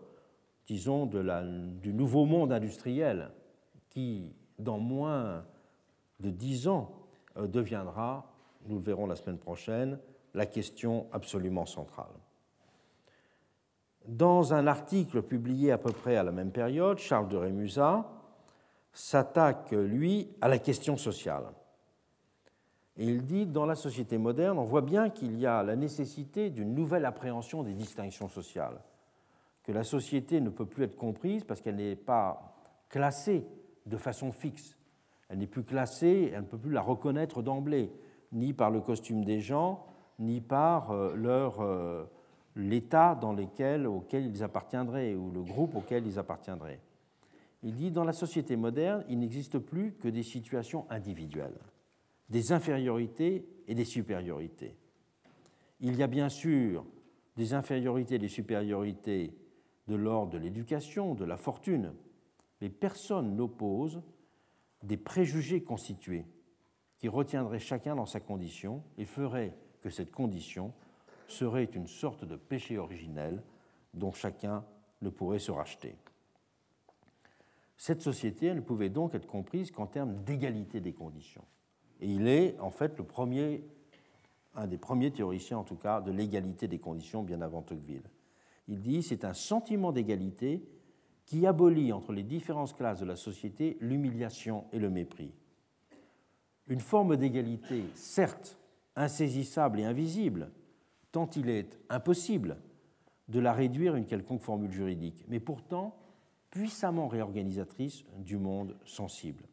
Speaker 2: disons, du nouveau monde industriel qui, dans moins de dix ans, euh, deviendra, nous le verrons la semaine prochaine, la question absolument centrale. Dans un article publié à peu près à la même période, Charles de Rémusat s'attaque, lui, à la question sociale. Et il dit, dans la société moderne, on voit bien qu'il y a la nécessité d'une nouvelle appréhension des distinctions sociales, que la société ne peut plus être comprise parce qu'elle n'est pas classée de façon fixe. Elle n'est plus classée, elle ne peut plus la reconnaître d'emblée, ni par le costume des gens, ni par euh, leur, euh, l'état dans lequel, auquel ils appartiendraient ou le groupe auquel ils appartiendraient. Il dit, dans la société moderne, il n'existe plus que des situations individuelles des infériorités et des supériorités. Il y a bien sûr des infériorités et des supériorités de l'ordre de l'éducation, de la fortune, mais personne n'oppose des préjugés constitués qui retiendraient chacun dans sa condition et feraient que cette condition serait une sorte de péché originel dont chacun ne pourrait se racheter. Cette société ne pouvait donc être comprise qu'en termes d'égalité des conditions. Et il est en fait un des premiers théoriciens en tout cas, de l'égalité des conditions bien avant Tocqueville. Il dit c'est un sentiment d'égalité qui abolit entre les différentes classes de la société l'humiliation et le mépris. Une forme d'égalité, certes insaisissable et invisible, tant il est impossible de la réduire à une quelconque formule juridique, mais pourtant puissamment réorganisatrice du monde sensible.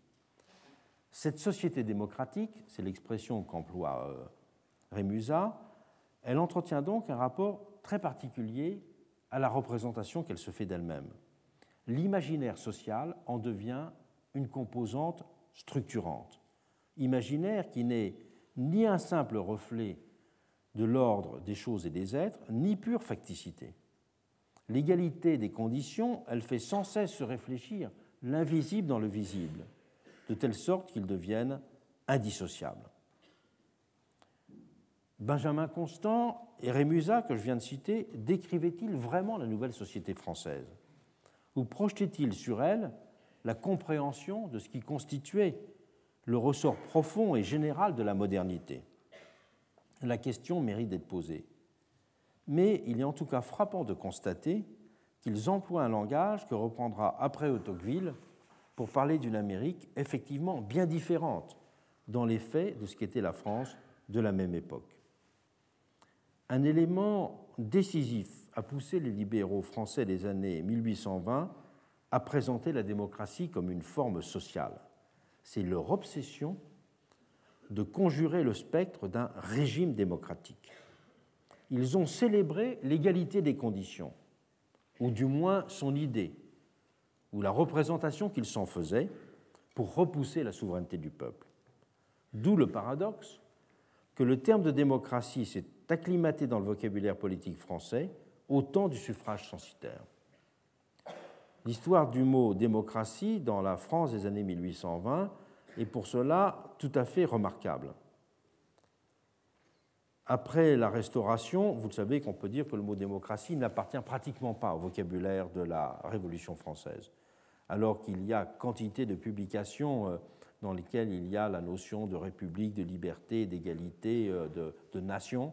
Speaker 2: Cette société démocratique, c'est l'expression qu'emploie euh, Rémusat, elle entretient donc un rapport très particulier à la représentation qu'elle se fait d'elle-même. L'imaginaire social en devient une composante structurante. Imaginaire qui n'est ni un simple reflet de l'ordre des choses et des êtres, ni pure facticité. L'égalité des conditions, elle fait sans cesse se réfléchir l'invisible dans le visible, de telle sorte qu'ils deviennent indissociables. Benjamin Constant et Rémusat, que je viens de citer, décrivaient-ils vraiment la nouvelle société française? Ou projetaient-ils sur elle la compréhension de ce qui constituait le ressort profond et général de la modernité? La question mérite d'être posée. Mais il est en tout cas frappant de constater qu'ils emploient un langage que reprendra après Tocqueville pour parler d'une Amérique effectivement bien différente dans les faits de ce qu'était la France de la même époque. Un élément décisif a poussé les libéraux français des années 1820 à présenter la démocratie comme une forme sociale. C'est leur obsession de conjurer le spectre d'un régime démocratique. Ils ont célébré l'égalité des conditions, ou du moins son idée, ou la représentation qu'ils s'en faisaient, pour repousser la souveraineté du peuple. D'où le paradoxe que le terme de démocratie s'est acclimaté dans le vocabulaire politique français au temps du suffrage censitaire. L'histoire du mot démocratie dans la France des années 1820 est pour cela tout à fait remarquable. Après la Restauration, vous le savez qu'on peut dire que le mot démocratie n'appartient pratiquement pas au vocabulaire de la Révolution française, alors qu'il y a quantité de publications euh, dans lesquelles il y a la notion de république, de liberté, d'égalité, euh, de, nation.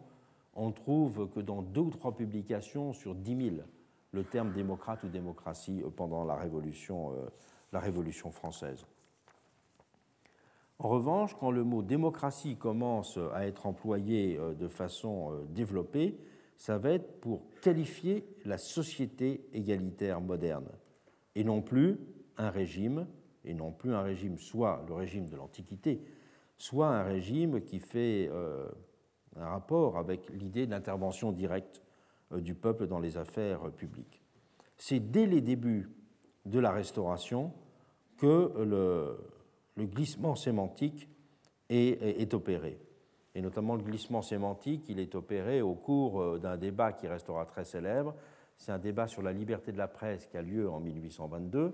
Speaker 2: On trouve que dans deux ou trois publications sur dix mille, le terme démocrate ou démocratie euh, pendant la Révolution, la Révolution française. En revanche, quand le mot démocratie commence à être employé de façon développée, ça va être pour qualifier la société égalitaire moderne, et non plus un régime, et non plus un régime soit le régime de l'Antiquité, soit un régime qui fait euh, un rapport avec l'idée d'intervention directe du peuple dans les affaires publiques. C'est dès les débuts de la Restauration que le, glissement sémantique est, opéré. Et notamment le glissement sémantique, il est opéré au cours euh, d'un débat qui restera très célèbre. C'est un débat sur la liberté de la presse qui a lieu en 1822.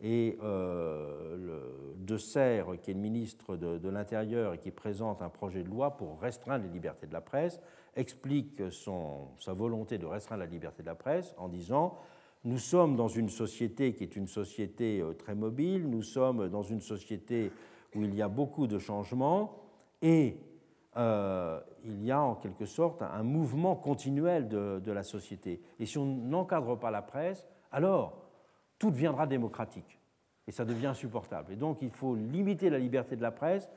Speaker 2: Et euh, De Serres, qui est le ministre de, l'Intérieur et qui présente un projet de loi pour restreindre les libertés de la presse, explique sa volonté de restreindre la liberté de la presse en disant nous sommes dans une société qui est une société euh, très mobile, nous sommes dans une société où il y a beaucoup de changements et euh, il y a en quelque sorte un mouvement continuel de, la société. Et si on n'encadre pas la presse, alors tout deviendra démocratique et ça devient insupportable. Et donc il faut limiter la liberté de la presse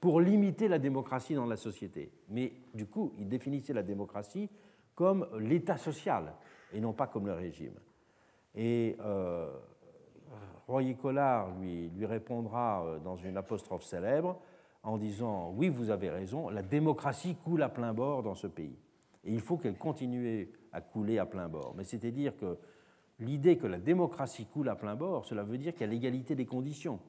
Speaker 2: pour limiter la démocratie dans la société. Mais du coup, il définissait la démocratie comme l'état social et non pas comme le régime. Et euh, Royer Collard lui, répondra euh, dans une apostrophe célèbre en disant Oui, vous avez raison, la démocratie coule à plein bord dans ce pays. Et il faut qu'elle continue à couler à plein bord. Mais c'est-à-dire que l'idée que la démocratie coule à plein bord, cela veut dire qu'il y a l'égalité des conditions.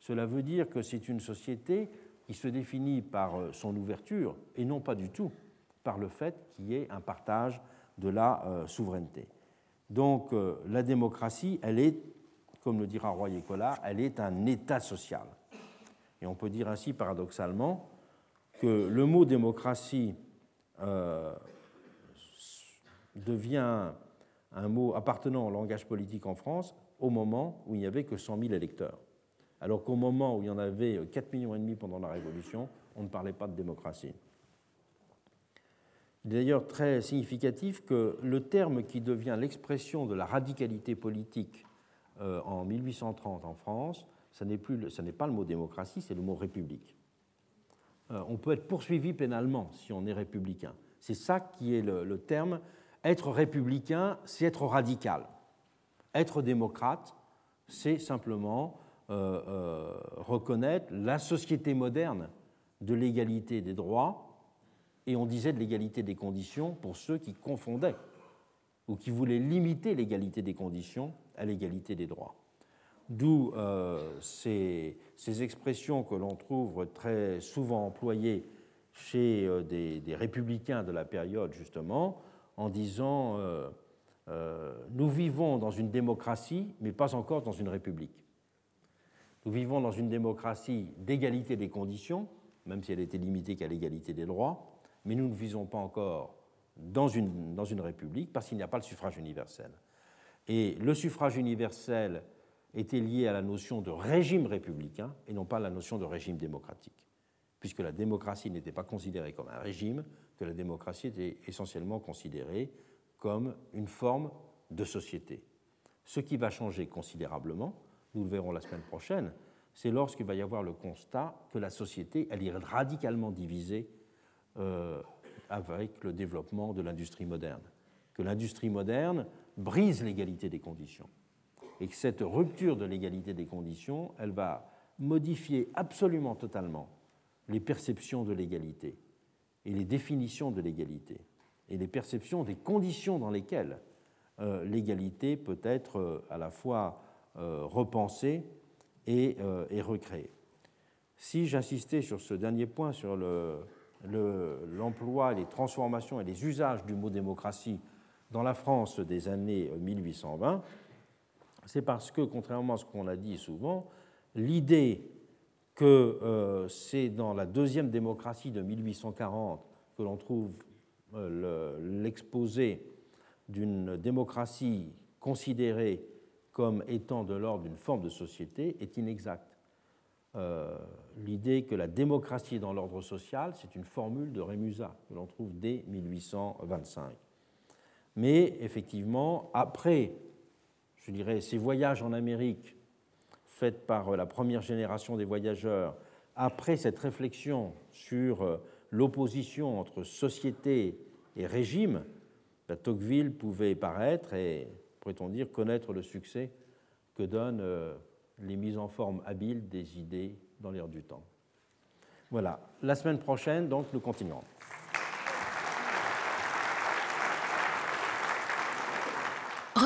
Speaker 2: Cela veut dire que c'est une société qui se définit par euh, son ouverture et non pas du tout par le fait qu'il y ait un partage de la souveraineté. Donc euh, la démocratie, elle est, comme le dira Royer Collard, elle est un état social. Et on peut dire ainsi paradoxalement que le mot démocratie euh, devient un mot appartenant au langage politique en France au moment où il n'y avait que 100 000 électeurs. Alors qu'au moment où il y en avait 4 millions pendant la Révolution, on ne parlait pas de démocratie. Il est d'ailleurs très significatif que le terme qui devient l'expression de la radicalité politique euh, en 1830 en France, ce n'est pas le mot démocratie, c'est le mot république. Euh, on peut être poursuivi pénalement si on est républicain. C'est ça qui est le, terme. Être républicain, c'est être radical. Être démocrate, c'est simplement euh, reconnaître la société moderne de l'égalité des droits et on disait de l'égalité des conditions pour ceux qui confondaient ou qui voulaient limiter l'égalité des conditions à l'égalité des droits. D'où euh, ces, expressions que l'on trouve très souvent employées chez euh, des, républicains de la période, justement, en disant euh, Nous vivons dans une démocratie, mais pas encore dans une république. Nous vivons dans une démocratie d'égalité des conditions, même si elle était limitée qu'à l'égalité des droits, mais nous ne vivons pas encore dans une, dans une république parce qu'il n'y a pas le suffrage universel. Et le suffrage universel était lié à la notion de régime républicain et non pas à la notion de régime démocratique, puisque la démocratie n'était pas considérée comme un régime, que la démocratie était essentiellement considérée comme une forme de société. Ce qui va changer considérablement, nous le verrons la semaine prochaine, c'est lorsqu'il va y avoir le constat que la société elle est radicalement divisée euh, avec le développement de l'industrie moderne, que l'industrie moderne brise l'égalité des conditions et que cette rupture de l'égalité des conditions, elle va modifier absolument totalement les perceptions de l'égalité et les définitions de l'égalité et les perceptions des conditions dans lesquelles euh, l'égalité peut être euh, à la fois euh, repensée et, recréée. Si j'insistais sur ce dernier point, sur l'emploi, les transformations et les usages du mot démocratie dans la France des années 1820, c'est parce que, contrairement à ce qu'on a dit souvent, l'idée que c'est dans la deuxième démocratie de 1840 que l'on trouve l'exposé d'une démocratie considérée comme étant de l'ordre d'une forme de société est inexacte. Euh, l'idée que la démocratie est dans l'ordre social, c'est une formule de Rémusat que l'on trouve dès 1825. Mais effectivement, après, je dirais, ces voyages en Amérique faits par la première génération des voyageurs, après cette réflexion sur euh, l'opposition entre société et régime, Tocqueville pouvait paraître et, pourrait-on dire, connaître le succès que donnent euh, les mises en forme habiles des idées dans l'air du temps. Voilà, la semaine prochaine, donc, nous continuerons.